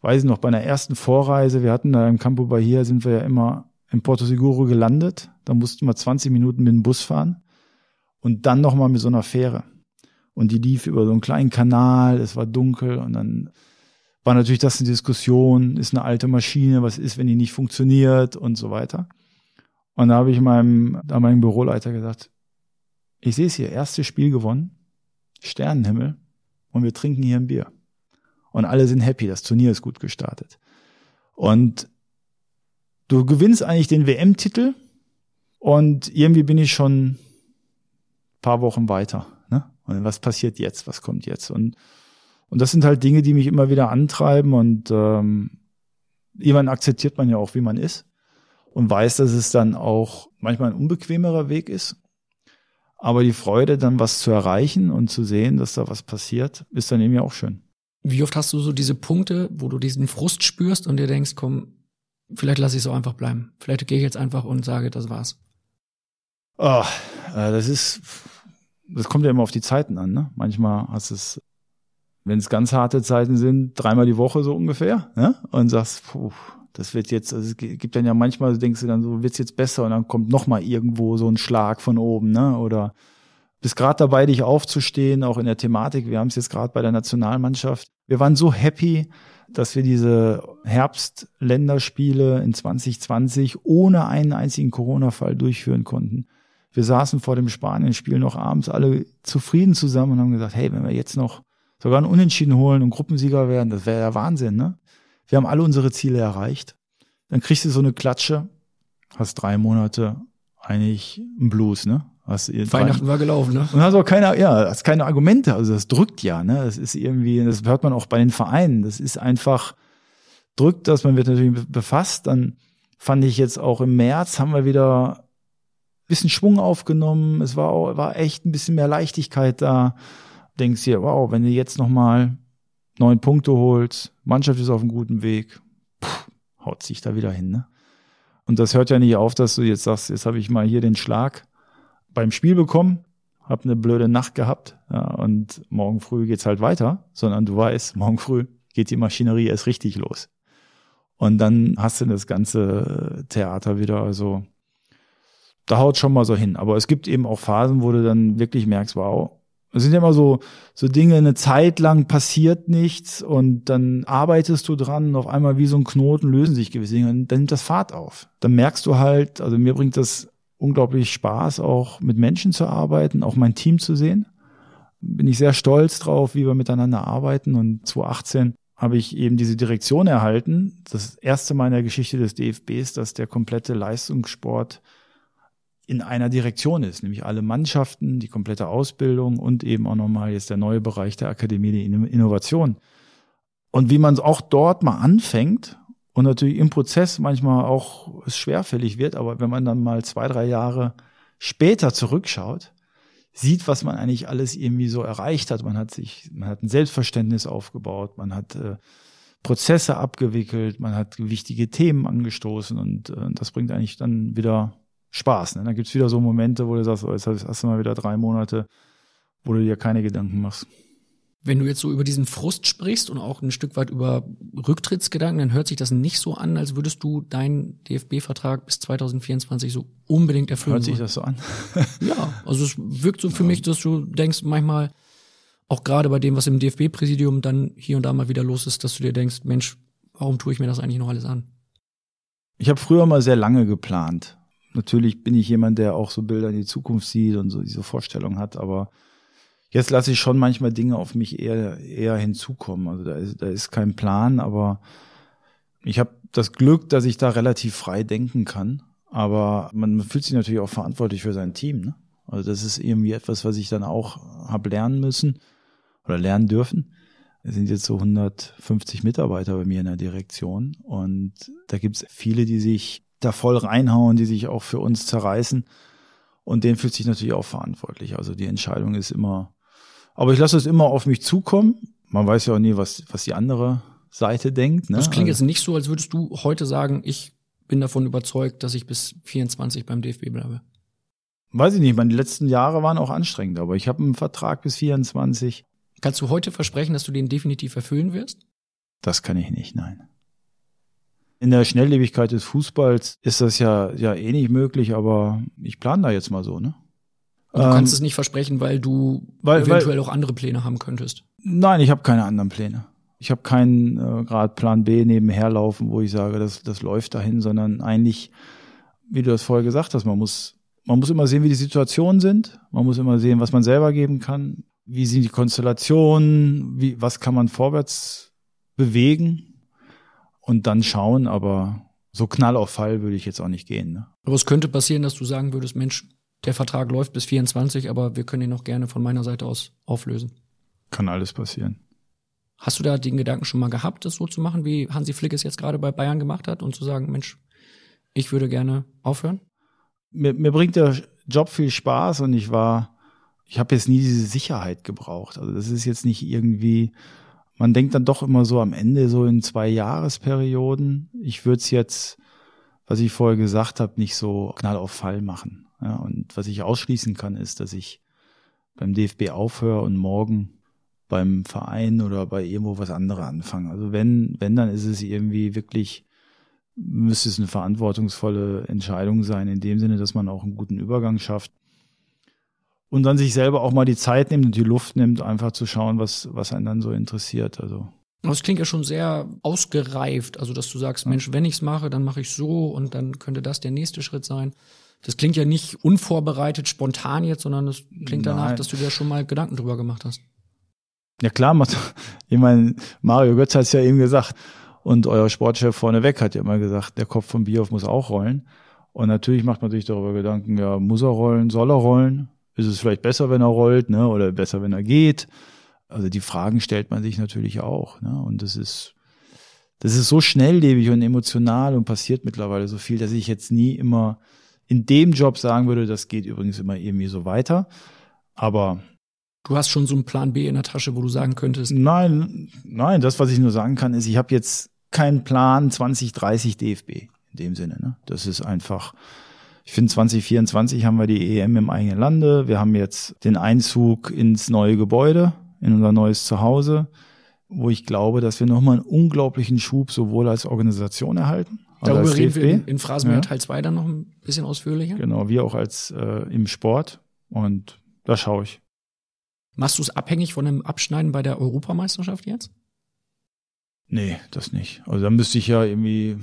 weiß ich noch, bei einer ersten Vorreise, wir hatten da im Campo Bahia, sind wir ja immer in Porto Seguro gelandet. Da mussten wir 20 Minuten mit dem Bus fahren und dann nochmal mit so einer Fähre. Und die lief über so einen kleinen Kanal, es war dunkel und dann war natürlich das eine Diskussion, ist eine alte Maschine, was ist, wenn die nicht funktioniert und so weiter. Und da habe ich meinem damaligen Büroleiter gesagt, ich sehe es hier, erstes Spiel gewonnen, Sternenhimmel und wir trinken hier ein Bier. Und alle sind happy, das Turnier ist gut gestartet. Und du gewinnst eigentlich den WM-Titel und irgendwie bin ich schon paar Wochen weiter. Ne? Und was passiert jetzt? Was kommt jetzt? Und, und das sind halt Dinge, die mich immer wieder antreiben und ähm, irgendwann akzeptiert man ja auch, wie man ist und weiß, dass es dann auch manchmal ein unbequemerer Weg ist. Aber die Freude, dann was zu erreichen und zu sehen, dass da was passiert, ist dann eben ja auch schön. Wie oft hast du so diese Punkte, wo du diesen Frust spürst und dir denkst, komm, vielleicht lasse ich so einfach bleiben. Vielleicht gehe ich jetzt einfach und sage, das war's. Oh, das ist, das kommt ja immer auf die Zeiten an. Ne? Manchmal hast es, wenn es ganz harte Zeiten sind, dreimal die Woche so ungefähr, ne? und sagst, puh, das wird jetzt, also es gibt dann ja manchmal, denkst du dann so, wird's jetzt besser und dann kommt noch mal irgendwo so ein Schlag von oben, ne? Oder bist gerade dabei, dich aufzustehen, auch in der Thematik. Wir haben es jetzt gerade bei der Nationalmannschaft. Wir waren so happy, dass wir diese Herbstländerspiele in 2020 ohne einen einzigen Corona-Fall durchführen konnten. Wir saßen vor dem Spanien-Spiel noch abends alle zufrieden zusammen und haben gesagt, hey, wenn wir jetzt noch sogar einen Unentschieden holen und Gruppensieger werden, das wäre ja Wahnsinn, ne? Wir haben alle unsere Ziele erreicht. Dann kriegst du so eine Klatsche, hast drei Monate eigentlich einen Blues, ne? Hast Weihnachten war gelaufen, ne? Und hast auch keine, ja, hast keine Argumente. Also das drückt ja, ne? Das ist irgendwie, das hört man auch bei den Vereinen. Das ist einfach drückt das. Man wird natürlich befasst. Dann fand ich jetzt auch im März haben wir wieder ein bisschen Schwung aufgenommen. Es war auch, war echt ein bisschen mehr Leichtigkeit da. Denkst dir, wow, wenn du jetzt noch mal neun Punkte holst, Mannschaft ist auf einem guten Weg, puh, haut sich da wieder hin, ne? Und das hört ja nicht auf, dass du jetzt sagst, jetzt habe ich mal hier den Schlag beim Spiel bekommen, habe eine blöde Nacht gehabt ja, und morgen früh geht's halt weiter, sondern du weißt, morgen früh geht die Maschinerie erst richtig los. Und dann hast du das ganze Theater wieder, also da haut schon mal so hin. Aber es gibt eben auch Phasen, wo du dann wirklich merkst, wow, es sind ja immer so, so Dinge, eine Zeit lang passiert nichts und dann arbeitest du dran und auf einmal wie so ein Knoten lösen sich gewisse Dinge und dann nimmt das Fahrt auf. Dann merkst du halt, also mir bringt das unglaublich Spaß, auch mit Menschen zu arbeiten, auch mein Team zu sehen. Bin ich sehr stolz drauf, wie wir miteinander arbeiten. Und 2018 habe ich eben diese Direktion erhalten. Das erste Mal in der Geschichte des DFBs, dass der komplette Leistungssport in einer Direktion ist, nämlich alle Mannschaften, die komplette Ausbildung und eben auch nochmal jetzt der neue Bereich der Akademie der Innovation. Und wie man es auch dort mal anfängt und natürlich im Prozess manchmal auch es schwerfällig wird, aber wenn man dann mal zwei, drei Jahre später zurückschaut, sieht, was man eigentlich alles irgendwie so erreicht hat. Man hat sich, man hat ein Selbstverständnis aufgebaut, man hat äh, Prozesse abgewickelt, man hat wichtige Themen angestoßen und äh, das bringt eigentlich dann wieder Spaß. Ne? Dann gibt's wieder so Momente, wo du sagst, oh, jetzt hast du mal wieder drei Monate, wo du dir keine Gedanken machst. Wenn du jetzt so über diesen Frust sprichst und auch ein Stück weit über Rücktrittsgedanken, dann hört sich das nicht so an, als würdest du deinen DFB-Vertrag bis 2024 so unbedingt erfüllen. Hört sich das so an? ja, also es wirkt so für ja. mich, dass du denkst manchmal, auch gerade bei dem, was im DFB-Präsidium dann hier und da mal wieder los ist, dass du dir denkst, Mensch, warum tue ich mir das eigentlich noch alles an? Ich habe früher mal sehr lange geplant. Natürlich bin ich jemand, der auch so Bilder in die Zukunft sieht und so diese Vorstellung hat, aber Jetzt lasse ich schon manchmal Dinge auf mich eher, eher hinzukommen. Also da ist, da ist kein Plan, aber ich habe das Glück, dass ich da relativ frei denken kann. Aber man fühlt sich natürlich auch verantwortlich für sein Team. Ne? Also das ist irgendwie etwas, was ich dann auch habe lernen müssen oder lernen dürfen. Es sind jetzt so 150 Mitarbeiter bei mir in der Direktion und da gibt es viele, die sich da voll reinhauen, die sich auch für uns zerreißen und den fühlt sich natürlich auch verantwortlich. Also die Entscheidung ist immer, aber ich lasse es immer auf mich zukommen. Man weiß ja auch nie, was, was die andere Seite denkt. Ne? Das klingt also, jetzt nicht so, als würdest du heute sagen, ich bin davon überzeugt, dass ich bis 24 beim DFB bleibe. Weiß ich nicht, meine letzten Jahre waren auch anstrengend, aber ich habe einen Vertrag bis 24. Kannst du heute versprechen, dass du den definitiv erfüllen wirst? Das kann ich nicht, nein. In der Schnelllebigkeit des Fußballs ist das ja, ja eh nicht möglich, aber ich plane da jetzt mal so, ne? Und du kannst ähm, es nicht versprechen, weil du weil, eventuell weil, auch andere Pläne haben könntest. Nein, ich habe keine anderen Pläne. Ich habe keinen äh, gerade Plan B nebenher laufen, wo ich sage, das, das läuft dahin, sondern eigentlich, wie du das vorher gesagt hast, man muss, man muss immer sehen, wie die Situationen sind. Man muss immer sehen, was man selber geben kann. Wie sind die Konstellationen? Wie, was kann man vorwärts bewegen? Und dann schauen, aber so knall auf Fall würde ich jetzt auch nicht gehen. Ne? Aber es könnte passieren, dass du sagen würdest, Mensch, der Vertrag läuft bis 24, aber wir können ihn noch gerne von meiner Seite aus auflösen. Kann alles passieren. Hast du da den Gedanken schon mal gehabt, das so zu machen, wie Hansi Flick es jetzt gerade bei Bayern gemacht hat und zu sagen, Mensch, ich würde gerne aufhören? Mir, mir bringt der Job viel Spaß und ich war, ich habe jetzt nie diese Sicherheit gebraucht. Also das ist jetzt nicht irgendwie, man denkt dann doch immer so am Ende so in zwei Jahresperioden. Ich würde es jetzt, was ich vorher gesagt habe, nicht so knall auf Fall machen. Ja, und was ich ausschließen kann, ist, dass ich beim DFB aufhöre und morgen beim Verein oder bei irgendwo was anderes anfangen. Also wenn, wenn, dann ist es irgendwie wirklich, müsste es eine verantwortungsvolle Entscheidung sein, in dem Sinne, dass man auch einen guten Übergang schafft. Und dann sich selber auch mal die Zeit nimmt und die Luft nimmt, einfach zu schauen, was, was einen dann so interessiert. Also. Das klingt ja schon sehr ausgereift, also dass du sagst, Mensch, wenn ich's mache, dann mache ich so und dann könnte das der nächste Schritt sein. Das klingt ja nicht unvorbereitet, spontan jetzt, sondern das klingt Nein. danach, dass du dir schon mal Gedanken drüber gemacht hast. Ja klar, ich meine, Mario Götz hat es ja eben gesagt und euer Sportchef vorneweg hat ja immer gesagt, der Kopf von Bioff muss auch rollen. Und natürlich macht man sich darüber Gedanken, ja, muss er rollen, soll er rollen? Ist es vielleicht besser, wenn er rollt, ne? Oder besser, wenn er geht? Also die Fragen stellt man sich natürlich auch, ne? Und das ist, das ist so schnelllebig und emotional und passiert mittlerweile so viel, dass ich jetzt nie immer in dem Job sagen würde, das geht übrigens immer irgendwie so weiter. Aber Du hast schon so einen Plan B in der Tasche, wo du sagen könntest. Nein, nein, das, was ich nur sagen kann, ist, ich habe jetzt keinen Plan 2030 DFB in dem Sinne. Ne? Das ist einfach, ich finde 2024 haben wir die EM im eigenen Lande. Wir haben jetzt den Einzug ins neue Gebäude, in unser neues Zuhause, wo ich glaube, dass wir nochmal einen unglaublichen Schub sowohl als Organisation erhalten. Darüber reden wir in, in Phrasenmeer ja. Teil 2 dann noch ein bisschen ausführlicher. Genau, wie auch als äh, im Sport. Und da schaue ich. Machst du es abhängig von dem Abschneiden bei der Europameisterschaft jetzt? Nee, das nicht. Also dann müsste ich ja irgendwie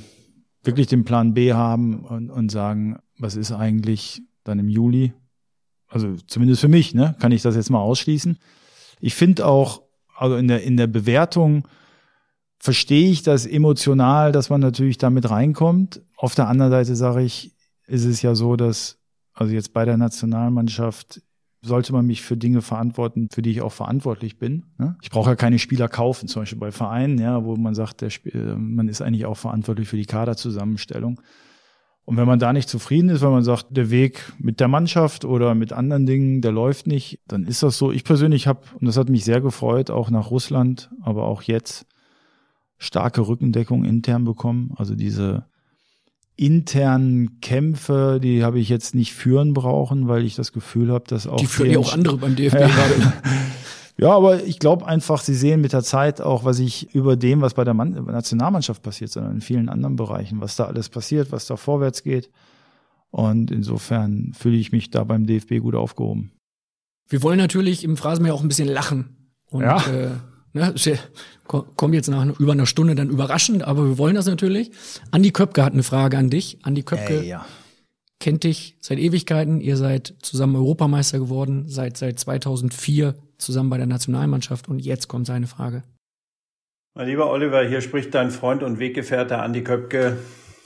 wirklich den Plan B haben und, und sagen, was ist eigentlich dann im Juli? Also zumindest für mich, ne, kann ich das jetzt mal ausschließen. Ich finde auch, also in der, in der Bewertung verstehe ich das emotional, dass man natürlich damit reinkommt. Auf der anderen Seite sage ich, ist es ja so, dass, also jetzt bei der Nationalmannschaft sollte man mich für Dinge verantworten, für die ich auch verantwortlich bin. Ne? Ich brauche ja keine Spieler kaufen, zum Beispiel bei Vereinen, ja, wo man sagt, der Spiel, man ist eigentlich auch verantwortlich für die Kaderzusammenstellung. Und wenn man da nicht zufrieden ist, weil man sagt, der Weg mit der Mannschaft oder mit anderen Dingen, der läuft nicht, dann ist das so. Ich persönlich habe, und das hat mich sehr gefreut, auch nach Russland, aber auch jetzt, starke Rückendeckung intern bekommen. Also diese internen Kämpfe, die habe ich jetzt nicht führen brauchen, weil ich das Gefühl habe, dass auch. Die führen ja auch andere beim DFB ja. gerade. Ja, aber ich glaube einfach, sie sehen mit der Zeit auch, was ich über dem, was bei der Mann Nationalmannschaft passiert, sondern in vielen anderen Bereichen, was da alles passiert, was da vorwärts geht. Und insofern fühle ich mich da beim DFB gut aufgehoben. Wir wollen natürlich im Phrasenmeer auch ein bisschen lachen. Und ja. äh, Ne, kommt jetzt nach über einer Stunde dann überraschend, aber wir wollen das natürlich. Andi Köpke hat eine Frage an dich. Andi Köpke äh, ja. kennt dich seit Ewigkeiten. Ihr seid zusammen Europameister geworden, seid seit 2004 zusammen bei der Nationalmannschaft und jetzt kommt seine Frage. Mein lieber Oliver, hier spricht dein Freund und Weggefährte Andi Köpke.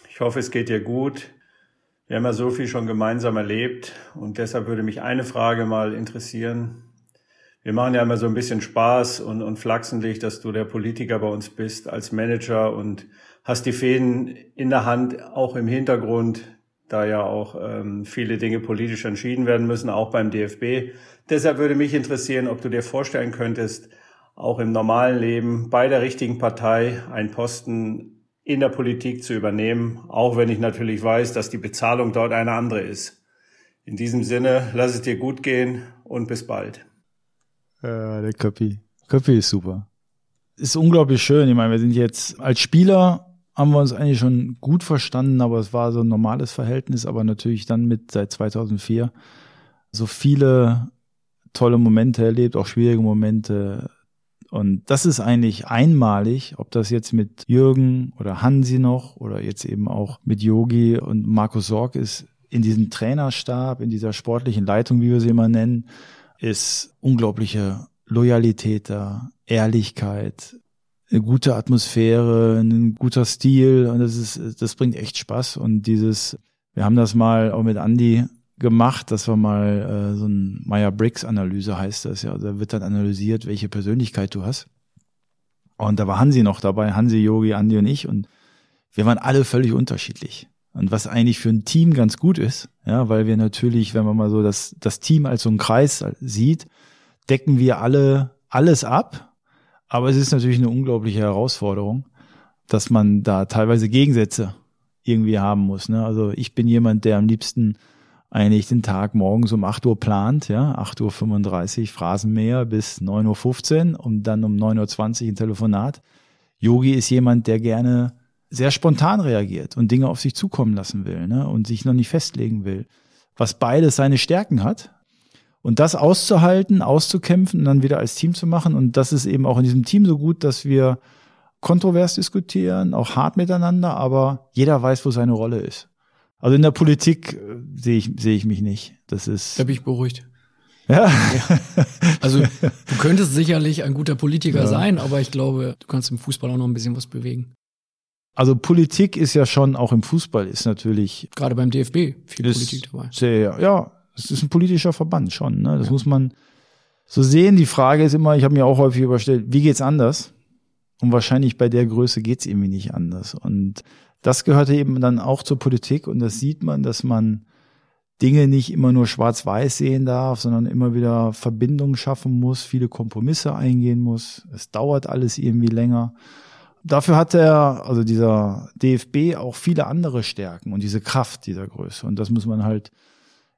Ich hoffe, es geht dir gut. Wir haben ja so viel schon gemeinsam erlebt und deshalb würde mich eine Frage mal interessieren. wir machen ja immer so ein bisschen Spaß und, und flachsen dich, dass du der Politiker bei uns bist als Manager und hast die Fäden in der Hand, auch im Hintergrund, da ja auch ähm, viele Dinge politisch entschieden werden müssen, auch beim DFB. Deshalb würde mich interessieren, ob du dir vorstellen könntest, auch im normalen Leben bei der richtigen Partei einen Posten in der Politik zu übernehmen, auch wenn ich natürlich weiß, dass die Bezahlung dort eine andere ist. In diesem Sinne, lass es dir gut gehen und bis bald. Ja, der Köppi. Köppi ist super. Ist unglaublich schön. Ich meine, wir sind jetzt als Spieler haben wir uns eigentlich schon gut verstanden, aber es war so ein normales Verhältnis, aber natürlich dann mit seit 2004 so viele tolle Momente erlebt, auch schwierige Momente. Und das ist eigentlich einmalig, ob das jetzt mit Jürgen oder Hansi noch oder jetzt eben auch mit Yogi und Markus Sorg ist, in diesem Trainerstab, in dieser sportlichen Leitung, wie wir sie immer nennen, ist unglaubliche Loyalität da, Ehrlichkeit, eine gute Atmosphäre, ein guter Stil und das ist, das bringt echt Spaß und dieses, wir haben das mal auch mit Andy gemacht, das war mal äh, so ein Meyer-Briggs-Analyse heißt das ja, da wird dann analysiert, welche Persönlichkeit du hast. Und da war Hansi noch dabei, Hansi, Yogi, Andy und ich und wir waren alle völlig unterschiedlich. Und was eigentlich für ein Team ganz gut ist, ja, weil wir natürlich, wenn man mal so das, das Team als so einen Kreis sieht, decken wir alle alles ab, aber es ist natürlich eine unglaubliche Herausforderung, dass man da teilweise Gegensätze irgendwie haben muss. Ne? Also ich bin jemand, der am liebsten eigentlich den Tag morgens um 8 Uhr plant, ja, 8.35 Uhr Phrasenmäher bis 9.15 Uhr und dann um 9.20 Uhr ein Telefonat. Yogi ist jemand, der gerne sehr spontan reagiert und Dinge auf sich zukommen lassen will ne? und sich noch nicht festlegen will. Was beides seine Stärken hat, und das auszuhalten, auszukämpfen und dann wieder als Team zu machen. Und das ist eben auch in diesem Team so gut, dass wir kontrovers diskutieren, auch hart miteinander, aber jeder weiß, wo seine Rolle ist. Also in der Politik äh, sehe ich, sehe ich mich nicht. Das ist. Da bin ich beruhigt. Ja. ja. Also du könntest sicherlich ein guter Politiker ja. sein, aber ich glaube, du kannst im Fußball auch noch ein bisschen was bewegen. Also Politik ist ja schon auch im Fußball ist natürlich gerade beim DFB viel Politik dabei. Sehr, ja, es ist ein politischer Verband schon. Ne? Das ja. muss man so sehen. Die Frage ist immer, ich habe mir auch häufig überstellt, wie geht's anders? Und wahrscheinlich bei der Größe geht's irgendwie nicht anders. Und das gehörte eben dann auch zur Politik. Und das sieht man, dass man Dinge nicht immer nur schwarz-weiß sehen darf, sondern immer wieder Verbindungen schaffen muss, viele Kompromisse eingehen muss. Es dauert alles irgendwie länger. Dafür hat er, also dieser DFB, auch viele andere Stärken und diese Kraft dieser Größe. Und das muss man halt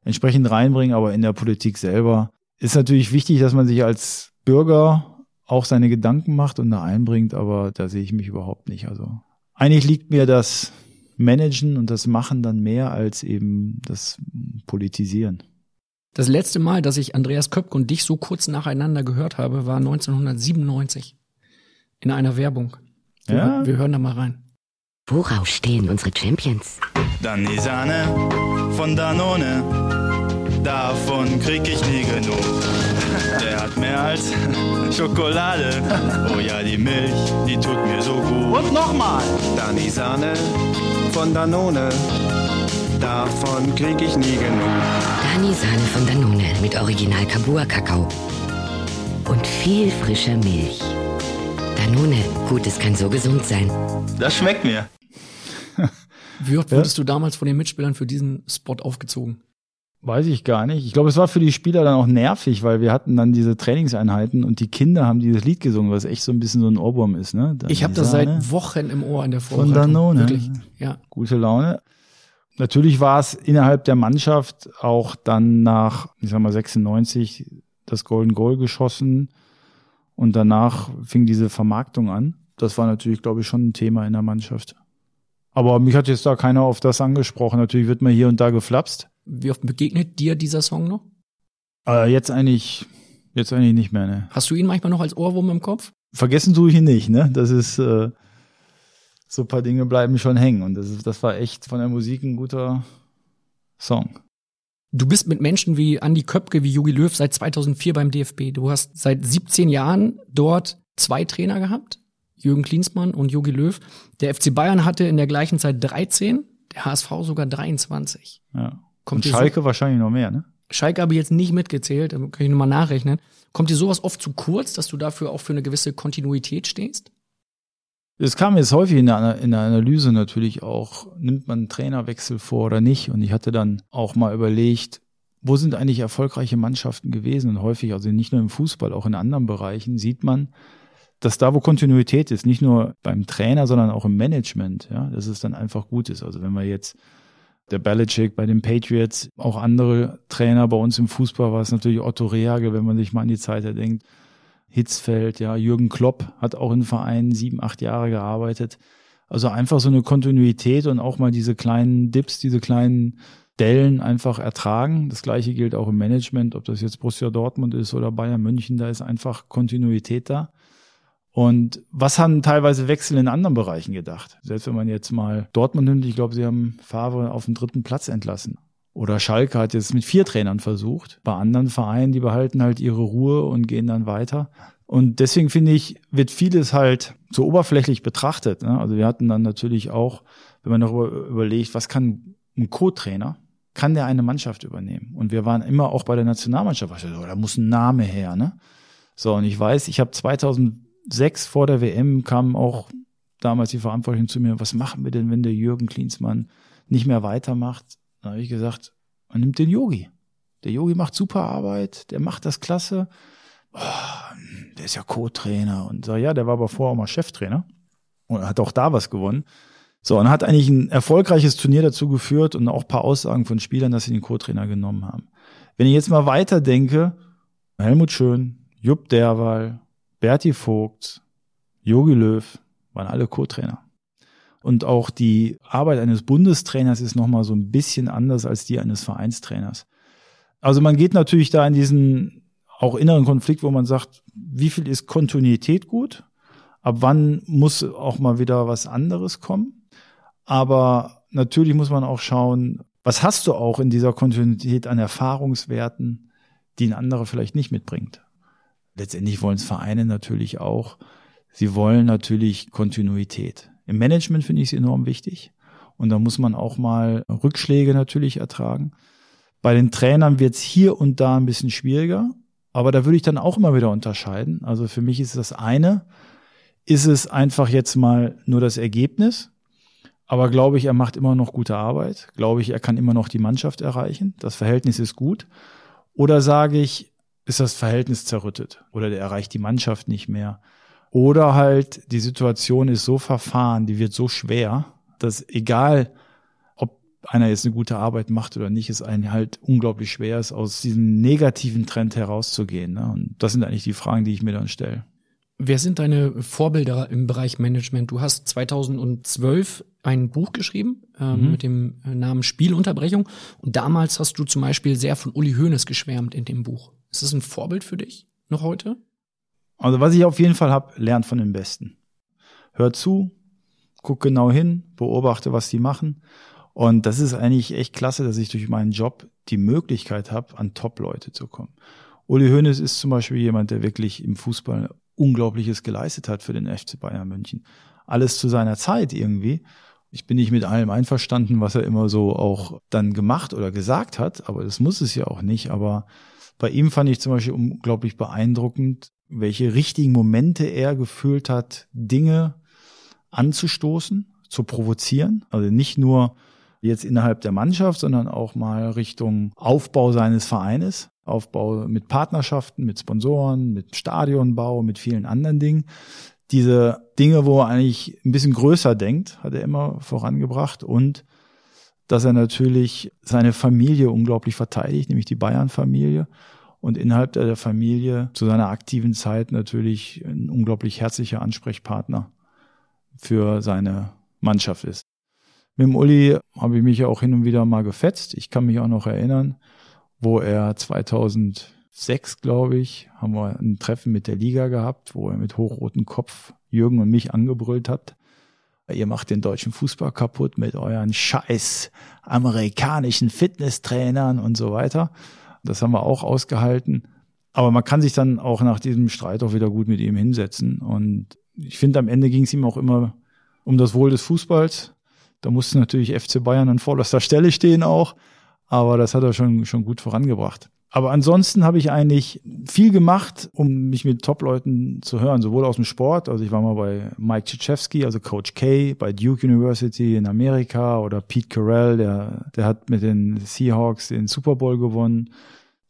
entsprechend reinbringen, aber in der Politik selber ist natürlich wichtig, dass man sich als Bürger auch seine Gedanken macht und da einbringt, aber da sehe ich mich überhaupt nicht. Also eigentlich liegt mir das Managen und das Machen dann mehr als eben das Politisieren. Das letzte Mal, dass ich Andreas Köpke und dich so kurz nacheinander gehört habe, war 1997 in einer Werbung. Wir, ja? wir hören da mal rein. Worauf stehen unsere Champions? Dann die Sahne von Danone, davon krieg ich nie genug. Der hat mehr als Schokolade. Oh ja, die Milch, die tut mir so gut. Und nochmal. Dann die Sahne von Danone, davon krieg ich nie genug. Dani Sahne von Danone mit Original Kabua Kakao. Und viel frischer Milch. Danone, Gutes kann so gesund sein. Das schmeckt mir. Wie oft wurdest ja? du damals von den Mitspielern für diesen Spot aufgezogen? Weiß ich gar nicht. Ich glaube, es war für die Spieler dann auch nervig, weil wir hatten dann diese Trainingseinheiten und die Kinder haben dieses Lied gesungen, was echt so ein bisschen so ein Ohrwurm ist. Ne? Dann ich habe das seit Wochen im Ohr in der Vorbereitung. Von Danone. Wirklich, ja. Gute Laune. Natürlich war es innerhalb der Mannschaft auch dann nach, ich sag mal, 96 das Golden Goal geschossen und danach fing diese Vermarktung an. Das war natürlich, glaube ich, schon ein Thema in der Mannschaft. Aber mich hat jetzt da keiner auf das angesprochen. Natürlich wird man hier und da geflapst. Wie oft begegnet dir dieser Song noch? Äh, jetzt eigentlich, jetzt eigentlich nicht mehr, ne. Hast du ihn manchmal noch als Ohrwurm im Kopf? Vergessen tue ich ihn nicht, ne. Das ist, äh, so ein paar Dinge bleiben schon hängen. Und das, ist, das war echt von der Musik ein guter Song. Du bist mit Menschen wie Andy Köpke, wie Jogi Löw seit 2004 beim DFB. Du hast seit 17 Jahren dort zwei Trainer gehabt. Jürgen Klinsmann und Jogi Löw. Der FC Bayern hatte in der gleichen Zeit 13, der HSV sogar 23. Ja. Kommt und Schalke so? wahrscheinlich noch mehr, ne? Schalke habe ich jetzt nicht mitgezählt, da kann ich nochmal nachrechnen. Kommt dir sowas oft zu kurz, dass du dafür auch für eine gewisse Kontinuität stehst? Es kam jetzt häufig in der, in der Analyse natürlich auch, nimmt man einen Trainerwechsel vor oder nicht? Und ich hatte dann auch mal überlegt, wo sind eigentlich erfolgreiche Mannschaften gewesen? Und häufig, also nicht nur im Fußball, auch in anderen Bereichen, sieht man, dass da, wo Kontinuität ist, nicht nur beim Trainer, sondern auch im Management, ja, dass es dann einfach gut ist. Also wenn wir jetzt der Belichick bei den Patriots, auch andere Trainer bei uns im Fußball war es natürlich Otto Rehagel, wenn man sich mal an die Zeit denkt, Hitzfeld, ja, Jürgen Klopp hat auch in Vereinen sieben, acht Jahre gearbeitet. Also einfach so eine Kontinuität und auch mal diese kleinen Dips, diese kleinen Dellen einfach ertragen. Das gleiche gilt auch im Management, ob das jetzt Borussia Dortmund ist oder Bayern München, da ist einfach Kontinuität da. Und was haben teilweise Wechsel in anderen Bereichen gedacht? Selbst wenn man jetzt mal Dortmund nimmt, ich glaube, sie haben Favre auf den dritten Platz entlassen. Oder Schalke hat jetzt mit vier Trainern versucht. Bei anderen Vereinen, die behalten halt ihre Ruhe und gehen dann weiter. Und deswegen finde ich, wird vieles halt so oberflächlich betrachtet. Ne? Also wir hatten dann natürlich auch, wenn man darüber überlegt, was kann ein Co-Trainer, kann der eine Mannschaft übernehmen? Und wir waren immer auch bei der Nationalmannschaft, so, da muss ein Name her. Ne? So, und ich weiß, ich habe 2006 vor der WM kamen auch damals die Verantwortlichen zu mir, was machen wir denn, wenn der Jürgen Klinsmann nicht mehr weitermacht? Da habe ich gesagt, man nimmt den Yogi. Der Yogi macht super Arbeit, der macht das klasse. Oh, der ist ja Co-Trainer und so, ja, der war aber vorher auch mal Cheftrainer und hat auch da was gewonnen. So, und hat eigentlich ein erfolgreiches Turnier dazu geführt und auch paar Aussagen von Spielern, dass sie den Co-Trainer genommen haben. Wenn ich jetzt mal weiter denke, Helmut Schön, Jupp Derwal, Berti Vogt, Jogi Löw waren alle Co-Trainer. Und auch die Arbeit eines Bundestrainers ist nochmal so ein bisschen anders als die eines Vereinstrainers. Also man geht natürlich da in diesen auch inneren Konflikt, wo man sagt, wie viel ist Kontinuität gut? Ab wann muss auch mal wieder was anderes kommen? Aber natürlich muss man auch schauen, was hast du auch in dieser Kontinuität an Erfahrungswerten, die ein anderer vielleicht nicht mitbringt. Letztendlich wollen es Vereine natürlich auch. Sie wollen natürlich Kontinuität. Im Management finde ich es enorm wichtig. Und da muss man auch mal Rückschläge natürlich ertragen. Bei den Trainern wird es hier und da ein bisschen schwieriger. Aber da würde ich dann auch immer wieder unterscheiden. Also für mich ist das eine, ist es einfach jetzt mal nur das Ergebnis. Aber glaube ich, er macht immer noch gute Arbeit. Glaube ich, er kann immer noch die Mannschaft erreichen. Das Verhältnis ist gut. Oder sage ich, ist das Verhältnis zerrüttet oder der erreicht die Mannschaft nicht mehr. Oder halt, die Situation ist so verfahren, die wird so schwer, dass egal, ob einer jetzt eine gute Arbeit macht oder nicht, es einen halt unglaublich schwer ist, aus diesem negativen Trend herauszugehen. Ne? Und das sind eigentlich die Fragen, die ich mir dann stelle. Wer sind deine Vorbilder im Bereich Management? Du hast 2012 ein Buch geschrieben äh, mhm. mit dem Namen Spielunterbrechung und damals hast du zum Beispiel sehr von Uli Hoeneß geschwärmt in dem Buch. Ist das ein Vorbild für dich noch heute? Also was ich auf jeden Fall habe, lernt von den Besten. Hör zu, guck genau hin, beobachte, was die machen. Und das ist eigentlich echt klasse, dass ich durch meinen Job die Möglichkeit habe, an Top-Leute zu kommen. Uli Hoeneß ist zum Beispiel jemand, der wirklich im Fußball Unglaubliches geleistet hat für den FC Bayern München. Alles zu seiner Zeit irgendwie. Ich bin nicht mit allem einverstanden, was er immer so auch dann gemacht oder gesagt hat, aber das muss es ja auch nicht. Aber bei ihm fand ich zum Beispiel unglaublich beeindruckend, welche richtigen Momente er gefühlt hat, Dinge anzustoßen, zu provozieren. Also nicht nur jetzt innerhalb der Mannschaft, sondern auch mal Richtung Aufbau seines Vereines. Aufbau mit Partnerschaften, mit Sponsoren, mit Stadionbau, mit vielen anderen Dingen. Diese Dinge, wo er eigentlich ein bisschen größer denkt, hat er immer vorangebracht und dass er natürlich seine Familie unglaublich verteidigt, nämlich die Bayern-Familie und innerhalb der Familie zu seiner aktiven Zeit natürlich ein unglaublich herzlicher Ansprechpartner für seine Mannschaft ist. Mit dem Uli habe ich mich auch hin und wieder mal gefetzt. Ich kann mich auch noch erinnern, wo er 2006, glaube ich, haben wir ein Treffen mit der Liga gehabt, wo er mit hochrotem Kopf Jürgen und mich angebrüllt hat. Ihr macht den deutschen Fußball kaputt mit euren scheiß amerikanischen Fitnesstrainern und so weiter. Das haben wir auch ausgehalten. Aber man kann sich dann auch nach diesem Streit auch wieder gut mit ihm hinsetzen. Und ich finde, am Ende ging es ihm auch immer um das Wohl des Fußballs. Da musste natürlich FC Bayern an vorderster Stelle stehen auch. aber das hat er schon, schon gut vorangebracht. Aber ansonsten habe ich eigentlich viel gemacht, um mich mit Top-Leuten zu hören, sowohl aus dem Sport, also ich war mal bei Mike Krzyzewski, also Coach K, bei Duke University in Amerika oder Pete Carell, der, der hat mit den Seahawks den Super Bowl gewonnen.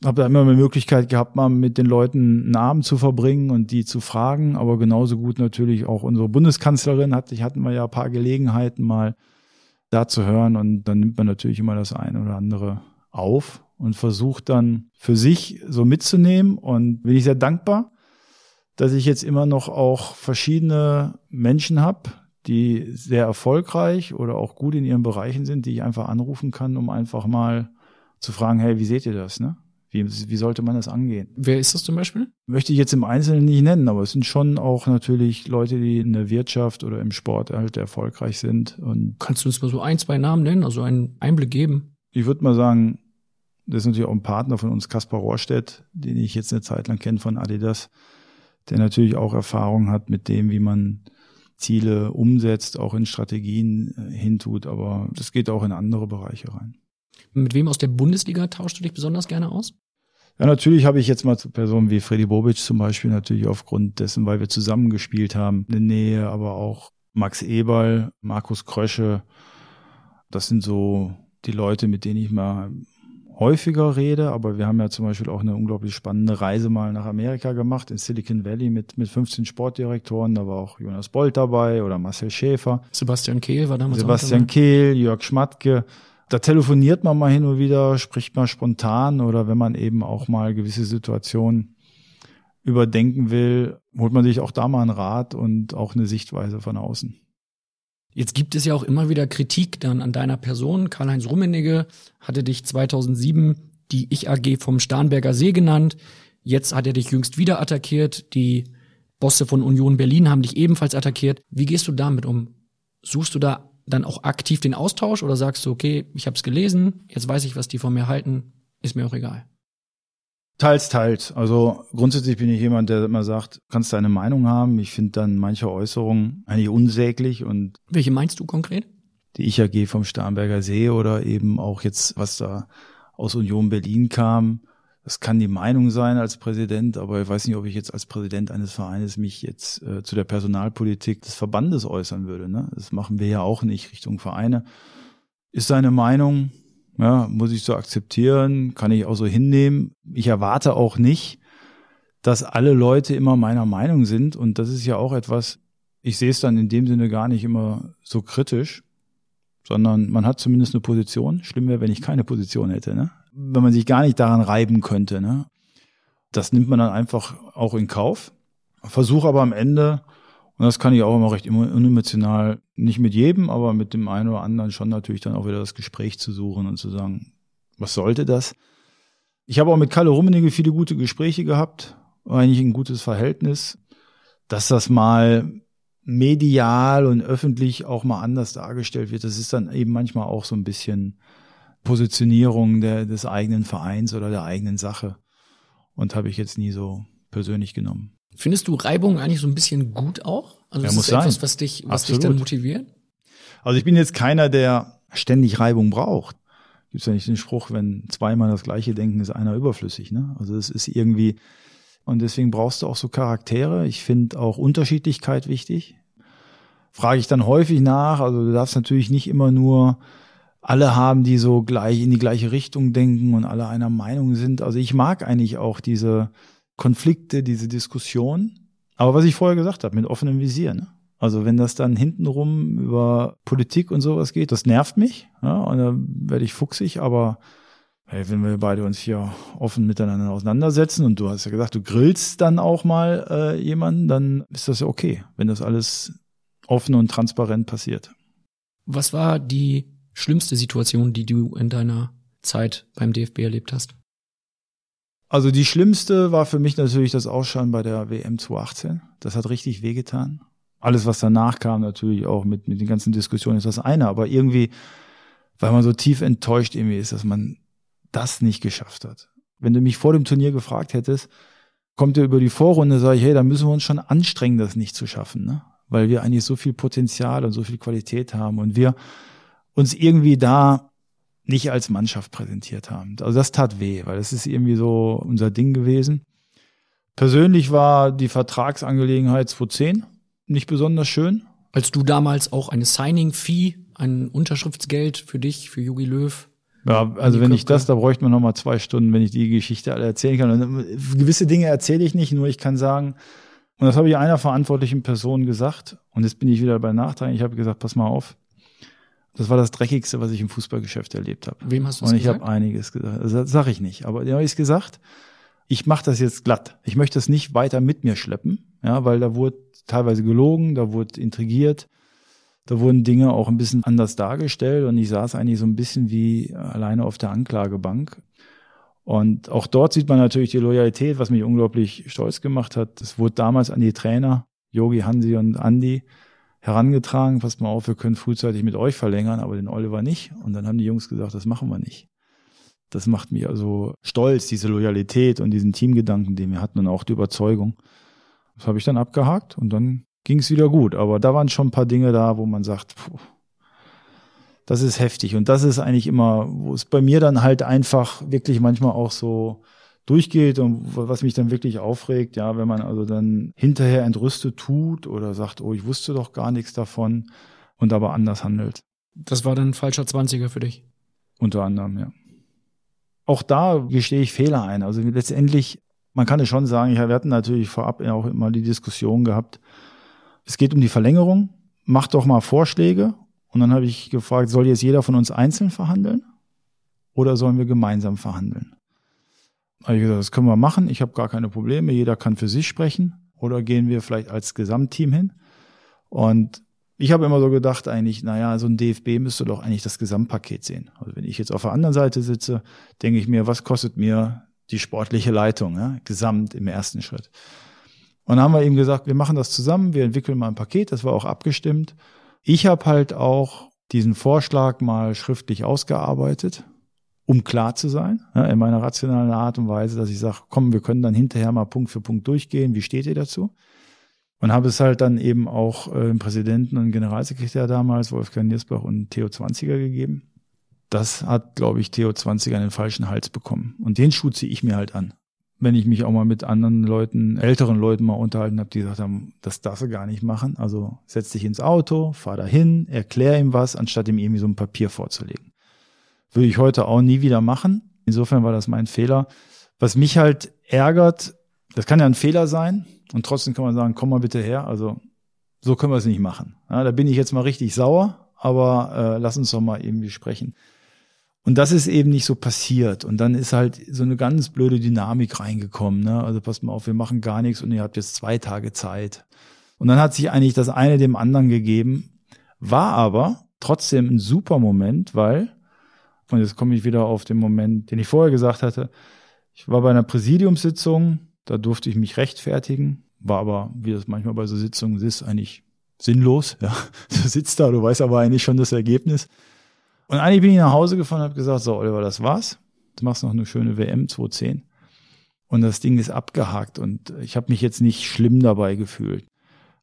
Habe da immer eine Möglichkeit gehabt, mal mit den Leuten einen Abend zu verbringen und die zu fragen, aber genauso gut natürlich auch unsere Bundeskanzlerin hatte, ich hatten wir ja ein paar Gelegenheiten mal da zu hören. Und dann nimmt man natürlich immer das eine oder andere auf und versucht dann für sich so mitzunehmen und bin ich sehr dankbar, dass ich jetzt immer noch auch verschiedene Menschen habe, die sehr erfolgreich oder auch gut in ihren Bereichen sind, die ich einfach anrufen kann, um einfach mal zu fragen, hey, wie seht ihr das, ne? Wie, wie sollte man das angehen? Wer ist das zum Beispiel? Möchte ich jetzt im Einzelnen nicht nennen, aber es sind schon auch natürlich Leute, die in der Wirtschaft oder im Sport halt erfolgreich sind. Und Kannst du uns mal so ein, zwei Namen nennen, also einen Einblick geben? Ich würde mal sagen, das ist natürlich auch ein Partner von uns, Kaspar Rohrstedt, den ich jetzt eine Zeit lang kenne von Adidas, der natürlich auch Erfahrung hat mit dem, wie man Ziele umsetzt, auch in Strategien äh, hintut, aber das geht auch in andere Bereiche rein. Mit wem aus der Bundesliga tauschst du dich besonders gerne aus? Ja, natürlich habe ich jetzt mal zu Personen wie Freddy Bobic zum Beispiel natürlich aufgrund dessen, weil wir zusammengespielt haben, eine Nähe, aber auch Max Eberl, Markus Krösche. Das sind so die Leute, mit denen ich mal häufiger rede, aber wir haben ja zum Beispiel auch eine unglaublich spannende Reise mal nach Amerika gemacht, in Silicon Valley mit, mit 15 Sportdirektoren. Da war auch Jonas Bolt dabei oder Marcel Schäfer. Sebastian Kehl war damals Sebastian auch dabei. Kehl, Jörg Schmatke. Da telefoniert man mal hin und wieder, spricht mal spontan oder wenn man eben auch mal gewisse Situationen überdenken will, holt man sich auch da mal einen Rat und auch eine Sichtweise von außen. Jetzt gibt es ja auch immer wieder Kritik dann an deiner Person. Karl-Heinz Rummenigge hatte dich 2007 die Ich AG vom Starnberger See genannt. Jetzt hat er dich jüngst wieder attackiert. Die Bosse von Union Berlin haben dich ebenfalls attackiert. Wie gehst du damit um? Suchst du da dann auch aktiv den Austausch oder sagst du, okay, ich habe es gelesen, jetzt weiß ich, was die von mir halten, ist mir auch egal? Teils, teils. Also grundsätzlich bin ich jemand, der immer sagt, kannst deine Meinung haben. Ich finde dann manche Äußerungen eigentlich unsäglich und Welche meinst du konkret? die Ich AG vom Starnberger See oder eben auch jetzt, was da aus Union Berlin kam. Das kann die Meinung sein als Präsident, aber ich weiß nicht, ob ich jetzt als Präsident eines Vereines mich jetzt äh, zu der Personalpolitik des Verbandes äußern würde. Ne? Das machen wir ja auch nicht Richtung Vereine. Ist seine Meinung, ja, muss ich so akzeptieren, kann ich auch so hinnehmen. Ich erwarte auch nicht, dass alle Leute immer meiner Meinung sind. Und das ist ja auch etwas, ich sehe es dann in dem Sinne gar nicht immer so kritisch, sondern man hat zumindest eine Position. Schlimm wäre, wenn ich keine Position hätte, ne? Wenn man sich gar nicht daran reiben könnte, ne? Das nimmt man dann einfach auch in Kauf. Versuche aber am Ende, und das kann ich auch immer recht unemotional, nicht mit jedem, aber mit dem einen oder anderen schon natürlich dann auch wieder das Gespräch zu suchen und zu sagen, was sollte das? Ich habe auch mit Kalle Rummenigge viele gute Gespräche gehabt, eigentlich ein gutes Verhältnis. Dass das mal medial und öffentlich auch mal anders dargestellt wird, das ist dann eben manchmal auch so ein bisschen Positionierung der, des eigenen Vereins oder der eigenen Sache. Und habe ich jetzt nie so persönlich genommen. Findest du Reibung eigentlich so ein bisschen gut auch? Also Ja, ist muss das etwas, sein. was dich, was dich dann motiviert? Also ich bin jetzt keiner, der ständig Reibung braucht. Gibt's ja nicht den Spruch, wenn zweimal das gleiche denken, ist einer überflüssig. Ne? Also es ist irgendwie, und deswegen brauchst du auch so Charaktere. Ich finde auch Unterschiedlichkeit wichtig. Frage ich dann häufig nach. Also du darfst natürlich nicht immer nur alle haben, die so gleich in die gleiche Richtung denken und alle einer Meinung sind. Also ich mag eigentlich auch diese Konflikte, diese Diskussion. Aber was ich vorher gesagt habe, mit offenem Visier. Ne? Also wenn das dann hintenrum über Politik und sowas geht, das nervt mich. Ja, und dann werde ich fuchsig, aber hey, wenn wir beide uns hier offen miteinander auseinandersetzen und du hast ja gesagt, du grillst dann auch mal äh, jemanden, dann ist das ja okay, wenn das alles offen und transparent passiert. Was war die schlimmste Situation, die du in deiner Zeit beim DFB erlebt hast? Also die schlimmste war für mich natürlich das Ausscheiden bei der WM 2018. Das hat richtig wehgetan. Alles, was danach kam, natürlich auch mit, mit den ganzen Diskussionen ist das eine, aber irgendwie, weil man so tief enttäuscht irgendwie ist, dass man das nicht geschafft hat. Wenn du mich vor dem Turnier gefragt hättest, kommt ihr über die Vorrunde, sage ich, hey, da müssen wir uns schon anstrengen, das nicht zu schaffen, ne? Weil wir eigentlich so viel Potenzial und so viel Qualität haben und wir uns irgendwie da nicht als Mannschaft präsentiert haben. Also das tat weh, weil das ist irgendwie so unser Ding gewesen. Persönlich war die Vertragsangelegenheit 2010 nicht besonders schön. Als du damals auch eine Signing-Fee, ein Unterschriftsgeld für dich, für Jogi Löw. Ja, also wenn ich das, da bräuchte man noch mal zwei Stunden, wenn ich die Geschichte alle erzählen kann. Und gewisse Dinge erzähle ich nicht, nur ich kann sagen, und das habe ich einer verantwortlichen Person gesagt. Und jetzt bin ich wieder bei Nachtrag. Ich habe gesagt, pass mal auf. Das war das Dreckigste, was ich im Fußballgeschäft erlebt habe. Wem hast du das Und ich habe einiges gesagt. Das sage ich nicht. Aber habe ich gesagt, ich mache das jetzt glatt. Ich möchte das nicht weiter mit mir schleppen, ja, weil da wurde teilweise gelogen, da wurde intrigiert, da wurden Dinge auch ein bisschen anders dargestellt und ich saß eigentlich so ein bisschen wie alleine auf der Anklagebank. Und auch dort sieht man natürlich die Loyalität, was mich unglaublich stolz gemacht hat. Es wurde damals an die Trainer, Yogi, Hansi und Andy, herangetragen, passt mal auf, wir können frühzeitig mit euch verlängern, aber den Oliver nicht. Und dann haben die Jungs gesagt, das machen wir nicht. Das macht mich also stolz, diese Loyalität und diesen Teamgedanken, den wir hatten und auch die Überzeugung. Das habe ich dann abgehakt und dann ging es wieder gut. Aber da waren schon ein paar Dinge da, wo man sagt, puh, das ist heftig. Und das ist eigentlich immer, wo es bei mir dann halt einfach wirklich manchmal auch so durchgeht und was mich dann wirklich aufregt, ja, wenn man also dann hinterher entrüstet tut oder sagt, oh, ich wusste doch gar nichts davon und aber anders handelt. Das war dann ein falscher Zwanziger für dich. Unter anderem, ja. Auch da gestehe ich Fehler ein. Also letztendlich, man kann es schon sagen, wir hatten natürlich vorab auch immer die Diskussion gehabt, es geht um die Verlängerung, macht doch mal Vorschläge. Und dann habe ich gefragt, soll jetzt jeder von uns einzeln verhandeln oder sollen wir gemeinsam verhandeln? Habe ich gesagt, das können wir machen, ich habe gar keine Probleme, jeder kann für sich sprechen oder gehen wir vielleicht als Gesamtteam hin? Und ich habe immer so gedacht eigentlich, naja, so ein DFB müsste doch eigentlich das Gesamtpaket sehen. Also wenn ich jetzt auf der anderen Seite sitze, denke ich mir, was kostet mir die sportliche Leitung, ja, gesamt im ersten Schritt. Und dann haben wir eben gesagt, wir machen das zusammen, wir entwickeln mal ein Paket, das war auch abgestimmt. Ich habe halt auch diesen Vorschlag mal schriftlich ausgearbeitet um klar zu sein, in meiner rationalen Art und Weise, dass ich sage, komm, wir können dann hinterher mal Punkt für Punkt durchgehen, wie steht ihr dazu? Und habe es halt dann eben auch äh, Präsidenten und Generalsekretär damals, Wolfgang Niersbach und Theo Zwanziger gegeben. Das hat, glaube ich, Theo Zwanziger einen falschen Hals bekommen. Und den Schuh ziehe ich mir halt an. Wenn ich mich auch mal mit anderen Leuten, älteren Leuten mal unterhalten habe, die gesagt haben, das darfst du gar nicht machen. Also setz dich ins Auto, fahr dahin, erklär ihm was, anstatt ihm irgendwie so ein Papier vorzulegen. Würde ich heute auch nie wieder machen. Insofern war das mein Fehler. Was mich halt ärgert, das kann ja ein Fehler sein und trotzdem kann man sagen, komm mal bitte her. Also so können wir es nicht machen. Ja, da bin ich jetzt mal richtig sauer, aber äh, lass uns doch mal irgendwie sprechen. Und das ist eben nicht so passiert. Und dann ist halt so eine ganz blöde Dynamik reingekommen. Ne? Also passt mal auf, wir machen gar nichts und ihr habt jetzt zwei Tage Zeit. Und dann hat sich eigentlich das eine dem anderen gegeben, war aber trotzdem ein super Moment, weil und jetzt komme ich wieder auf den Moment, den ich vorher gesagt hatte. Ich war bei einer Präsidiumssitzung, da durfte ich mich rechtfertigen, war aber, wie das manchmal bei so Sitzungen ist, eigentlich sinnlos. Ja, du sitzt da, du weißt aber eigentlich schon das Ergebnis. Und eigentlich bin ich nach Hause gefahren und habe gesagt, so Oliver, das war's. Du machst noch eine schöne WM 2010. Und das Ding ist abgehakt und ich habe mich jetzt nicht schlimm dabei gefühlt.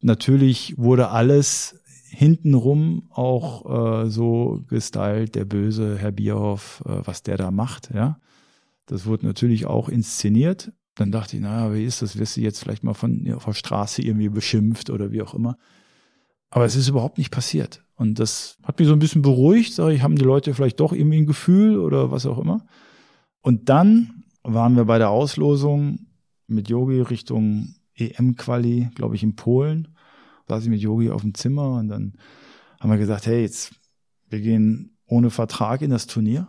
Natürlich wurde alles hintenrum auch äh, so gestylt, der böse Herr Bierhoff, äh, was der da macht, ja. Das wurde natürlich auch inszeniert. Dann dachte ich, naja, wie ist das? Wirst du jetzt vielleicht mal von auf der Straße irgendwie beschimpft oder wie auch immer. Aber es ist überhaupt nicht passiert. Und das hat mich so ein bisschen beruhigt. Sag ich, haben die Leute vielleicht doch irgendwie ein Gefühl oder was auch immer. Und dann waren wir bei der Auslosung mit Yogi Richtung EM-Quali, glaube ich, in Polen saß ich mit Yogi auf dem Zimmer und dann haben wir gesagt, hey, jetzt, wir gehen ohne Vertrag in das Turnier.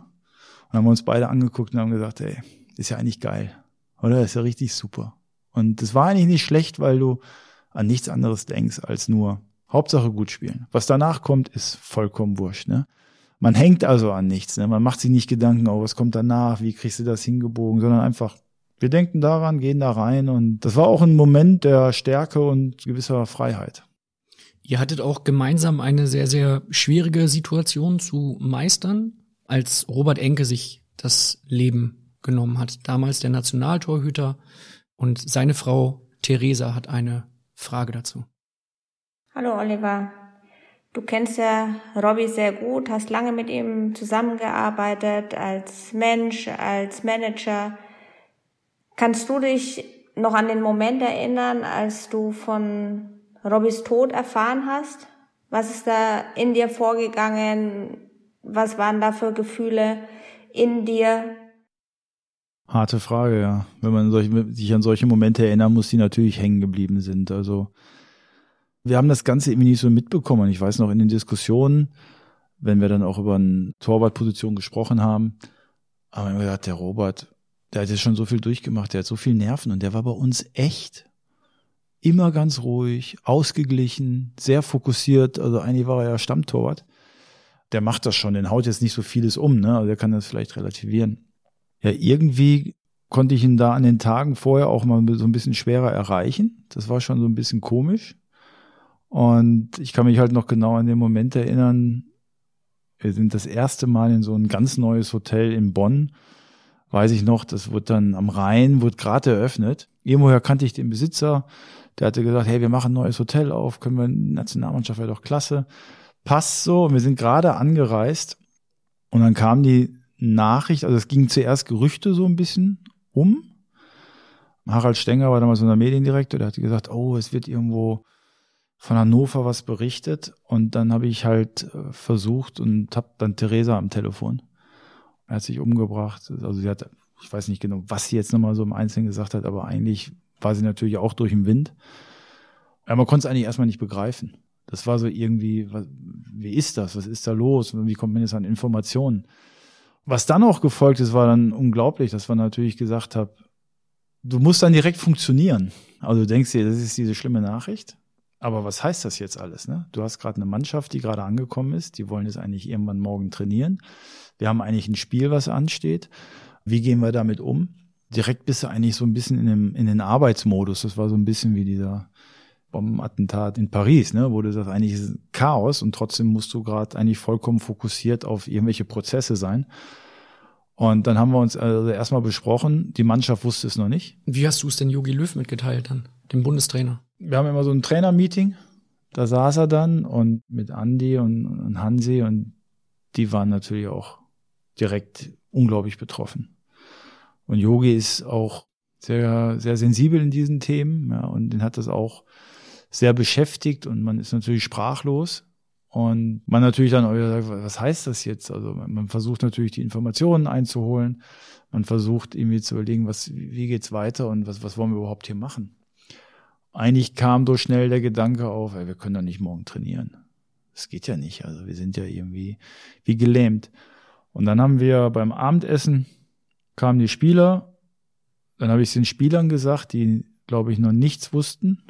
Und haben wir uns beide angeguckt und haben gesagt, hey, ist ja eigentlich geil. Oder? Ist ja richtig super. Und das war eigentlich nicht schlecht, weil du an nichts anderes denkst als nur Hauptsache gut spielen. Was danach kommt, ist vollkommen wurscht. Ne? Man hängt also an nichts. Ne? Man macht sich nicht Gedanken, oh, was kommt danach, wie kriegst du das hingebogen, sondern einfach, wir denken daran, gehen da rein. Und das war auch ein Moment der Stärke und gewisser Freiheit. Ihr hattet auch gemeinsam eine sehr, sehr schwierige Situation zu meistern, als Robert Enke sich das Leben genommen hat. Damals der Nationaltorhüter und seine Frau Theresa hat eine Frage dazu. Hallo Oliver. Du kennst ja Robbie sehr gut, hast lange mit ihm zusammengearbeitet als Mensch, als Manager. Kannst du dich noch an den Moment erinnern, als du von Robbys Tod erfahren hast? Was ist da in dir vorgegangen? Was waren da für Gefühle in dir? Harte Frage, ja. Wenn man sich an solche Momente erinnern muss, die natürlich hängen geblieben sind. Also wir haben das Ganze irgendwie nicht so mitbekommen. Ich weiß noch in den Diskussionen, wenn wir dann auch über eine Torwartposition gesprochen haben, haben wir gesagt, der Robert, der hat jetzt schon so viel durchgemacht, der hat so viel Nerven und der war bei uns echt immer ganz ruhig, ausgeglichen, sehr fokussiert. Also eigentlich war er ja Stammtorwart. Der macht das schon, den haut jetzt nicht so vieles um, ne? Also der kann das vielleicht relativieren. Ja, irgendwie konnte ich ihn da an den Tagen vorher auch mal so ein bisschen schwerer erreichen. Das war schon so ein bisschen komisch. Und ich kann mich halt noch genau an den Moment erinnern, wir sind das erste Mal in so ein ganz neues Hotel in Bonn. Weiß ich noch, das wurde dann am Rhein, wurde gerade eröffnet. Irgendwoher kannte ich den Besitzer. Der hatte gesagt, hey, wir machen ein neues Hotel auf, können wir, Nationalmannschaft wäre doch klasse. Passt so. Und wir sind gerade angereist. Und dann kam die Nachricht, also es ging zuerst Gerüchte so ein bisschen um. Harald Stenger war damals unser Mediendirektor, der hatte gesagt, oh, es wird irgendwo von Hannover was berichtet und dann habe ich halt äh, versucht und habe dann Theresa am Telefon. Er hat sich umgebracht. Also sie hat, ich weiß nicht genau, was sie jetzt nochmal so im Einzelnen gesagt hat, aber eigentlich war sie natürlich auch durch den Wind. Aber man konnte es eigentlich erstmal nicht begreifen. Das war so irgendwie, wie ist das? Was ist da los? Wie kommt man jetzt an Informationen? Was dann auch gefolgt ist, war dann unglaublich, dass man natürlich gesagt hat, du musst dann direkt funktionieren. Also du denkst dir, das ist diese schlimme Nachricht. Aber was heißt das jetzt alles? Ne? Du hast gerade eine Mannschaft, die gerade angekommen ist. Die wollen jetzt eigentlich irgendwann morgen trainieren. Wir haben eigentlich ein Spiel, was ansteht. Wie gehen wir damit um? Direkt bist du eigentlich so ein bisschen in, dem, in den Arbeitsmodus. Das war so ein bisschen wie dieser Bombenattentat in Paris, ne? wo du sagst, eigentlich ist Chaos und trotzdem musst du gerade eigentlich vollkommen fokussiert auf irgendwelche Prozesse sein. Und dann haben wir uns also erstmal besprochen, die Mannschaft wusste es noch nicht. Wie hast du es denn Jogi Löw mitgeteilt dann, dem Bundestrainer? wir haben immer so ein Trainermeeting. Da saß er dann und mit Andy und, und Hansi und die waren natürlich auch direkt unglaublich betroffen. Und Yogi ist auch sehr, sehr sensibel in diesen Themen, ja, und den hat das auch sehr beschäftigt und man ist natürlich sprachlos. Und man natürlich dann auch sagt, was heißt das jetzt? Also man versucht natürlich die Informationen einzuholen. Man versucht irgendwie zu überlegen, was, wie geht's weiter und was, was wollen wir überhaupt hier machen? eigentlich kam so schnell der Gedanke auf, ey, wir können doch nicht morgen trainieren. Das geht ja nicht. Also wir sind ja irgendwie wie gelähmt. Und dann haben wir beim Abendessen kamen die Spieler. Dann habe ich es den Spielern gesagt, die, glaube ich, noch nichts wussten.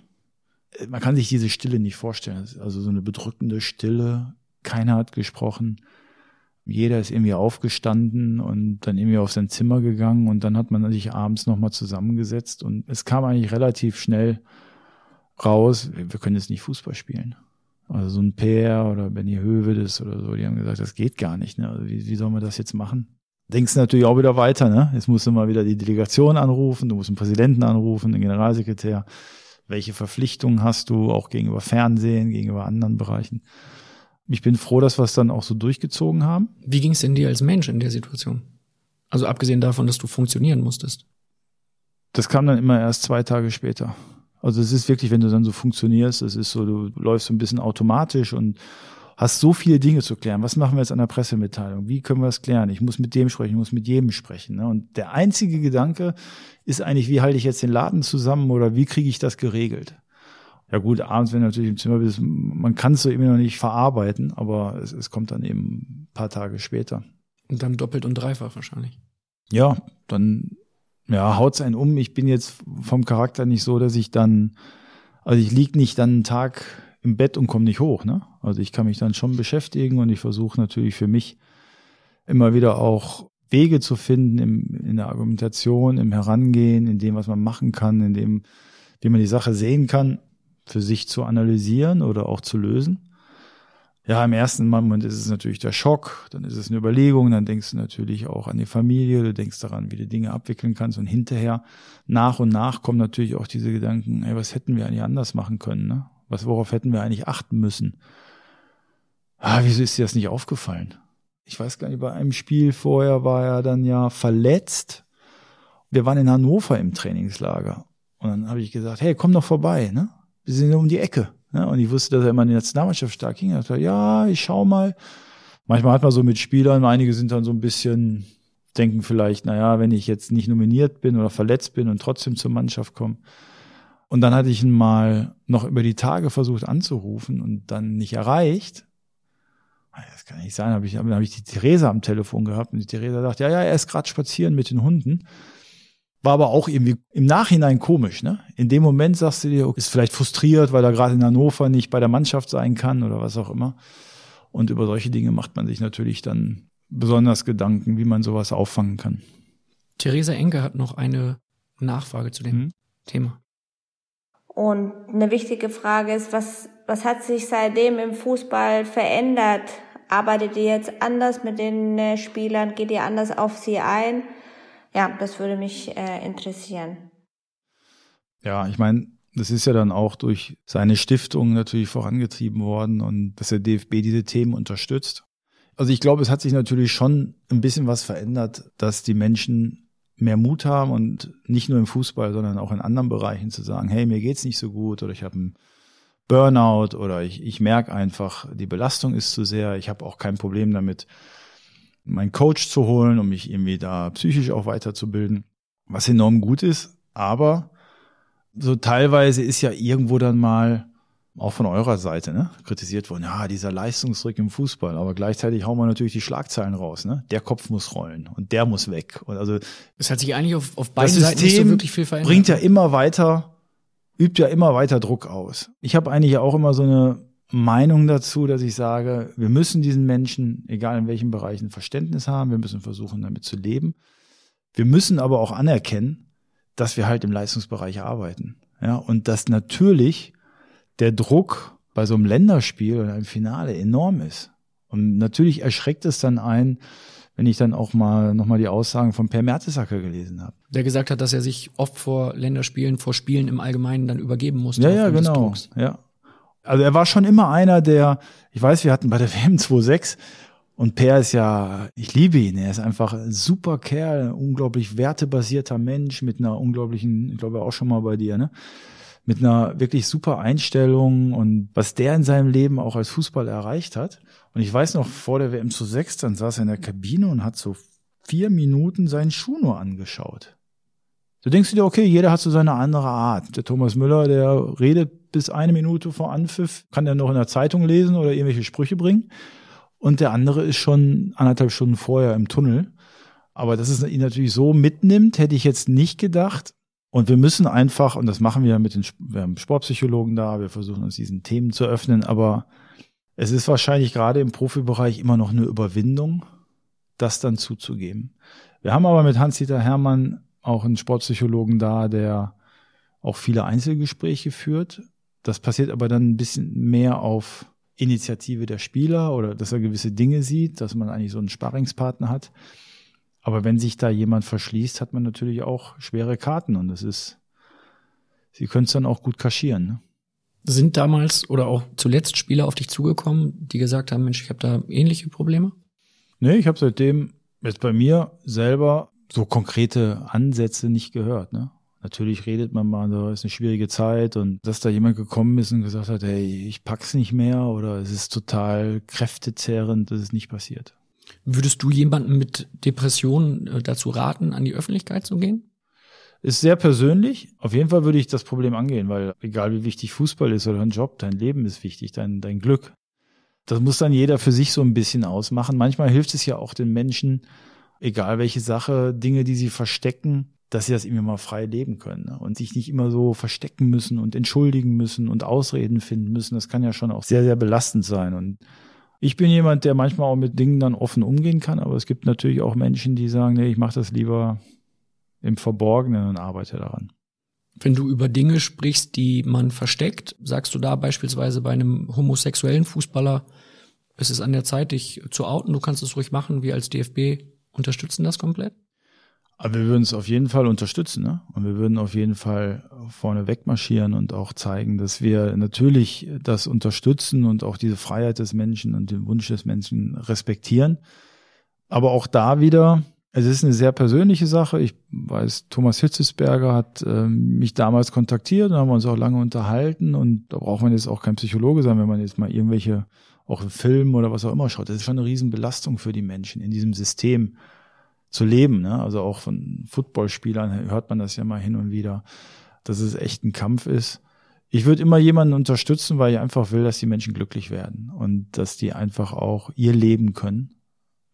Man kann sich diese Stille nicht vorstellen. Also so eine bedrückende Stille. Keiner hat gesprochen. Jeder ist irgendwie aufgestanden und dann irgendwie auf sein Zimmer gegangen und dann hat man sich abends nochmal zusammengesetzt und es kam eigentlich relativ schnell raus, wir können jetzt nicht Fußball spielen. Also so ein Peer oder Benny Hövedes oder so, die haben gesagt, das geht gar nicht. Ne? Also wie, wie sollen wir das jetzt machen? Denkst natürlich auch wieder weiter, ne? Jetzt musst du mal wieder die Delegation anrufen, du musst den Präsidenten anrufen, den Generalsekretär. Welche Verpflichtungen hast du auch gegenüber Fernsehen, gegenüber anderen Bereichen? Ich bin froh, dass wir es dann auch so durchgezogen haben. Wie ging es denn dir als Mensch in der Situation? Also abgesehen davon, dass du funktionieren musstest. Das kam dann immer erst zwei Tage später. Also es ist wirklich, wenn du dann so funktionierst, es ist so, du läufst so ein bisschen automatisch und hast so viele Dinge zu klären. Was machen wir jetzt an der Pressemitteilung? Wie können wir das klären? Ich muss mit dem sprechen, ich muss mit jedem sprechen. Ne? Und der einzige Gedanke ist eigentlich, wie halte ich jetzt den Laden zusammen oder wie kriege ich das geregelt? Ja gut, abends, wenn du natürlich im Zimmer bist, man kann es so eben noch nicht verarbeiten, aber es, es kommt dann eben ein paar Tage später. Und dann doppelt und dreifach wahrscheinlich. Ja, dann ja, haut's einen um. Ich bin jetzt vom Charakter nicht so, dass ich dann, also ich lieg nicht dann einen Tag im Bett und komme nicht hoch. Ne? Also ich kann mich dann schon beschäftigen und ich versuche natürlich für mich immer wieder auch Wege zu finden im, in der Argumentation, im Herangehen, in dem, was man machen kann, in dem, wie man die Sache sehen kann, für sich zu analysieren oder auch zu lösen. Ja, im ersten Moment ist es natürlich der Schock, dann ist es eine Überlegung, dann denkst du natürlich auch an die Familie, du denkst daran, wie du Dinge abwickeln kannst und hinterher nach und nach kommen natürlich auch diese Gedanken, ey, was hätten wir eigentlich anders machen können, ne? Was, worauf hätten wir eigentlich achten müssen? Ah, wieso ist dir das nicht aufgefallen? Ich weiß gar nicht, bei einem Spiel vorher war er dann ja verletzt. Wir waren in Hannover im Trainingslager. Und dann habe ich gesagt, hey, komm doch vorbei, ne? Wir sind um die Ecke. Ne? Und ich wusste, dass er immer in der Nationalmannschaft stark ging. Ich ja, ich schau mal. Manchmal hat man so mit Spielern, einige sind dann so ein bisschen, denken vielleicht, naja, wenn ich jetzt nicht nominiert bin oder verletzt bin und trotzdem zur Mannschaft komme. Und dann hatte ich ihn mal noch über die Tage versucht anzurufen und dann nicht erreicht. Das kann nicht sein, habe ich, hab ich die Theresa am Telefon gehabt und die Theresa sagt, ja, ja, er ist gerade spazieren mit den Hunden. War aber auch irgendwie im Nachhinein komisch, ne? In dem Moment sagst du dir, ist vielleicht frustriert, weil er gerade in Hannover nicht bei der Mannschaft sein kann oder was auch immer. Und über solche Dinge macht man sich natürlich dann besonders Gedanken, wie man sowas auffangen kann. Theresa Enke hat noch eine Nachfrage zu dem mhm. Thema. Und eine wichtige Frage ist, was, was hat sich seitdem im Fußball verändert? Arbeitet ihr jetzt anders mit den äh, Spielern? Geht ihr anders auf sie ein? Ja, das würde mich äh, interessieren. Ja, ich meine, das ist ja dann auch durch seine Stiftung natürlich vorangetrieben worden und dass der DFB diese Themen unterstützt. Also ich glaube, es hat sich natürlich schon ein bisschen was verändert, dass die Menschen mehr Mut haben und nicht nur im Fußball, sondern auch in anderen Bereichen zu sagen, hey, mir geht's nicht so gut oder ich habe einen Burnout oder ich, ich merke einfach, die Belastung ist zu sehr. Ich habe auch kein Problem damit, meinen Coach zu holen, um mich irgendwie da psychisch auch weiterzubilden, was enorm gut ist. Aber so teilweise ist ja irgendwo dann mal auch von eurer Seite, ne, kritisiert worden, ja, dieser Leistungsdruck im Fußball, aber gleichzeitig hauen wir natürlich die Schlagzeilen raus, ne? Der Kopf muss rollen und der muss weg. Und also es hat sich eigentlich auf, auf beiden Seiten nicht so wirklich viel verändert. Bringt ja immer weiter, übt ja immer weiter Druck aus. Ich habe eigentlich auch immer so eine Meinung dazu, dass ich sage, wir müssen diesen Menschen, egal in welchen Bereichen, Verständnis haben, wir müssen versuchen, damit zu leben. Wir müssen aber auch anerkennen, dass wir halt im Leistungsbereich arbeiten. Ja, und dass natürlich der Druck bei so einem Länderspiel oder einem Finale enorm ist. Und natürlich erschreckt es dann ein, wenn ich dann auch mal nochmal die Aussagen von Per Mertesacker gelesen habe. Der gesagt hat, dass er sich oft vor Länderspielen, vor Spielen im Allgemeinen dann übergeben musste. Ja, ja, genau. Ja. Also er war schon immer einer, der, ich weiß, wir hatten bei der WM 2.6 und Per ist ja, ich liebe ihn, er ist einfach ein super Kerl, unglaublich wertebasierter Mensch mit einer unglaublichen, ich glaube auch schon mal bei dir, ne? mit einer wirklich super Einstellung und was der in seinem Leben auch als Fußballer erreicht hat. Und ich weiß noch, vor der WM zu sechs, dann saß er in der Kabine und hat so vier Minuten seinen Schuh nur angeschaut. Du denkst dir, okay, jeder hat so seine andere Art. Der Thomas Müller, der redet bis eine Minute vor Anpfiff, kann er noch in der Zeitung lesen oder irgendwelche Sprüche bringen. Und der andere ist schon anderthalb Stunden vorher im Tunnel. Aber dass es ihn natürlich so mitnimmt, hätte ich jetzt nicht gedacht. Und wir müssen einfach, und das machen wir mit den wir haben Sportpsychologen da, wir versuchen uns diesen Themen zu öffnen, aber es ist wahrscheinlich gerade im Profibereich immer noch eine Überwindung, das dann zuzugeben. Wir haben aber mit Hans-Dieter Hermann auch einen Sportpsychologen da, der auch viele Einzelgespräche führt. Das passiert aber dann ein bisschen mehr auf Initiative der Spieler oder dass er gewisse Dinge sieht, dass man eigentlich so einen Sparringspartner hat. Aber wenn sich da jemand verschließt, hat man natürlich auch schwere Karten und das ist, sie können es dann auch gut kaschieren. Ne? Sind damals oder auch zuletzt Spieler auf dich zugekommen, die gesagt haben, Mensch, ich habe da ähnliche Probleme? Nee, ich habe seitdem jetzt bei mir selber so konkrete Ansätze nicht gehört. Ne? Natürlich redet man mal, da ist eine schwierige Zeit und dass da jemand gekommen ist und gesagt hat, hey, ich pack's nicht mehr oder es ist total kräftezehrend, das ist nicht passiert. Würdest du jemanden mit Depressionen äh, dazu raten, an die Öffentlichkeit zu gehen? Ist sehr persönlich. Auf jeden Fall würde ich das Problem angehen, weil egal wie wichtig Fußball ist oder ein Job, dein Leben ist wichtig, dein, dein Glück. Das muss dann jeder für sich so ein bisschen ausmachen. Manchmal hilft es ja auch den Menschen, egal welche Sache, Dinge, die sie verstecken, dass sie das irgendwie mal frei leben können ne? und sich nicht immer so verstecken müssen und entschuldigen müssen und Ausreden finden müssen. Das kann ja schon auch sehr, sehr belastend sein. Und ich bin jemand, der manchmal auch mit Dingen dann offen umgehen kann, aber es gibt natürlich auch Menschen, die sagen, nee, ich mache das lieber im Verborgenen und arbeite daran. Wenn du über Dinge sprichst, die man versteckt, sagst du da beispielsweise bei einem homosexuellen Fußballer, es ist an der Zeit, dich zu outen, du kannst es ruhig machen, wir als DFB unterstützen das komplett? Aber wir würden es auf jeden Fall unterstützen, ne? Und wir würden auf jeden Fall vorne wegmarschieren und auch zeigen, dass wir natürlich das unterstützen und auch diese Freiheit des Menschen und den Wunsch des Menschen respektieren. Aber auch da wieder, es ist eine sehr persönliche Sache. Ich weiß, Thomas Hitzesberger hat äh, mich damals kontaktiert und haben uns auch lange unterhalten. Und da braucht man jetzt auch kein Psychologe sein, wenn man jetzt mal irgendwelche, auch Filme oder was auch immer schaut. Das ist schon eine Riesenbelastung für die Menschen in diesem System zu leben. Ne? Also auch von Footballspielern hört man das ja mal hin und wieder, dass es echt ein Kampf ist. Ich würde immer jemanden unterstützen, weil ich einfach will, dass die Menschen glücklich werden und dass die einfach auch ihr Leben können,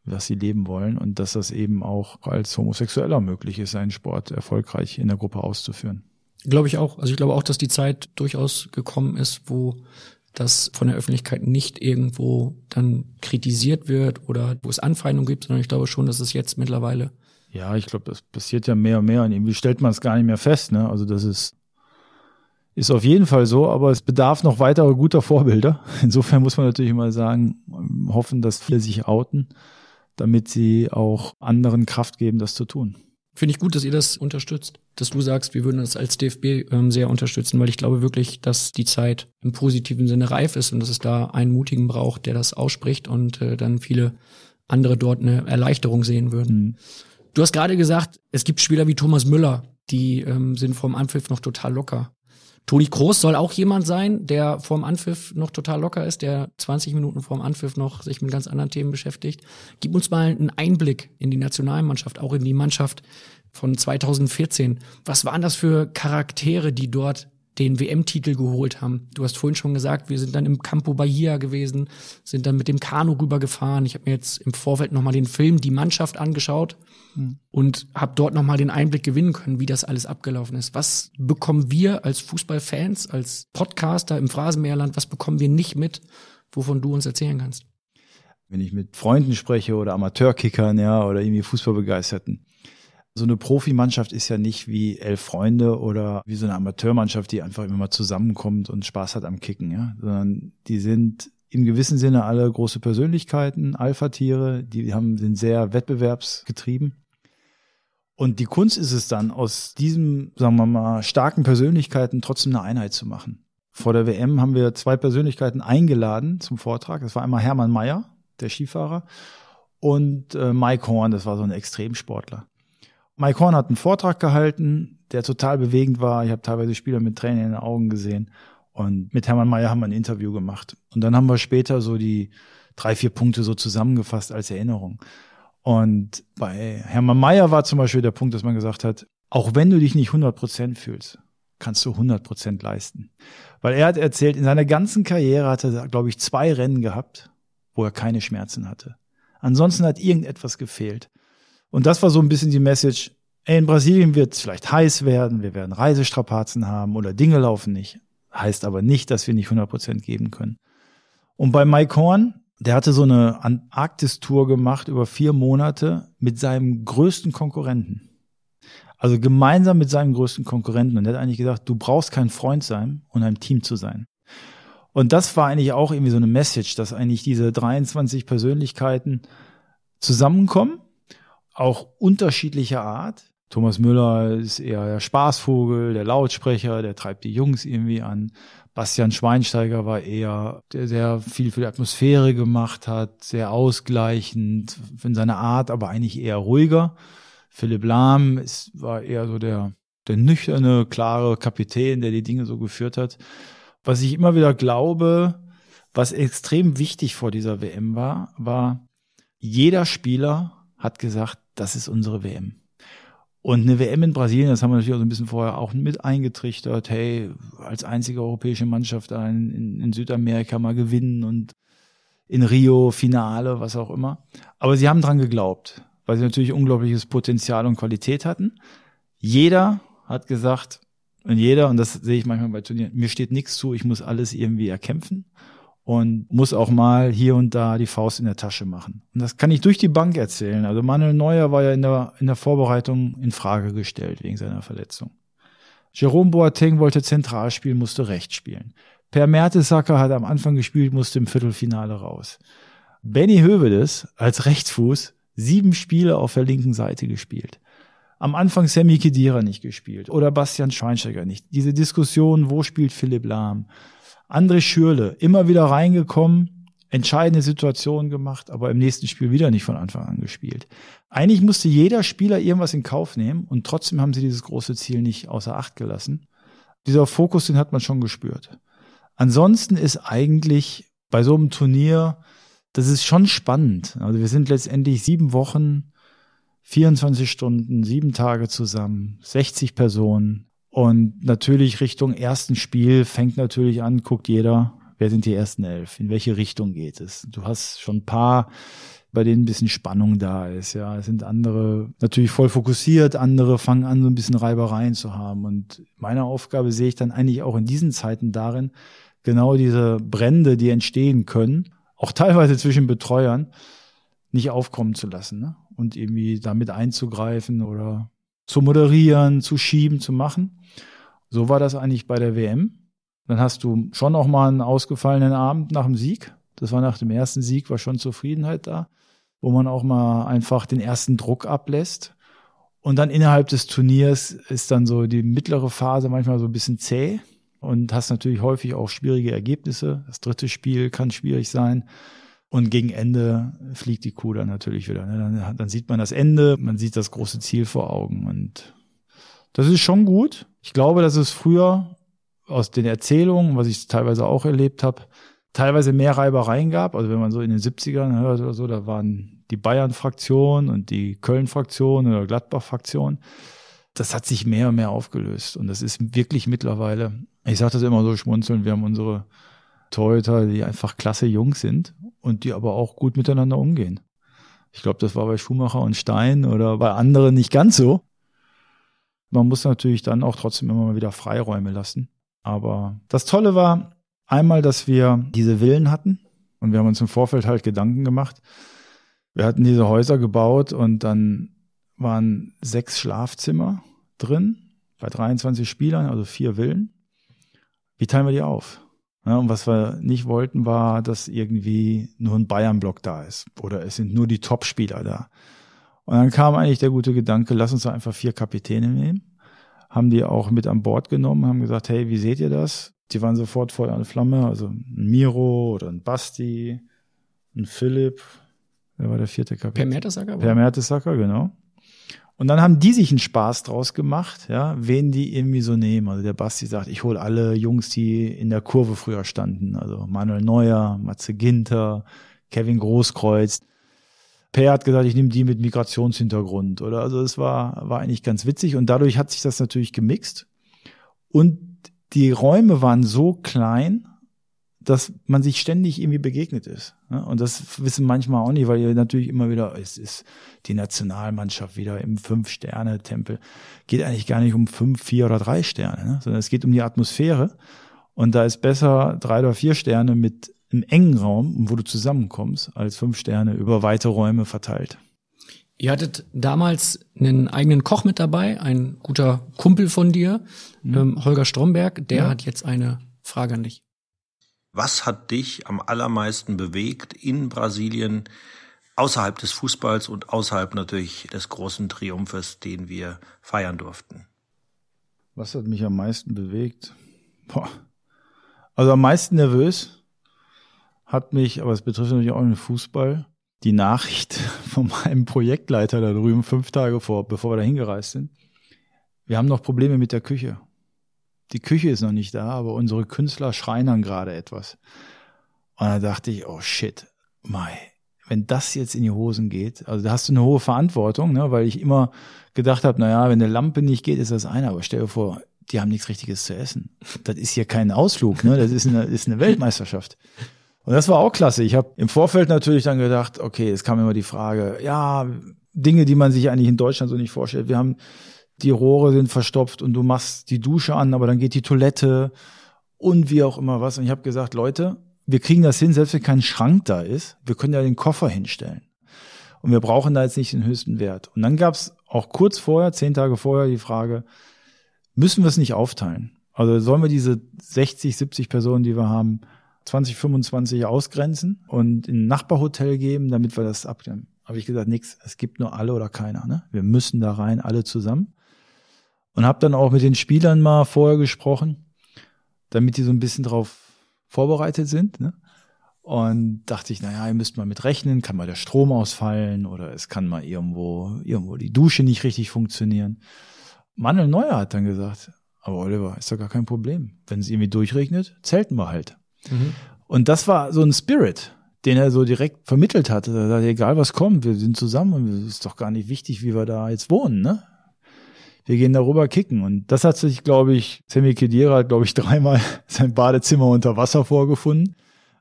was sie leben wollen und dass das eben auch als Homosexueller möglich ist, seinen Sport erfolgreich in der Gruppe auszuführen. Glaube ich auch. Also ich glaube auch, dass die Zeit durchaus gekommen ist, wo das von der Öffentlichkeit nicht irgendwo dann kritisiert wird oder wo es Anfeindungen gibt, sondern ich glaube schon, dass es jetzt mittlerweile. Ja, ich glaube, das passiert ja mehr und mehr und irgendwie stellt man es gar nicht mehr fest. Ne? Also das ist, ist auf jeden Fall so, aber es bedarf noch weiterer guter Vorbilder. Insofern muss man natürlich mal sagen, hoffen, dass viele sich outen, damit sie auch anderen Kraft geben, das zu tun. Finde ich gut, dass ihr das unterstützt. Dass du sagst, wir würden das als DFB ähm, sehr unterstützen, weil ich glaube wirklich, dass die Zeit im positiven Sinne reif ist und dass es da einen Mutigen braucht, der das ausspricht und äh, dann viele andere dort eine Erleichterung sehen würden. Mhm. Du hast gerade gesagt, es gibt Spieler wie Thomas Müller, die ähm, sind vorm Anpfiff noch total locker. Toni Kroos soll auch jemand sein, der vorm Anpfiff noch total locker ist, der 20 Minuten vorm Anpfiff noch sich mit ganz anderen Themen beschäftigt. Gib uns mal einen Einblick in die Nationalmannschaft, auch in die Mannschaft von 2014. Was waren das für Charaktere, die dort den WM-Titel geholt haben. Du hast vorhin schon gesagt, wir sind dann im Campo Bahia gewesen, sind dann mit dem Kanu rübergefahren. Ich habe mir jetzt im Vorfeld nochmal den Film Die Mannschaft angeschaut mhm. und habe dort nochmal den Einblick gewinnen können, wie das alles abgelaufen ist. Was bekommen wir als Fußballfans, als Podcaster im Phrasenmeerland, was bekommen wir nicht mit, wovon du uns erzählen kannst? Wenn ich mit Freunden spreche oder Amateurkickern, ja, oder irgendwie Fußballbegeisterten, so eine Profimannschaft ist ja nicht wie elf Freunde oder wie so eine Amateurmannschaft, die einfach immer mal zusammenkommt und Spaß hat am Kicken, ja, sondern die sind im gewissen Sinne alle große Persönlichkeiten, Alpha-Tiere, die haben, sind sehr wettbewerbsgetrieben. Und die Kunst ist es dann, aus diesen, sagen wir mal, starken Persönlichkeiten trotzdem eine Einheit zu machen. Vor der WM haben wir zwei Persönlichkeiten eingeladen zum Vortrag. Das war einmal Hermann Mayer, der Skifahrer, und äh, Mike Horn, das war so ein Extremsportler. Mike Horn hat einen Vortrag gehalten, der total bewegend war. Ich habe teilweise Spieler mit Tränen in den Augen gesehen. Und mit Hermann Mayer haben wir ein Interview gemacht. Und dann haben wir später so die drei, vier Punkte so zusammengefasst als Erinnerung. Und bei Hermann Mayer war zum Beispiel der Punkt, dass man gesagt hat, auch wenn du dich nicht 100 Prozent fühlst, kannst du 100 Prozent leisten. Weil er hat erzählt, in seiner ganzen Karriere hat er, glaube ich, zwei Rennen gehabt, wo er keine Schmerzen hatte. Ansonsten hat irgendetwas gefehlt. Und das war so ein bisschen die Message, ey, in Brasilien wird es vielleicht heiß werden, wir werden Reisestrapazen haben oder Dinge laufen nicht. Heißt aber nicht, dass wir nicht 100 Prozent geben können. Und bei Mike Horn, der hatte so eine Antarktis-Tour gemacht über vier Monate mit seinem größten Konkurrenten. Also gemeinsam mit seinem größten Konkurrenten. Und er hat eigentlich gesagt, du brauchst kein Freund sein, um ein Team zu sein. Und das war eigentlich auch irgendwie so eine Message, dass eigentlich diese 23 Persönlichkeiten zusammenkommen auch unterschiedlicher Art. Thomas Müller ist eher der Spaßvogel, der Lautsprecher, der treibt die Jungs irgendwie an. Bastian Schweinsteiger war eher, der sehr viel für die Atmosphäre gemacht hat, sehr ausgleichend in seiner Art, aber eigentlich eher ruhiger. Philipp Lahm ist, war eher so der, der nüchterne, klare Kapitän, der die Dinge so geführt hat. Was ich immer wieder glaube, was extrem wichtig vor dieser WM war, war, jeder Spieler hat gesagt, das ist unsere WM. Und eine WM in Brasilien, das haben wir natürlich auch ein bisschen vorher auch mit eingetrichtert, hey, als einzige europäische Mannschaft in, in Südamerika mal gewinnen und in Rio Finale, was auch immer. Aber sie haben dran geglaubt, weil sie natürlich unglaubliches Potenzial und Qualität hatten. Jeder hat gesagt, und jeder, und das sehe ich manchmal bei Turnieren, mir steht nichts zu, ich muss alles irgendwie erkämpfen und muss auch mal hier und da die Faust in der Tasche machen. Und das kann ich durch die Bank erzählen. Also Manuel Neuer war ja in der, in der Vorbereitung in Frage gestellt wegen seiner Verletzung. Jerome Boateng wollte zentral spielen, musste rechts spielen. Per Mertesacker hat am Anfang gespielt, musste im Viertelfinale raus. Benny Hövedes als Rechtsfuß sieben Spiele auf der linken Seite gespielt. am Anfang Sammy Kedira nicht gespielt oder Bastian Schweinsteiger nicht. Diese Diskussion, wo spielt Philipp Lahm? André Schürle, immer wieder reingekommen, entscheidende Situationen gemacht, aber im nächsten Spiel wieder nicht von Anfang an gespielt. Eigentlich musste jeder Spieler irgendwas in Kauf nehmen und trotzdem haben sie dieses große Ziel nicht außer Acht gelassen. Dieser Fokus, den hat man schon gespürt. Ansonsten ist eigentlich bei so einem Turnier, das ist schon spannend. Also wir sind letztendlich sieben Wochen 24 Stunden, sieben Tage zusammen, 60 Personen. Und natürlich Richtung ersten Spiel fängt natürlich an, guckt jeder, wer sind die ersten elf, in welche Richtung geht es. Du hast schon ein paar, bei denen ein bisschen Spannung da ist. Ja, es sind andere natürlich voll fokussiert, andere fangen an, so ein bisschen Reibereien zu haben. Und meine Aufgabe sehe ich dann eigentlich auch in diesen Zeiten darin, genau diese Brände, die entstehen können, auch teilweise zwischen Betreuern, nicht aufkommen zu lassen. Ne? und irgendwie damit einzugreifen oder zu moderieren, zu schieben, zu machen. So war das eigentlich bei der WM. Dann hast du schon auch mal einen ausgefallenen Abend nach dem Sieg. Das war nach dem ersten Sieg, war schon Zufriedenheit da, wo man auch mal einfach den ersten Druck ablässt. Und dann innerhalb des Turniers ist dann so die mittlere Phase manchmal so ein bisschen zäh und hast natürlich häufig auch schwierige Ergebnisse. Das dritte Spiel kann schwierig sein. Und gegen Ende fliegt die Kuh dann natürlich wieder. Ne? Dann, dann sieht man das Ende, man sieht das große Ziel vor Augen. Und das ist schon gut. Ich glaube, dass es früher aus den Erzählungen, was ich teilweise auch erlebt habe, teilweise mehr Reibereien gab. Also wenn man so in den 70ern hört oder so, da waren die Bayern-Fraktion und die Köln-Fraktion oder Gladbach-Fraktion. Das hat sich mehr und mehr aufgelöst. Und das ist wirklich mittlerweile, ich sage das immer so schmunzeln, wir haben unsere Torhüter, die einfach klasse Jungs sind und die aber auch gut miteinander umgehen. Ich glaube, das war bei Schumacher und Stein oder bei anderen nicht ganz so. Man muss natürlich dann auch trotzdem immer mal wieder Freiräume lassen. Aber das Tolle war einmal, dass wir diese Villen hatten und wir haben uns im Vorfeld halt Gedanken gemacht. Wir hatten diese Häuser gebaut und dann waren sechs Schlafzimmer drin bei 23 Spielern, also vier Villen. Wie teilen wir die auf? Ja, und was wir nicht wollten, war, dass irgendwie nur ein Bayern-Block da ist oder es sind nur die Top-Spieler da. Und dann kam eigentlich der gute Gedanke, lass uns doch einfach vier Kapitäne nehmen. Haben die auch mit an Bord genommen, haben gesagt, hey, wie seht ihr das? Die waren sofort voll an Flamme, also ein Miro oder ein Basti, ein Philipp, wer war der vierte Kapitän? Per Mertesacker? Per Mertesacker, genau. Und dann haben die sich einen Spaß draus gemacht, ja, wen die irgendwie so nehmen. Also der Basti sagt, ich hole alle Jungs, die in der Kurve früher standen. Also Manuel Neuer, Matze Ginter, Kevin Großkreuz. Per hat gesagt, ich nehme die mit Migrationshintergrund. Oder also es war, war eigentlich ganz witzig und dadurch hat sich das natürlich gemixt. Und die Räume waren so klein, dass man sich ständig irgendwie begegnet ist. Und das wissen manchmal auch nicht, weil ihr natürlich immer wieder, es ist die Nationalmannschaft wieder im Fünf-Sterne-Tempel. Geht eigentlich gar nicht um fünf, vier oder drei Sterne, ne? sondern es geht um die Atmosphäre. Und da ist besser drei oder vier Sterne mit einem engen Raum, wo du zusammenkommst, als fünf Sterne über weite Räume verteilt. Ihr hattet damals einen eigenen Koch mit dabei, ein guter Kumpel von dir, mhm. ähm, Holger Stromberg. Der ja. hat jetzt eine Frage an dich. Was hat dich am allermeisten bewegt in Brasilien, außerhalb des Fußballs und außerhalb natürlich des großen Triumphes, den wir feiern durften? Was hat mich am meisten bewegt? Boah. Also am meisten nervös hat mich, aber es betrifft natürlich auch den Fußball, die Nachricht von meinem Projektleiter da drüben fünf Tage vor, bevor wir da hingereist sind. Wir haben noch Probleme mit der Küche die Küche ist noch nicht da, aber unsere Künstler schreinern gerade etwas. Und da dachte ich, oh shit, Mai, wenn das jetzt in die Hosen geht, also da hast du eine hohe Verantwortung, ne, weil ich immer gedacht habe, naja, wenn eine Lampe nicht geht, ist das eine, aber stell dir vor, die haben nichts Richtiges zu essen. Das ist hier kein Ausflug, ne? Das ist eine, ist eine Weltmeisterschaft. Und das war auch klasse. Ich habe im Vorfeld natürlich dann gedacht, okay, es kam immer die Frage, ja, Dinge, die man sich eigentlich in Deutschland so nicht vorstellt. Wir haben die Rohre sind verstopft und du machst die Dusche an, aber dann geht die Toilette und wie auch immer was. Und ich habe gesagt, Leute, wir kriegen das hin, selbst wenn kein Schrank da ist, wir können ja den Koffer hinstellen. Und wir brauchen da jetzt nicht den höchsten Wert. Und dann gab es auch kurz vorher, zehn Tage vorher, die Frage, müssen wir es nicht aufteilen? Also sollen wir diese 60, 70 Personen, die wir haben, 20, 25 ausgrenzen und in ein Nachbarhotel geben, damit wir das abklären? habe ich gesagt, nix, es gibt nur alle oder keiner. Ne? Wir müssen da rein, alle zusammen. Und habe dann auch mit den Spielern mal vorher gesprochen, damit die so ein bisschen drauf vorbereitet sind. Ne? Und dachte ich, naja, ihr müsst mal mit rechnen, kann mal der Strom ausfallen oder es kann mal irgendwo, irgendwo die Dusche nicht richtig funktionieren. Manuel Neuer hat dann gesagt, aber Oliver, ist doch gar kein Problem. Wenn es irgendwie durchregnet, zelten wir halt. Mhm. Und das war so ein Spirit, den er so direkt vermittelt hat. Er sagt, egal was kommt, wir sind zusammen und es ist doch gar nicht wichtig, wie wir da jetzt wohnen, ne? Wir gehen darüber kicken. Und das hat sich, glaube ich, Sammy Kedira hat, glaube ich, dreimal sein Badezimmer unter Wasser vorgefunden.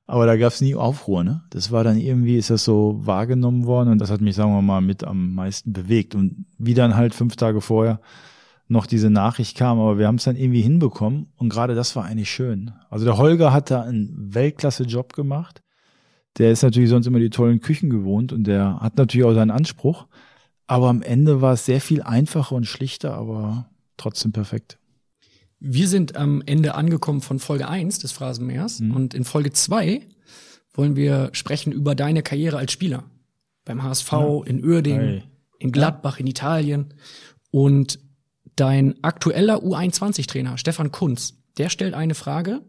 Aber da gab es nie Aufruhr, ne? Das war dann irgendwie, ist das so wahrgenommen worden und das hat mich, sagen wir mal, mit am meisten bewegt. Und wie dann halt fünf Tage vorher noch diese Nachricht kam, aber wir haben es dann irgendwie hinbekommen und gerade das war eigentlich schön. Also der Holger hat da einen Weltklasse-Job gemacht der ist natürlich sonst immer die tollen Küchen gewohnt und der hat natürlich auch seinen Anspruch. Aber am Ende war es sehr viel einfacher und schlichter, aber trotzdem perfekt. Wir sind am Ende angekommen von Folge 1 des Phrasenmeers mhm. und in Folge 2 wollen wir sprechen über deine Karriere als Spieler. Beim HSV, ja. in Uerdingen, hey. in Gladbach, in Italien. Und dein aktueller U21-Trainer, Stefan Kunz, der stellt eine Frage,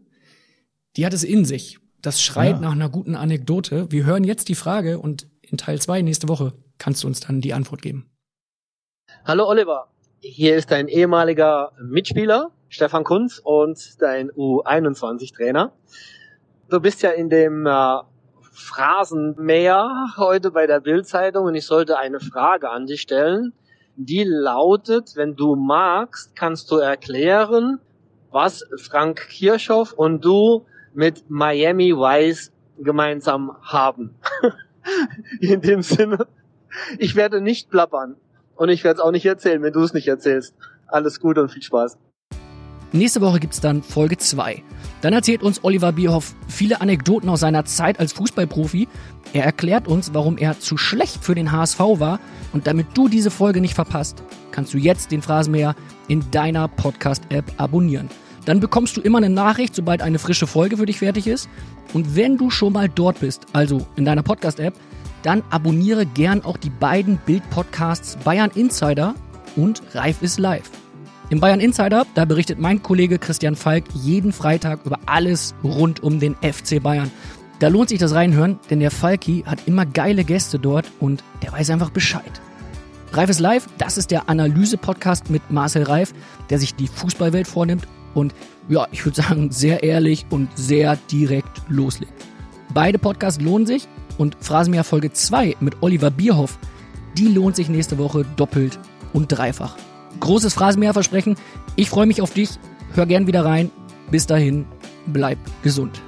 die hat es in sich. Das schreit ja. nach einer guten Anekdote. Wir hören jetzt die Frage und in Teil 2 nächste Woche kannst du uns dann die Antwort geben. Hallo Oliver, hier ist dein ehemaliger Mitspieler Stefan Kunz und dein U21-Trainer. Du bist ja in dem äh, Phrasenmäher heute bei der Bildzeitung und ich sollte eine Frage an dich stellen. Die lautet, wenn du magst, kannst du erklären, was Frank Kirchhoff und du mit Miami Vice gemeinsam haben. In dem Sinne, ich werde nicht plappern und ich werde es auch nicht erzählen, wenn du es nicht erzählst. Alles Gute und viel Spaß. Nächste Woche gibt's dann Folge 2. Dann erzählt uns Oliver Bierhoff viele Anekdoten aus seiner Zeit als Fußballprofi. Er erklärt uns, warum er zu schlecht für den HSV war. Und damit du diese Folge nicht verpasst, kannst du jetzt den Phrasenmäher in deiner Podcast-App abonnieren. Dann bekommst du immer eine Nachricht, sobald eine frische Folge für dich fertig ist. Und wenn du schon mal dort bist, also in deiner Podcast-App, dann abonniere gern auch die beiden Bild-Podcasts Bayern Insider und Reif ist live. Im Bayern Insider, da berichtet mein Kollege Christian Falk jeden Freitag über alles rund um den FC Bayern. Da lohnt sich das reinhören, denn der Falki hat immer geile Gäste dort und der weiß einfach Bescheid. Reif ist live, das ist der Analyse-Podcast mit Marcel Reif, der sich die Fußballwelt vornimmt und ja, ich würde sagen, sehr ehrlich und sehr direkt loslegt. Beide Podcasts lohnen sich und Phrasenmeer Folge 2 mit Oliver Bierhoff, die lohnt sich nächste Woche doppelt und dreifach. Großes Phrasenmeer versprechen. Ich freue mich auf dich. Hör gern wieder rein. Bis dahin, bleib gesund.